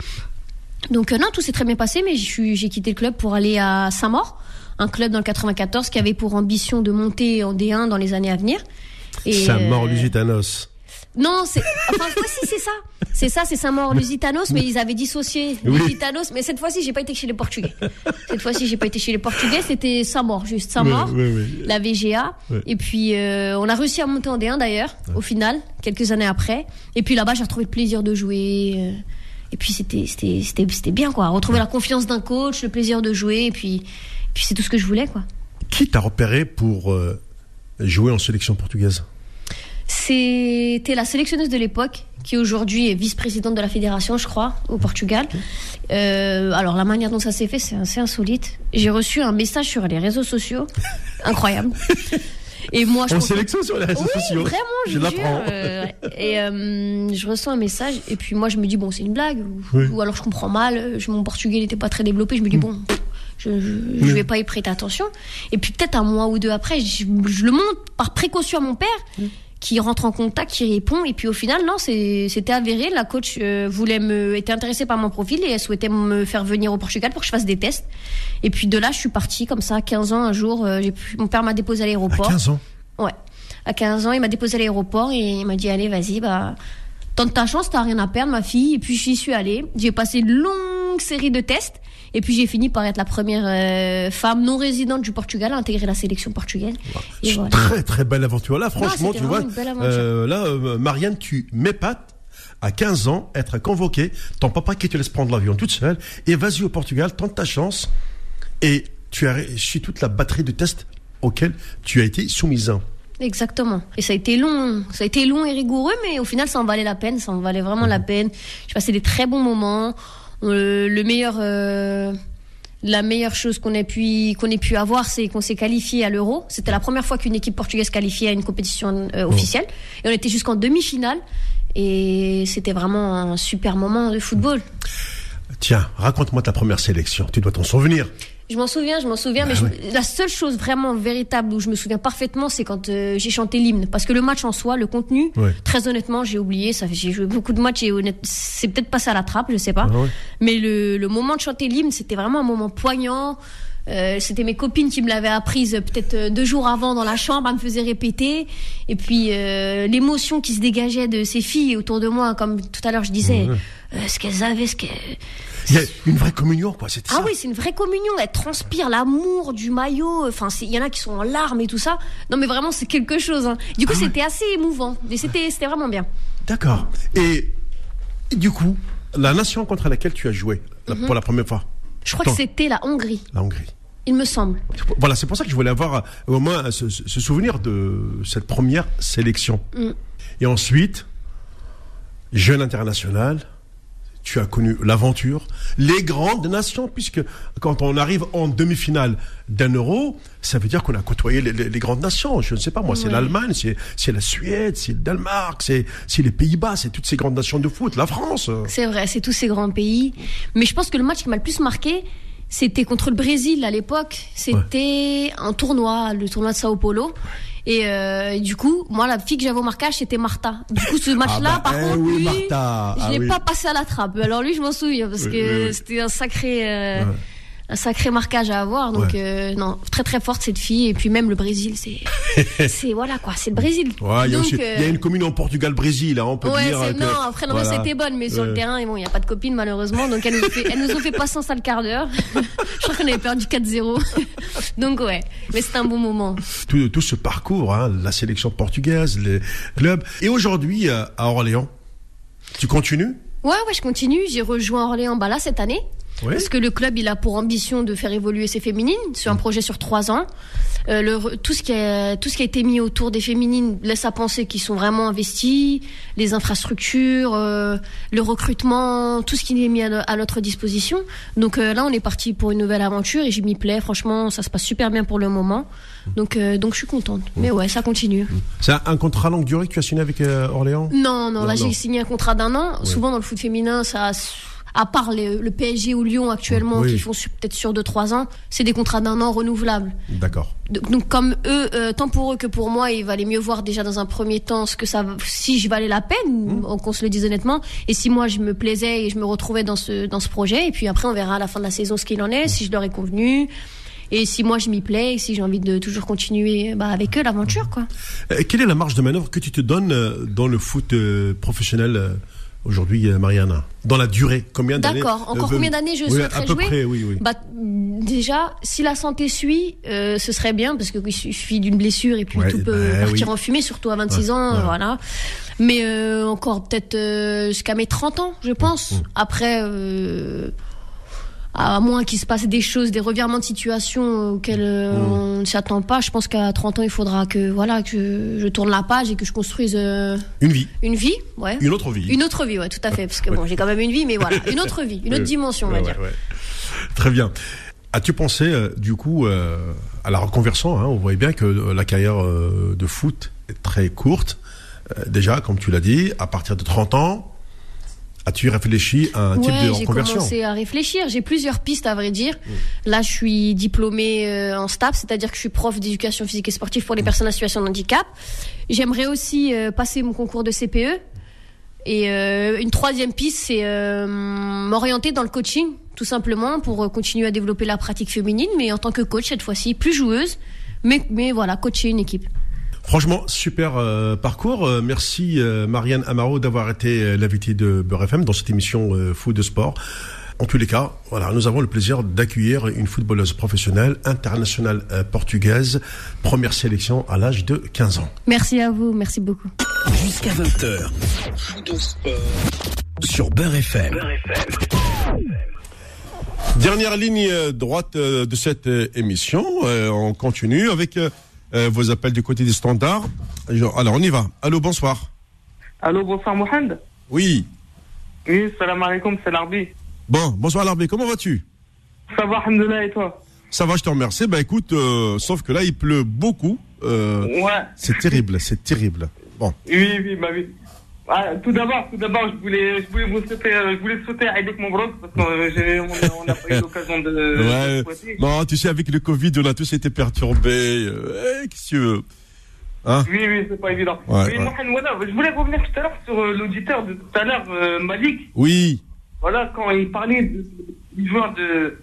Speaker 6: Donc euh, non, tout s'est très bien passé, mais j'ai quitté le club pour aller à Saint-Maur, un club dans le 94 qui avait pour ambition de monter en D1 dans les années à venir. Et,
Speaker 2: Saint-Maur,
Speaker 6: euh,
Speaker 2: Lusitanos.
Speaker 6: Non, c'est enfin cette fois-ci c'est ça. C'est ça, c'est Saint-Maur Lusitanos, mais ils avaient dissocié
Speaker 2: Oui.
Speaker 6: Lusitanos. Mais cette fois-ci, j'ai pas été chez les Portugais. Cette fois-ci, j'ai pas été chez les Portugais. C'était Saint-Maur, juste Saint-Maur, la VGA. Et puis euh, on a réussi à monter en D1 d'ailleurs, au final, quelques années après. Et puis là-bas, j'ai retrouvé le plaisir de jouer. euh, Et puis c'était c'était c'était c'était bien quoi. Retrouver la confiance d'un coach, le plaisir de jouer. Et puis puis c'est tout ce que je voulais quoi.
Speaker 2: Qui t'a repéré pour euh, jouer en sélection portugaise?
Speaker 6: C'était la sélectionneuse de l'époque, qui aujourd'hui est vice-présidente de la fédération, je crois, au Portugal. Euh, alors la manière dont ça s'est fait, c'est assez insolite. J'ai reçu un message sur les réseaux sociaux, incroyable. Et moi, je
Speaker 2: En
Speaker 6: comprends-
Speaker 2: sélection sur les réseaux
Speaker 6: oui,
Speaker 2: sociaux.
Speaker 6: vraiment, je,
Speaker 2: l'apprends.
Speaker 6: euh, et euh, je reçois un message, et puis moi, je me dis, bon, c'est une blague, ou,
Speaker 2: Oui.
Speaker 6: ou alors je comprends mal, je- mon portugais n'était pas très développé, je me dis, bon, je, je vais pas y prêter attention. Et puis peut-être un mois ou deux après, je, je le montre par précaution à mon père, qui rentre en contact, qui répond, et puis au final, non, c'était avéré, la coach euh, voulait me, était intéressée par mon profil, et elle souhaitait me faire venir au Portugal pour que je fasse des tests. Et puis de là, je suis partie comme ça, 15 ans, un jour, euh, pu- mon père m'a déposé à
Speaker 2: À
Speaker 6: l'aéroport.
Speaker 2: 15 ans.
Speaker 6: Ouais. À 15 ans, il m'a déposé à l'aéroport et il m'a dit allez, vas-y, bah tente ta chance, t'as rien à perdre, ma fille. Et puis j'y suis allée. J'ai passé une longue série de tests et puis j'ai fini par être la première euh, femme non résidente du Portugal à intégrer la sélection portugaise. Et
Speaker 2: C'est une
Speaker 6: voilà.
Speaker 2: très très belle aventure. Là, franchement, tu vois, euh, là, euh, Marianne, tu m'épates. À 15 ans, être convoqué, ton papa qui te laisse prendre l'avion toute seule, et vas-y au Portugal, tente ta chance, et tu as réussi toute la batterie de tests auxquels tu as été soumise.
Speaker 6: Exactement. Et ça a été long, ça a été long et rigoureux, mais au final, ça en valait la peine. Ça en valait vraiment la peine. J'ai passé des très bons moments. Euh, le meilleur, euh, la meilleure chose qu'on ait pu qu'on ait pu avoir, c'est qu'on s'est qualifié à l'Euro. C'était la première fois qu'une équipe portugaise qualifiait à une compétition euh, officielle. Et on était jusqu'en demi-finale. Et c'était vraiment un super moment de football.
Speaker 2: Tiens, raconte-moi ta première sélection. Tu dois t'en souvenir.
Speaker 6: Je m'en souviens, je m'en souviens, mais
Speaker 2: Ah
Speaker 6: je- la seule chose vraiment véritable où je me souviens parfaitement, c'est quand euh, j'ai chanté l'hymne. Parce que le match en soi, le contenu,
Speaker 2: Ouais.
Speaker 6: très honnêtement, j'ai oublié. Ça, j'ai joué beaucoup de matchs et honnête, c'est peut-être passé à la trappe, je sais pas.
Speaker 2: Ah ouais.
Speaker 6: Mais le, le moment de chanter l'hymne, c'était vraiment un moment poignant. Euh, c'était mes copines qui me l'avaient apprise peut-être euh, deux jours avant dans la chambre, elles me faisaient répéter. Et puis euh, l'émotion qui se dégageait de ces filles autour de moi, comme tout à l'heure je disais, ce qu'elles avaient, ce qu'elles
Speaker 2: Il y a une vraie communion, quoi. C'était
Speaker 6: ah
Speaker 2: ça.
Speaker 6: oui, c'est une vraie communion. Elle transpire l'amour du maillot. Enfin, c'est- il y en a qui sont en larmes et tout ça. Non, mais vraiment, c'est quelque chose. hein. Du coup,
Speaker 2: Ah ouais.
Speaker 6: c'était assez émouvant. Et c'était, c'était vraiment bien.
Speaker 2: D'accord. Et, et du coup, la nation contre laquelle tu as joué la-
Speaker 6: Mhm.
Speaker 2: pour la première fois,
Speaker 6: Je crois que c'était la Hongrie,
Speaker 2: la Hongrie.
Speaker 6: il me semble.
Speaker 2: Voilà, c'est pour ça que je voulais avoir euh, au moins ce souvenir de cette première sélection.
Speaker 6: Mm.
Speaker 2: Et ensuite, jeune international, tu as connu l'aventure, les grandes nations, puisque quand on arrive en demi-finale d'un euro, ça veut dire qu'on a côtoyé les, les- les grandes nations. Je ne sais pas, moi, c'est l'Allemagne, c'est c'est la Suède, c'est le Danemark, c'est c'est les Pays-Bas, c'est toutes ces grandes nations de foot, la France.
Speaker 6: C'est vrai, c'est tous ces grands pays. Mais je pense que le match qui m'a le plus marqué, c'était contre le Brésil à l'époque. C'était un tournoi, le tournoi de Sao Paulo. Et euh, du coup, moi, la fille que j'avais au marquage, c'était Martha. Du coup, ce match-là,
Speaker 2: bah,
Speaker 6: par
Speaker 2: eh
Speaker 6: contre,
Speaker 2: oui,
Speaker 6: lui,
Speaker 2: Martha.
Speaker 6: je
Speaker 2: Ah
Speaker 6: l'ai
Speaker 2: oui.
Speaker 6: pas passé à la trappe. Alors lui, je m'en souviens parce
Speaker 2: Oui,
Speaker 6: que c'était un sacré, euh,
Speaker 2: Ouais.
Speaker 6: Un sacré marquage à avoir. Donc
Speaker 2: Ouais.
Speaker 6: euh, non, très très forte cette fille. Et puis même le Brésil, c'est, c'est voilà quoi, c'est le Brésil.
Speaker 2: Ouais, il y a
Speaker 6: euh,
Speaker 2: il y a une commune en Portugal-Brésil, hein, on peut
Speaker 6: Ouais,
Speaker 2: dire. que-
Speaker 6: non, après, non,
Speaker 2: voilà.
Speaker 6: c'était bonne, mais sur le
Speaker 2: Ouais.
Speaker 6: terrain, et bon, il n'y a pas de copine, malheureusement, donc elles nous fait, elles nous ont fait passer un sale quart d'heure. Je crois qu'on avait perdu 4-0. donc, ouais, mais c'était un bon moment.
Speaker 2: tout, tout ce parcours, hein, la sélection portugaise, les clubs. Et aujourd'hui, euh, à Orléans, tu continues?
Speaker 6: Ouais, ouais, je continue. J'ai rejoint Orléans, bah là, cette année. Parce que le club, il a pour ambition de faire évoluer ses féminines sur un projet sur trois ans. Euh, le, tout, ce qui a, tout ce qui a été mis autour des féminines laisse à penser qu'ils sont vraiment investis, les infrastructures, euh, le recrutement, tout ce qui est mis à, no- à notre disposition. Donc euh, là, on est parti pour une nouvelle aventure et j'y m'y plais. Franchement, ça se passe super bien pour le moment. Donc, donc je suis contente. Mais ouais, ça continue.
Speaker 2: C'est un, contrat longue durée que tu as signé avec Orléans?
Speaker 6: Non, non,
Speaker 2: Non,
Speaker 6: là j'ai signé un contrat d'un an.
Speaker 2: Ouais.
Speaker 6: Souvent dans le foot féminin, ça, à part les- le PSG ou Lyon actuellement,
Speaker 2: Oui.
Speaker 6: qui font peut-être sur 2-3 ans, c'est des contrats d'un an renouvelables.
Speaker 2: D'accord.
Speaker 6: Donc, donc, comme eux, euh, tant pour eux que pour moi, il valait mieux voir déjà dans un premier temps ce que ça, si je valais la peine, qu'on se le dise honnêtement, et si moi je me plaisais et je me retrouvais dans ce dans ce projet, et puis après on verra à la fin de la saison ce qu'il en est, si je leur ai convenu. Et si moi je m'y plais, et si j'ai envie de toujours continuer bah, avec eux l'aventure, quoi.
Speaker 2: Euh, quelle est la marge de manœuvre que tu te donnes euh, dans le foot euh, professionnel aujourd'hui, euh, Mariana Dans la durée Combien d'années
Speaker 6: D'accord. Encore
Speaker 2: euh,
Speaker 6: combien d'années je
Speaker 2: oui,
Speaker 6: souhaiterais
Speaker 2: À peu
Speaker 6: jouer
Speaker 2: près, oui, oui.
Speaker 6: Bah, déjà, si la santé suit, euh, ce serait bien parce qu'il suffit d'une blessure et puis
Speaker 2: Ouais,
Speaker 6: tout peut
Speaker 2: bah
Speaker 6: partir en fumée, surtout à 26
Speaker 2: Ouais,
Speaker 6: ans,
Speaker 2: ouais.
Speaker 6: voilà. Mais euh, encore peut-être jusqu'à mes 30 ans, je pense.
Speaker 2: Mmh.
Speaker 6: Après, euh, à moins qu'il se passe des choses, des revirements de situation auxquels euh,
Speaker 2: Mmh.
Speaker 6: on ne s'attend pas, je pense qu'à 30 ans, il faudra que voilà que je, tourne la page et que je construise euh,
Speaker 2: Une vie,
Speaker 6: une vie, ouais.
Speaker 2: une autre vie.
Speaker 6: Une autre vie, ouais, tout à fait. Parce que
Speaker 2: Ouais.
Speaker 6: bon, j'ai quand même une vie, mais voilà, une autre vie, une autre dimension, on va dire.
Speaker 2: Très bien. As-tu pensé, euh, du coup, euh, à la reconversion hein On voit bien que euh, la carrière euh, de foot est très courte. Euh, déjà, comme tu l'as dit, à partir de 30 ans, as-tu réfléchi à un type de
Speaker 6: j'ai
Speaker 2: reconversion
Speaker 6: commencé à réfléchir. J'ai plusieurs pistes, à vrai dire. Là, je suis diplômée euh, en STAPS, c'est-à-dire que je suis prof d'éducation physique et sportive pour les personnes en situation de handicap. J'aimerais aussi euh, passer mon concours de CPE. Et euh, une troisième piste, c'est m'orienter dans le coaching, tout simplement, pour continuer à développer la pratique féminine, mais en tant que coach cette fois-ci, plus joueuse, mais, mais voilà, coacher une équipe.
Speaker 2: Franchement, super euh, parcours. Euh, merci euh, Marianne Amaro d'avoir été euh, l'invitée de Beurre FM dans cette émission euh, Foot de Sport. En tous les cas, voilà, nous avons le plaisir d'accueillir une footballeuse professionnelle internationale euh, portugaise, première sélection à l'âge de 15 ans.
Speaker 6: Merci à vous, merci beaucoup.
Speaker 1: Jusqu'à 20h. Foot de sport. Sur Beurre FM.
Speaker 2: Dernière ligne euh, droite euh, de cette émission. Euh, on continue avec euh, vos appels du côté des standards. Alors, on y va. Allô, bonsoir.
Speaker 7: Allô, bonsoir Mohamed.
Speaker 2: Oui.
Speaker 7: Oui, salam alaikum, c'est l'Arbi.
Speaker 2: Bon, bonsoir Larbé, comment vas-tu?
Speaker 7: Ça va, alhamdoulilah, et toi?
Speaker 2: Ça va, je te remercie. Bah écoute, euh, sauf que là, il pleut beaucoup. Euh,
Speaker 7: Ouais,
Speaker 2: c'est terrible, c'est terrible. Bon,
Speaker 7: oui, oui, bah oui. Ah, tout d'abord, tout d'abord, je voulais, je voulais vous souhaiter, euh, je voulais souhaiter Aïdek Mobrouk parce qu'on euh, n'a pas eu l'occasion de, de
Speaker 2: ouais. Non, tu sais, avec le Covid, on a tous été perturbés. Euh, eh, Qu'est-ce que tu veux Hein?
Speaker 7: Oui, oui, c'est pas évident.
Speaker 2: Ouais,
Speaker 7: oui,
Speaker 2: ouais.
Speaker 7: Mohamed, voilà, je voulais revenir tout à l'heure sur l'auditeur de tout à l'heure, euh, Malik.
Speaker 2: Oui,
Speaker 7: Voilà, quand il parlait de- du joueur de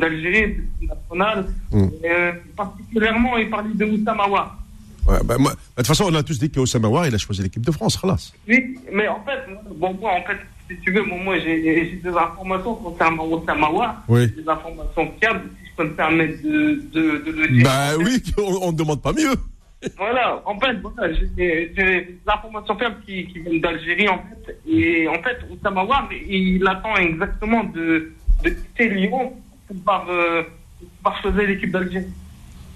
Speaker 7: d'Algérie, de nationale,
Speaker 2: Mm.
Speaker 7: euh, particulièrement, il parlait de Oussama Aouar.
Speaker 2: Ouais, bah, moi, bah, de toute façon, on a tous dit qu'Osama War, il a choisi l'équipe de France, Khalas.
Speaker 7: Oui, mais en fait, bon, moi, en fait, si tu veux, bon, moi, j'ai des informations concernant Oussama Aouar,
Speaker 2: Oui.
Speaker 7: des informations fiables, si je peux me permettre de, de, de le dire.
Speaker 2: Bah oui, on ne demande pas mieux.
Speaker 7: Voilà, en fait, voilà, j'ai des informations fiables qui, qui viennent d'Algérie, en fait, et en fait, Oussama Aouar, il attend exactement de, de quitter Lyon pour pouvoir, euh, pour pouvoir choisir l'équipe d'Algérie.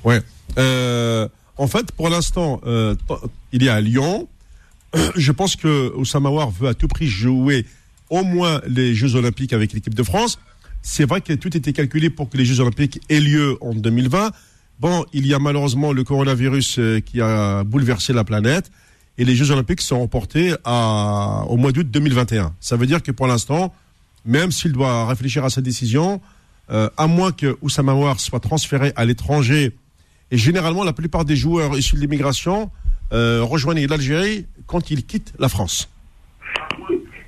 Speaker 2: Ouais. Euh, en fait, pour l'instant, euh, il est à Lyon. Je pense que Oussama War veut à tout prix jouer au moins les Jeux Olympiques avec l'équipe de France. C'est vrai que tout était calculé pour que les Jeux Olympiques aient lieu en 2020. Bon, il y a malheureusement le coronavirus euh, qui a bouleversé la planète et les Jeux Olympiques sont reportés à, au mois d'août 2021. Ça veut dire que pour l'instant, même s'il doit réfléchir à sa décision, euh, à moins que Oussama War soit transféré à l'étranger, et généralement la plupart des joueurs issus de l'immigration euh, rejoignent l'Algérie quand ils quittent la France.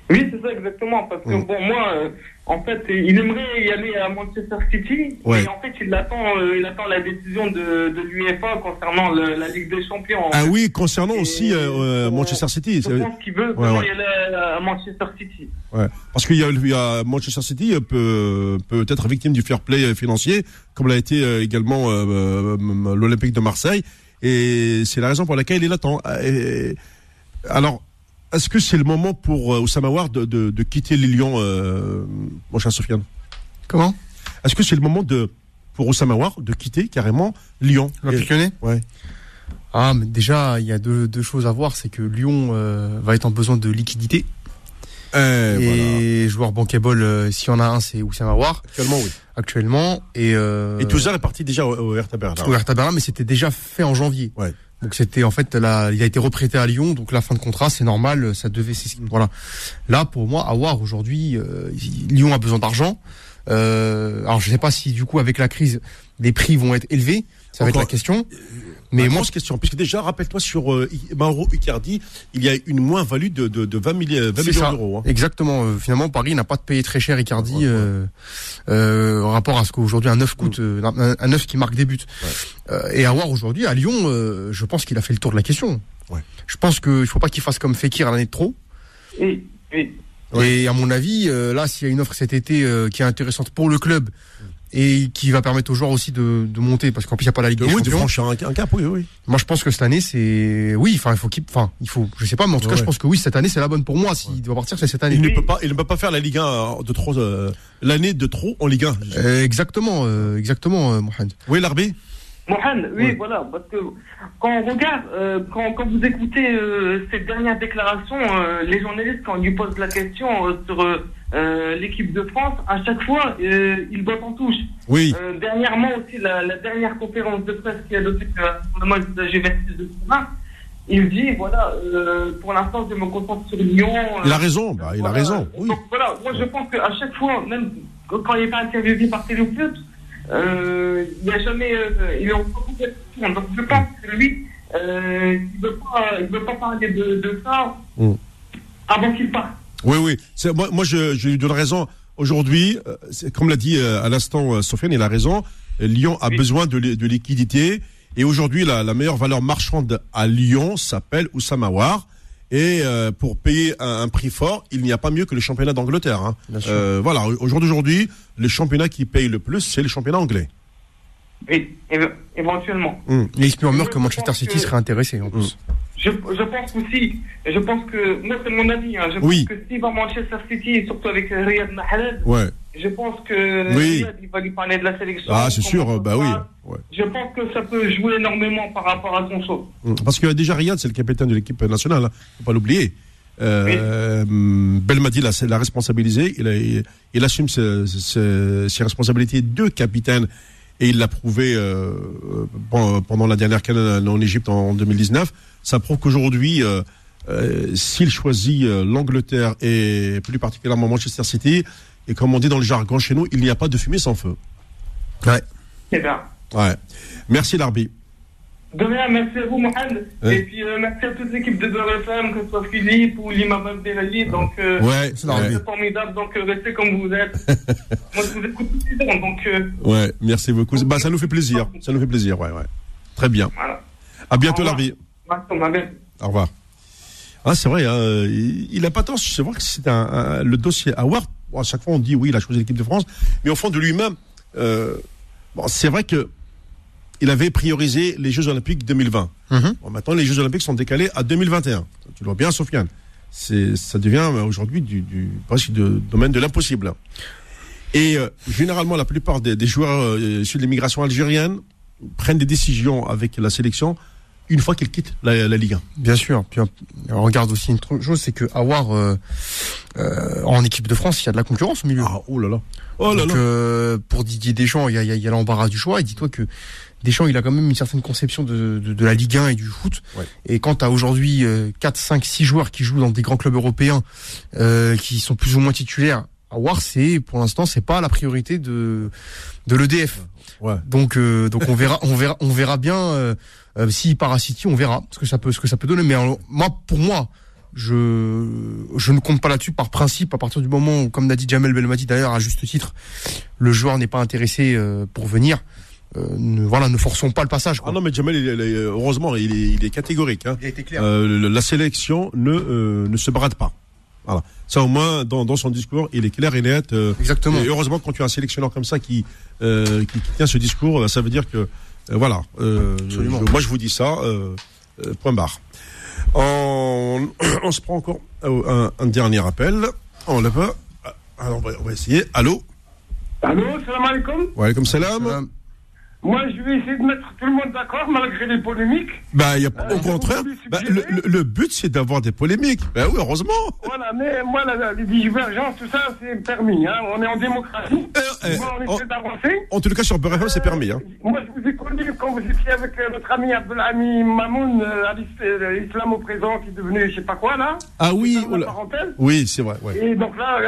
Speaker 7: Oui, c'est ça exactement, parce que
Speaker 2: Mm.
Speaker 7: bon, moi, euh, en fait, il aimerait y aller à Manchester City,
Speaker 2: Ouais.
Speaker 7: mais en fait, il attend, euh, il attend la décision de, de l'UEFA concernant le- la Ligue des Champions.
Speaker 2: Ah oui, concernant
Speaker 7: Et-
Speaker 2: aussi euh, euh, Manchester City.
Speaker 7: Je pense qu'il veut
Speaker 2: Ouais,
Speaker 7: y aller à Manchester City.
Speaker 2: Ouais. Parce qu'il y y a Manchester City peut, peut être victime du fair play financier, comme l'a été également euh, l'Olympique de Marseille. Et c'est la raison pour laquelle il attend. Et- alors, est-ce que c'est le moment pour euh, Oussama War de, de, de quitter les Lions, euh, mon cher Sofiane?
Speaker 3: Comment?
Speaker 2: Est-ce que c'est le moment de pour Oussama War de quitter carrément Lyon?
Speaker 3: L'Olympique lyonnais
Speaker 2: Ouais.
Speaker 3: Ah, mais déjà, il y a deux, deux choses à voir. C'est que Lyon euh, va être en besoin de liquidité.
Speaker 2: Eh, voilà.
Speaker 3: et joueur bankable, euh, s'il y en a un, c'est Oussama War,
Speaker 2: Actuellement, oui.
Speaker 3: actuellement. Et, euh,
Speaker 2: Et Touzard est parti déjà au, au Hertha Berlin.
Speaker 3: au Hertha Berlin, mais c'était déjà fait en janvier.
Speaker 2: Ouais.
Speaker 3: Donc c'était en fait là, il a été reprêté à Lyon, donc la fin de contrat, c'est normal, ça devait, c'est voilà. Là pour moi, Awar aujourd'hui, euh, Lyon a besoin d'argent. Euh, alors je sais pas si du coup avec la crise, les prix vont être élevés, ça va être la question.
Speaker 2: Mais
Speaker 3: moi,
Speaker 2: question, puisque déjà, rappelle-toi, sur euh, Mauro Icardi, il y a une moins-value de, de, de 20, milli- 20
Speaker 3: C'est
Speaker 2: millions d'euros. hein.
Speaker 3: Exactement. euh, finalement, Paris n'a pas de payer très cher Icardi
Speaker 2: Ouais, ouais.
Speaker 3: euh, euh, en rapport à ce qu'aujourd'hui un neuf coûte, euh, un, un neuf qui marque des buts. Euh, et Awar aujourd'hui à Lyon, euh, je pense qu'il a fait le tour de la question.
Speaker 2: Ouais.
Speaker 3: Je pense qu'il faut pas qu'il fasse comme Fekir à l'année de trop.
Speaker 7: Oui, oui.
Speaker 2: Ouais.
Speaker 3: Et à mon avis, euh, là, s'il y a une offre cet été euh, qui est intéressante pour le club et qui va permettre aux joueurs aussi de, de monter, parce qu'en plus il n'y a pas la Ligue
Speaker 2: De,
Speaker 3: des
Speaker 2: oui, de
Speaker 3: Champions.
Speaker 2: franchir un, un cap, oui, oui.
Speaker 3: Moi, je pense que cette année, c'est oui. Enfin, il faut qu'il, enfin, il faut. Je sais pas, mais en tout cas, je pense que oui, cette année, c'est la bonne pour moi. S'il doit partir, c'est cette année.
Speaker 2: Il ne peut pas, il ne peut pas faire la Ligue 1 de trop, euh, l'année de trop en Ligue 1.
Speaker 3: Euh, exactement, euh, exactement, euh, Mohamed.
Speaker 2: Oui, Larbi
Speaker 7: Mohamed, oui, voilà, parce que quand on regarde, euh, quand, quand vous écoutez euh, ces dernières déclarations, euh, les journalistes, quand on lui posent la question euh, sur euh, euh, l'équipe de France, à chaque fois, euh, ils bottent en touche.
Speaker 2: Oui.
Speaker 7: Euh, dernièrement aussi, la, la dernière conférence de presse qui a sur le match de la Juventus de Turin, il dit, voilà, euh, pour l'instant, je me concentre sur Lyon.
Speaker 2: Il a raison, bah, il a raison. Oui.
Speaker 7: Donc voilà, moi je pense qu'à chaque fois, même quand il est pas interviewé par Téléfoot, euh, il n'y a jamais, euh, il est en question. Donc je pense que lui, euh, il veut pas, il veut pas parler de, de ça
Speaker 2: Mm.
Speaker 7: avant qu'il parte.
Speaker 2: Oui, oui. Moi, moi je, je lui donne raison. Aujourd'hui, euh, comme l'a dit euh, à l'instant euh, Sofiane, il a raison. Euh, Lyon a
Speaker 7: Oui.
Speaker 2: besoin de, de liquidité. Et aujourd'hui, la, la meilleure valeur marchande à Lyon s'appelle Oussama War. Et euh, pour payer un, un prix fort, il n'y a pas mieux que le championnat d'Angleterre. Hein. Euh, voilà, au jour d'aujourd'hui, le championnat qui paye le plus, c'est le championnat anglais.
Speaker 7: Oui, éve- éventuellement.
Speaker 3: Et il se murmure que Manchester City
Speaker 7: que-
Speaker 3: serait intéressé en plus.
Speaker 7: Je, je pense aussi, je pense que, moi c'est mon avis, hein, je
Speaker 2: Oui.
Speaker 7: pense que s'il va Manchester City, surtout avec Riyad Mahrez,
Speaker 2: Ouais.
Speaker 7: je pense que
Speaker 2: Oui.
Speaker 7: Riyad, il va lui parler de la sélection.
Speaker 2: Ah, c'est sûr, euh, bah oui. Ouais.
Speaker 7: Je pense que ça peut jouer énormément par rapport à son show.
Speaker 2: Mm. Parce que déjà Riyad, c'est le capitaine de l'équipe nationale, hein. faut pas l'oublier. Euh, Belmadi l'a l'a responsabilisé, il, a- il, il assume ses, ses- ses responsabilités de capitaine et il l'a prouvé euh, pen- pendant la dernière canne en Égypte en 2019. Ça prouve qu'aujourd'hui, euh, euh, s'il choisit euh, l'Angleterre et plus particulièrement Manchester City, et comme on dit dans le jargon chez nous, il n'y a pas de fumée sans feu.
Speaker 3: Ouais.
Speaker 7: C'est bien.
Speaker 2: Ouais. Merci Larbi.
Speaker 7: De rien, merci à vous, Mohamed. Et puis, euh, merci à toute l'équipe de Beurre FM, que ce soit Philippe ou Lima Abdelali. Donc, euh,
Speaker 2: Ouais,
Speaker 3: c'est
Speaker 2: ouais.
Speaker 7: formidable. Donc, euh, restez comme vous êtes. Moi, je vous écoute tous les jours. Donc, euh,
Speaker 2: Ouais, merci beaucoup. Bah, ça nous fait plaisir. Ça nous fait plaisir, ouais, ouais. Très bien.
Speaker 7: voilà.
Speaker 2: À bientôt. Larbi. Au revoir. Ah, c'est vrai, hein, il il a pas tort. C'est vrai que c'est un, un- le dossier Howard. Bon, à chaque fois, on dit oui, il a choisi l'équipe de France, mais au fond de lui-même, euh, bon, c'est vrai que il avait priorisé les Jeux Olympiques 2020.
Speaker 3: Mhm.
Speaker 2: Bon, maintenant, les Jeux Olympiques sont décalés à 2021. Tu le vois bien, Sofiane. Ça devient euh, aujourd'hui du, du presque de domaine de l'impossible. Et euh, généralement, la plupart des, des joueurs euh, issus de l'immigration algérienne prennent des décisions avec la sélection une fois qu'ils quittent la, la Ligue 1.
Speaker 3: Bien sûr. Puis on regarde aussi une autre chose, c'est que Awar euh, euh, en équipe de France, il y a de la concurrence au milieu.
Speaker 2: Ah, oh là là. Oh là
Speaker 3: Donc,
Speaker 2: là.
Speaker 3: euh, pour Didier Deschamps, il y a, il y a- il y a l'embarras du choix. Et dis-toi que Deschamps, il a quand même une certaine conception de, de, de la Ligue 1 et du foot.
Speaker 2: Ouais.
Speaker 3: Et quand tu as aujourd'hui euh, 4, 5, 6 joueurs qui jouent dans des grands clubs européens, euh, qui sont plus ou moins titulaires, Awar, c'est pour l'instant, c'est pas la priorité de de l'EDF.
Speaker 2: Ouais.
Speaker 3: Donc euh, donc on verra on verra on verra bien euh, euh, s'il part à City, on verra ce que ça peut ce que ça peut donner. Mais moi pour moi je je ne compte pas là-dessus par principe à partir du moment où comme l'a dit Jamel Belmadi d'ailleurs à juste titre le joueur n'est pas intéressé euh, pour venir euh, ne, voilà ne forçons pas le passage quoi.
Speaker 2: Ah non, mais Jamel, il il heureusement, il est, il est catégorique. Hein.
Speaker 3: Il a été clair.
Speaker 2: Euh, la sélection ne, euh, ne se brade pas. Voilà. Ça, au moins, dans, dans son discours, il est clair et net. euh,
Speaker 3: Exactement.
Speaker 2: et heureusement, quand tu as un sélectionneur comme ça qui, euh, qui, qui tient ce discours, ça veut dire que, euh, voilà. euh,
Speaker 3: Absolument.
Speaker 2: je- moi, je vous dis ça, point barre. On, on se prend encore un, un dernier appel. On le peut. Alors, on va, on va essayer. Allô?
Speaker 5: Allô, salam alaikum.
Speaker 2: Wa alaykoum salam.
Speaker 3: Salam.
Speaker 5: Moi, je vais essayer de mettre tout le monde d'accord, malgré les polémiques.
Speaker 2: Bah, y a,
Speaker 5: Euh,
Speaker 2: au contraire, bah, le, but c'est d'avoir des polémiques. Bah oui, heureusement.
Speaker 5: Voilà, mais moi, la- la- les divergences, tout ça, c'est permis. Hein. On est en démocratie.
Speaker 2: Euh, euh,
Speaker 5: Moi, on essaie d'avancer.
Speaker 2: En tout cas, sur Beurre c'est permis. Hein.
Speaker 5: Moi, je vous ai connu quand vous étiez avec notre ami Abdelhami Mamoun, à l'is- l'islam au présent, qui est devenu je sais pas quoi, là.
Speaker 2: Ah oui, oh là. oui, c'est vrai. Ouais.
Speaker 5: Et donc là,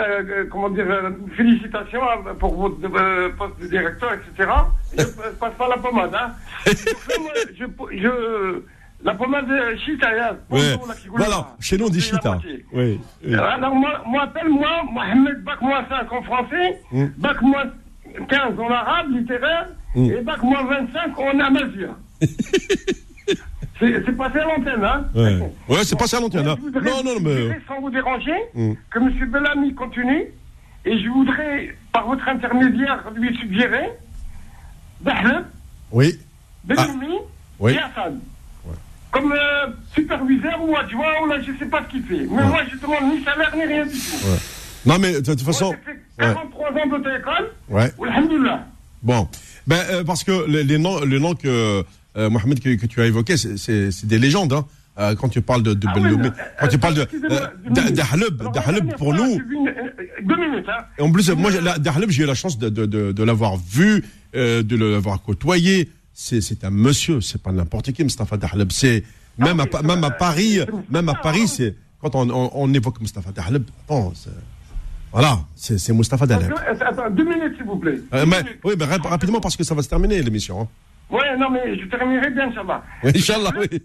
Speaker 5: comment dire, félicitations pour votre poste de directeur, etc. Je euh, passe pas la pommade, hein. je, je, la pommade euh, Chita,
Speaker 2: Ouais. Voilà, chez nous on dit Chita. Oui. oui.
Speaker 5: Alors moi, moi appelle-moi Mohamed Bac moins 5 en français,
Speaker 2: Mm.
Speaker 5: Bac moins 15 en arabe littéraire,
Speaker 2: Mm.
Speaker 5: et Bac moins 25 en amazien. c'est passé à l'antenne, hein
Speaker 2: Ouais, ouais c'est pas ça l'antenne. Hein.
Speaker 5: je
Speaker 2: Non, non, mais.
Speaker 5: Sans vous déranger,
Speaker 2: Mm.
Speaker 5: que M. Bellamy continue, et je voudrais, par votre intermédiaire, lui suggérer Dahleb,
Speaker 2: Oui.
Speaker 5: Benyoumi
Speaker 2: Oui.
Speaker 5: et Hassan. Comme euh, superviseur ou adjoint, ou là, je sais pas ce qu'il fait. Mais moi, je demande ni salaire ni rien du tout.
Speaker 2: Non, mais de toute
Speaker 5: Moi,
Speaker 2: façon.
Speaker 5: j'ai fait 43 ans d'auto-école.
Speaker 2: Ouais.
Speaker 5: Alhamdulillah.
Speaker 2: Bon. Ben, euh, parce que les, les noms, les noms que, euh, Mohamed, que, que tu as évoqués, c'est- des légendes. Hein. Euh, quand tu parles de, de
Speaker 5: Ah
Speaker 2: Ben
Speaker 5: oui,
Speaker 2: quand tu parles de. Dahleb, pour nous.
Speaker 5: Deux minutes, hein.
Speaker 2: Et en plus, moi, Dahleb, j'ai eu la chance de, de, de, de l'avoir vu, euh, de l'avoir côtoyé. C'est un monsieur, c'est pas n'importe qui, Mustafa Dahleb. C'est même, à,
Speaker 5: oui,
Speaker 2: même. Paris, même à Paris, c'est quand on, on, on évoque Mustafa Dahleb, c'est- voilà, c'est Mustafa Dahleb.
Speaker 5: Attends, deux minutes, s'il vous plaît.
Speaker 2: Euh, mais- oui, mais rap- rapidement parce que ça va se terminer l'émission. Hein.
Speaker 5: Ouais, non, mais je terminerai bien, Inch'Allah.
Speaker 2: Oui, Inch'Allah, oui.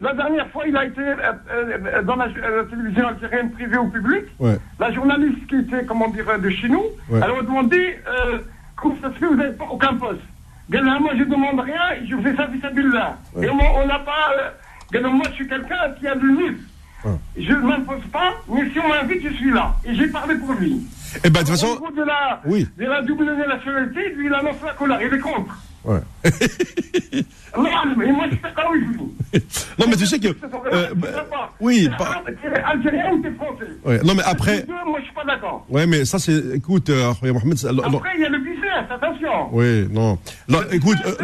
Speaker 5: La dernière fois, il a été euh, dans la, la télévision algérienne privée ou publique.
Speaker 2: Ouais.
Speaker 5: La journaliste qui était, comment dire, de chez nous,
Speaker 2: Ouais.
Speaker 5: elle m'a demandé euh, comment ça vous n'avez pas aucun poste. Gana, moi, je demande rien, je fais ça vis-à-vis là.
Speaker 2: Ouais.
Speaker 5: Et moi, on n'a pas. Euh, moi, je suis quelqu'un qui a du livre.
Speaker 2: Ouais.
Speaker 5: Je ne m'impose pas, mais si on m'invite, je suis là. Et j'ai parlé pour lui.
Speaker 2: Eh ben, de toute
Speaker 5: Au
Speaker 2: façon,
Speaker 5: niveau de la,
Speaker 2: Oui.
Speaker 5: de la double nationalité, lui, il annonce la colère, il est contre.
Speaker 2: Ouais.
Speaker 5: Non, mais
Speaker 2: tu sais que, euh, bah, oui,
Speaker 5: T'es
Speaker 2: pas-
Speaker 5: arabe, t'es algérien ou t'es français?
Speaker 2: Ouais. non, mais après,
Speaker 5: moi, je suis pas d'accord.
Speaker 2: ouais, mais ça, c'est, écoute, euh, Mohamed,
Speaker 5: Après, il y a le business, attention.
Speaker 2: oui, non, écoute, euh,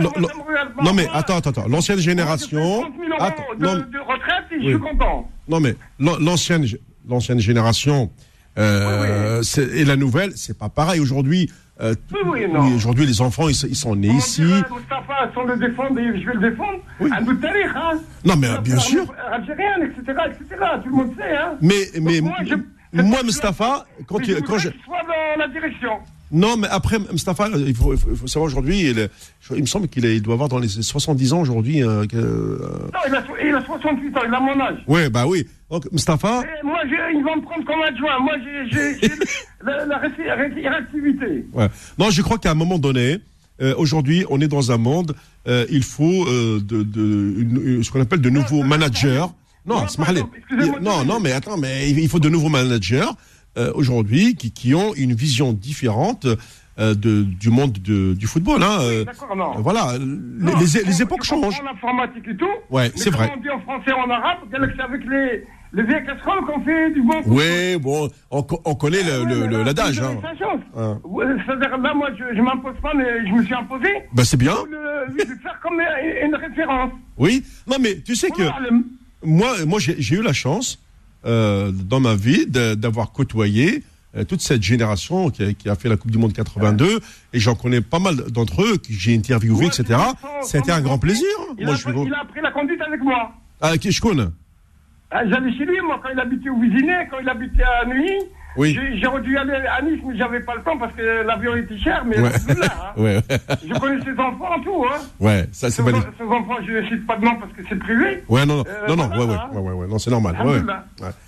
Speaker 2: non, mais attends, attends, l'ancienne génération,
Speaker 5: je fais 30 000 euros
Speaker 2: attends,
Speaker 5: de,
Speaker 2: non,
Speaker 5: de retraite et
Speaker 2: Oui.
Speaker 5: je suis content.
Speaker 2: non, mais l'an- l'ancienne, l'ancienne génération, euh, et la nouvelle, c'est pas pareil. Aujourd'hui, euh,
Speaker 5: Oui, oui, non.
Speaker 2: aujourd'hui, les enfants, ils, ils sont nés
Speaker 5: Comment
Speaker 2: ici.
Speaker 5: dire, Moustapha, sans le défendre, et je vais le défendre,
Speaker 2: Oui.
Speaker 5: de tarif, hein.
Speaker 2: Non, mais,
Speaker 5: La-
Speaker 2: bien sûr.
Speaker 5: Algérienne, etc., etc., tout le monde sait, hein.
Speaker 2: Mais, mais,
Speaker 5: moi, je-
Speaker 2: moi, Mustapha, quand tu,
Speaker 5: je
Speaker 2: quand je,
Speaker 5: qu'il soit dans la direction.
Speaker 2: Non, mais après, Mustafa, il faut, il faut- savoir aujourd'hui, il, il me semble qu'il doit avoir dans les 70 ans aujourd'hui. Euh, euh,
Speaker 5: Non, il a, il a 68 ans, il a mon âge.
Speaker 2: ouais, bah oui. Donc, Mustafa,
Speaker 5: Et moi, ils vont me prendre comme adjoint. Moi, j'ai la, la ré- ré- réactivité.
Speaker 2: ouais. Non, je crois qu'à un moment donné, euh, aujourd'hui, on est dans un monde, euh, il faut euh, de, de, une- une- ce qu'on appelle de nouveaux managers. Non,
Speaker 5: Non,
Speaker 2: non, non, mais attends, mais il faut de nouveaux managers euh, aujourd'hui qui, qui ont une vision différente de, du monde de- du football. Hein,
Speaker 5: non.
Speaker 2: voilà,
Speaker 5: Non,
Speaker 2: les, les- les époques changent.
Speaker 5: comprend l'informatique et tout.
Speaker 2: Ouais, c'est vrai.
Speaker 5: on dit en français en arabe, c'est avec les, les vieilles casseroles qu'on fait du bon.
Speaker 2: Oui, bon, on, co- on connaît le, le- le- l'adage. Hein. Hein.
Speaker 5: Ouais, C'est-à-dire, là, moi, je, je m'impose pas, mais je me suis imposé.
Speaker 2: Bah, c'est bien.
Speaker 5: Le, lui, lui faire comme une, une référence.
Speaker 2: Oui. Non, mais tu sais que
Speaker 5: le-
Speaker 2: moi, moi j'ai eu la chance euh, dans ma vie d'avoir côtoyé euh, toute cette génération qui a, qui a fait la Coupe du Monde 82 et j'en connais pas mal d'entre eux que j'ai interviewé,
Speaker 5: Ouais,
Speaker 2: etc. C'était un grand plaisir.
Speaker 5: il,
Speaker 2: Moi,
Speaker 5: a,
Speaker 2: je suis
Speaker 5: il a appris la conduite avec moi.
Speaker 2: Ah, qui je connais
Speaker 5: Ah, J'allais chez lui, moi, quand il habitait au Visinet, quand il habitait à Neuilly.
Speaker 2: Oui.
Speaker 5: J'ai- J'aurais dû aller à Nice, mais j'avais pas le temps parce que l'avion était cher, mais
Speaker 2: Ouais.
Speaker 5: alhamdoulilah, hein.
Speaker 2: ouais,
Speaker 5: Je connais ses enfants, tout, hein.
Speaker 2: ouais, ça c'est valide.
Speaker 5: ses enfants, je ne cite pas de nom parce que c'est privé.
Speaker 2: Ouais, non, non,
Speaker 5: Euh,
Speaker 2: non, non,
Speaker 5: voilà,
Speaker 2: ouais, ouais,
Speaker 5: hein.
Speaker 2: ouais, ouais, ouais, non, c'est normal. Ouais, ouais.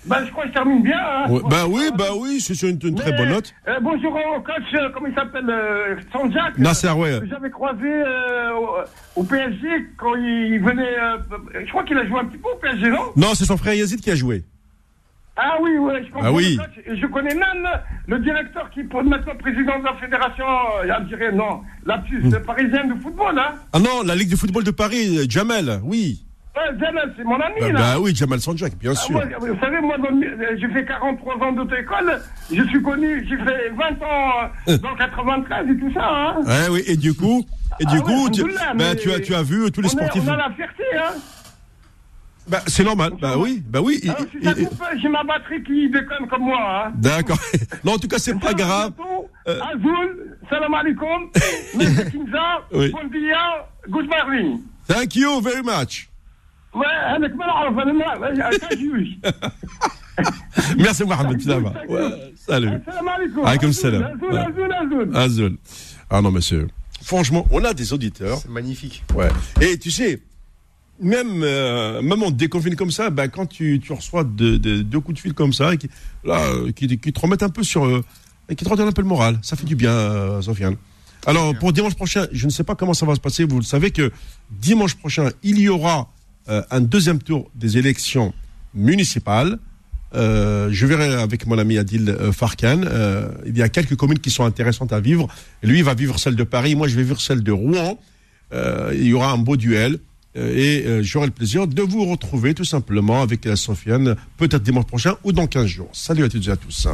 Speaker 5: Ben, je crois que je termine bien. Hein.
Speaker 2: Ouais, Bah oui, bah oui, c'est sur une, une très
Speaker 5: Mais,
Speaker 2: bonne note.
Speaker 5: euh, bonjour au coach, euh, comment il s'appelle euh, Sanjak.
Speaker 2: Nasser, ouais.
Speaker 5: J'avais croisé euh, au, au PSG quand il venait. euh, je crois qu'il a joué un petit peu au PSG, non?
Speaker 2: Non, c'est son frère Yazid qui a joué.
Speaker 5: Ah oui, oui, je comprends.
Speaker 2: Ah oui.
Speaker 5: le coach. Et Je connais Nan, le directeur qui est maintenant président de la fédération euh, algérienne, non, la
Speaker 2: Hmm.
Speaker 5: parisienne de football, hein.
Speaker 2: Ah non, la Ligue de football de Paris, euh, Jamel, oui.
Speaker 5: Jamal, c'est mon ami,
Speaker 2: Bah,
Speaker 5: là.
Speaker 2: bah oui, Jamal Sanjak, bien
Speaker 5: Ah,
Speaker 2: sûr.
Speaker 5: moi, vous savez, moi, le- j'ai fait 43 ans d'auto-école. Je suis connu, j'ai fait 20 ans euh, dans 93 et tout ça. Hein.
Speaker 2: Ouais, oui, et du coup, et du
Speaker 5: Ah ouais,
Speaker 2: coup, tu,
Speaker 5: alhamdoulilah,
Speaker 2: bah, tu as, tu as vu tous les
Speaker 5: on, est-
Speaker 2: sportifs.
Speaker 5: on a la fierté, hein.
Speaker 2: Bah, c'est normal. Bah oui, bah oui.
Speaker 5: Alors,
Speaker 2: il-
Speaker 5: si ça
Speaker 2: il-
Speaker 5: coupe, j'ai ma batterie qui déconne comme moi. Hein.
Speaker 2: D'accord. Non, en tout cas, c'est pas grave. Euh.
Speaker 5: Azul, salam alaikum, Mr. Kinza,
Speaker 2: Oui.
Speaker 5: bon dia, good morning.
Speaker 2: Thank you very much.
Speaker 5: Ouais, هذاك ما نعرف انا ما كنجوش.
Speaker 2: Merci Mohamed, ça va. Ouais, salut.
Speaker 5: السلام عليكم.
Speaker 2: عليكم
Speaker 5: Azul,
Speaker 2: السلام.
Speaker 5: Azul, Azul, Azul.
Speaker 2: Azul. Ah non, monsieur. Franchement, on a des auditeurs.
Speaker 3: C'est magnifique.
Speaker 2: Ouais. Et tu sais, même, euh, même on te déconfine comme ça, bah, quand tu, tu reçois deux, deux- deux coups de fil comme ça, qui, là, euh, qui, qui te remettent un peu sur. euh, et qui te redonnent un peu le moral, ça fait du bien, euh, Sofiane. Alors, pour dimanche prochain, je ne sais pas comment ça va se passer. Vous le savez que dimanche prochain, il y aura euh, un deuxième tour des élections municipales. Euh, je verrai avec mon ami Adil euh, Farkan. Euh, il y a quelques communes qui sont intéressantes à vivre. Lui, il va vivre celle de Paris. Moi, je vais vivre celle de Rouen. Euh, il y aura un beau duel. Euh, et euh, j'aurai le plaisir de vous retrouver tout simplement avec euh, Sofiane, peut-être dimanche prochain ou dans 15 jours. Salut à toutes et à tous.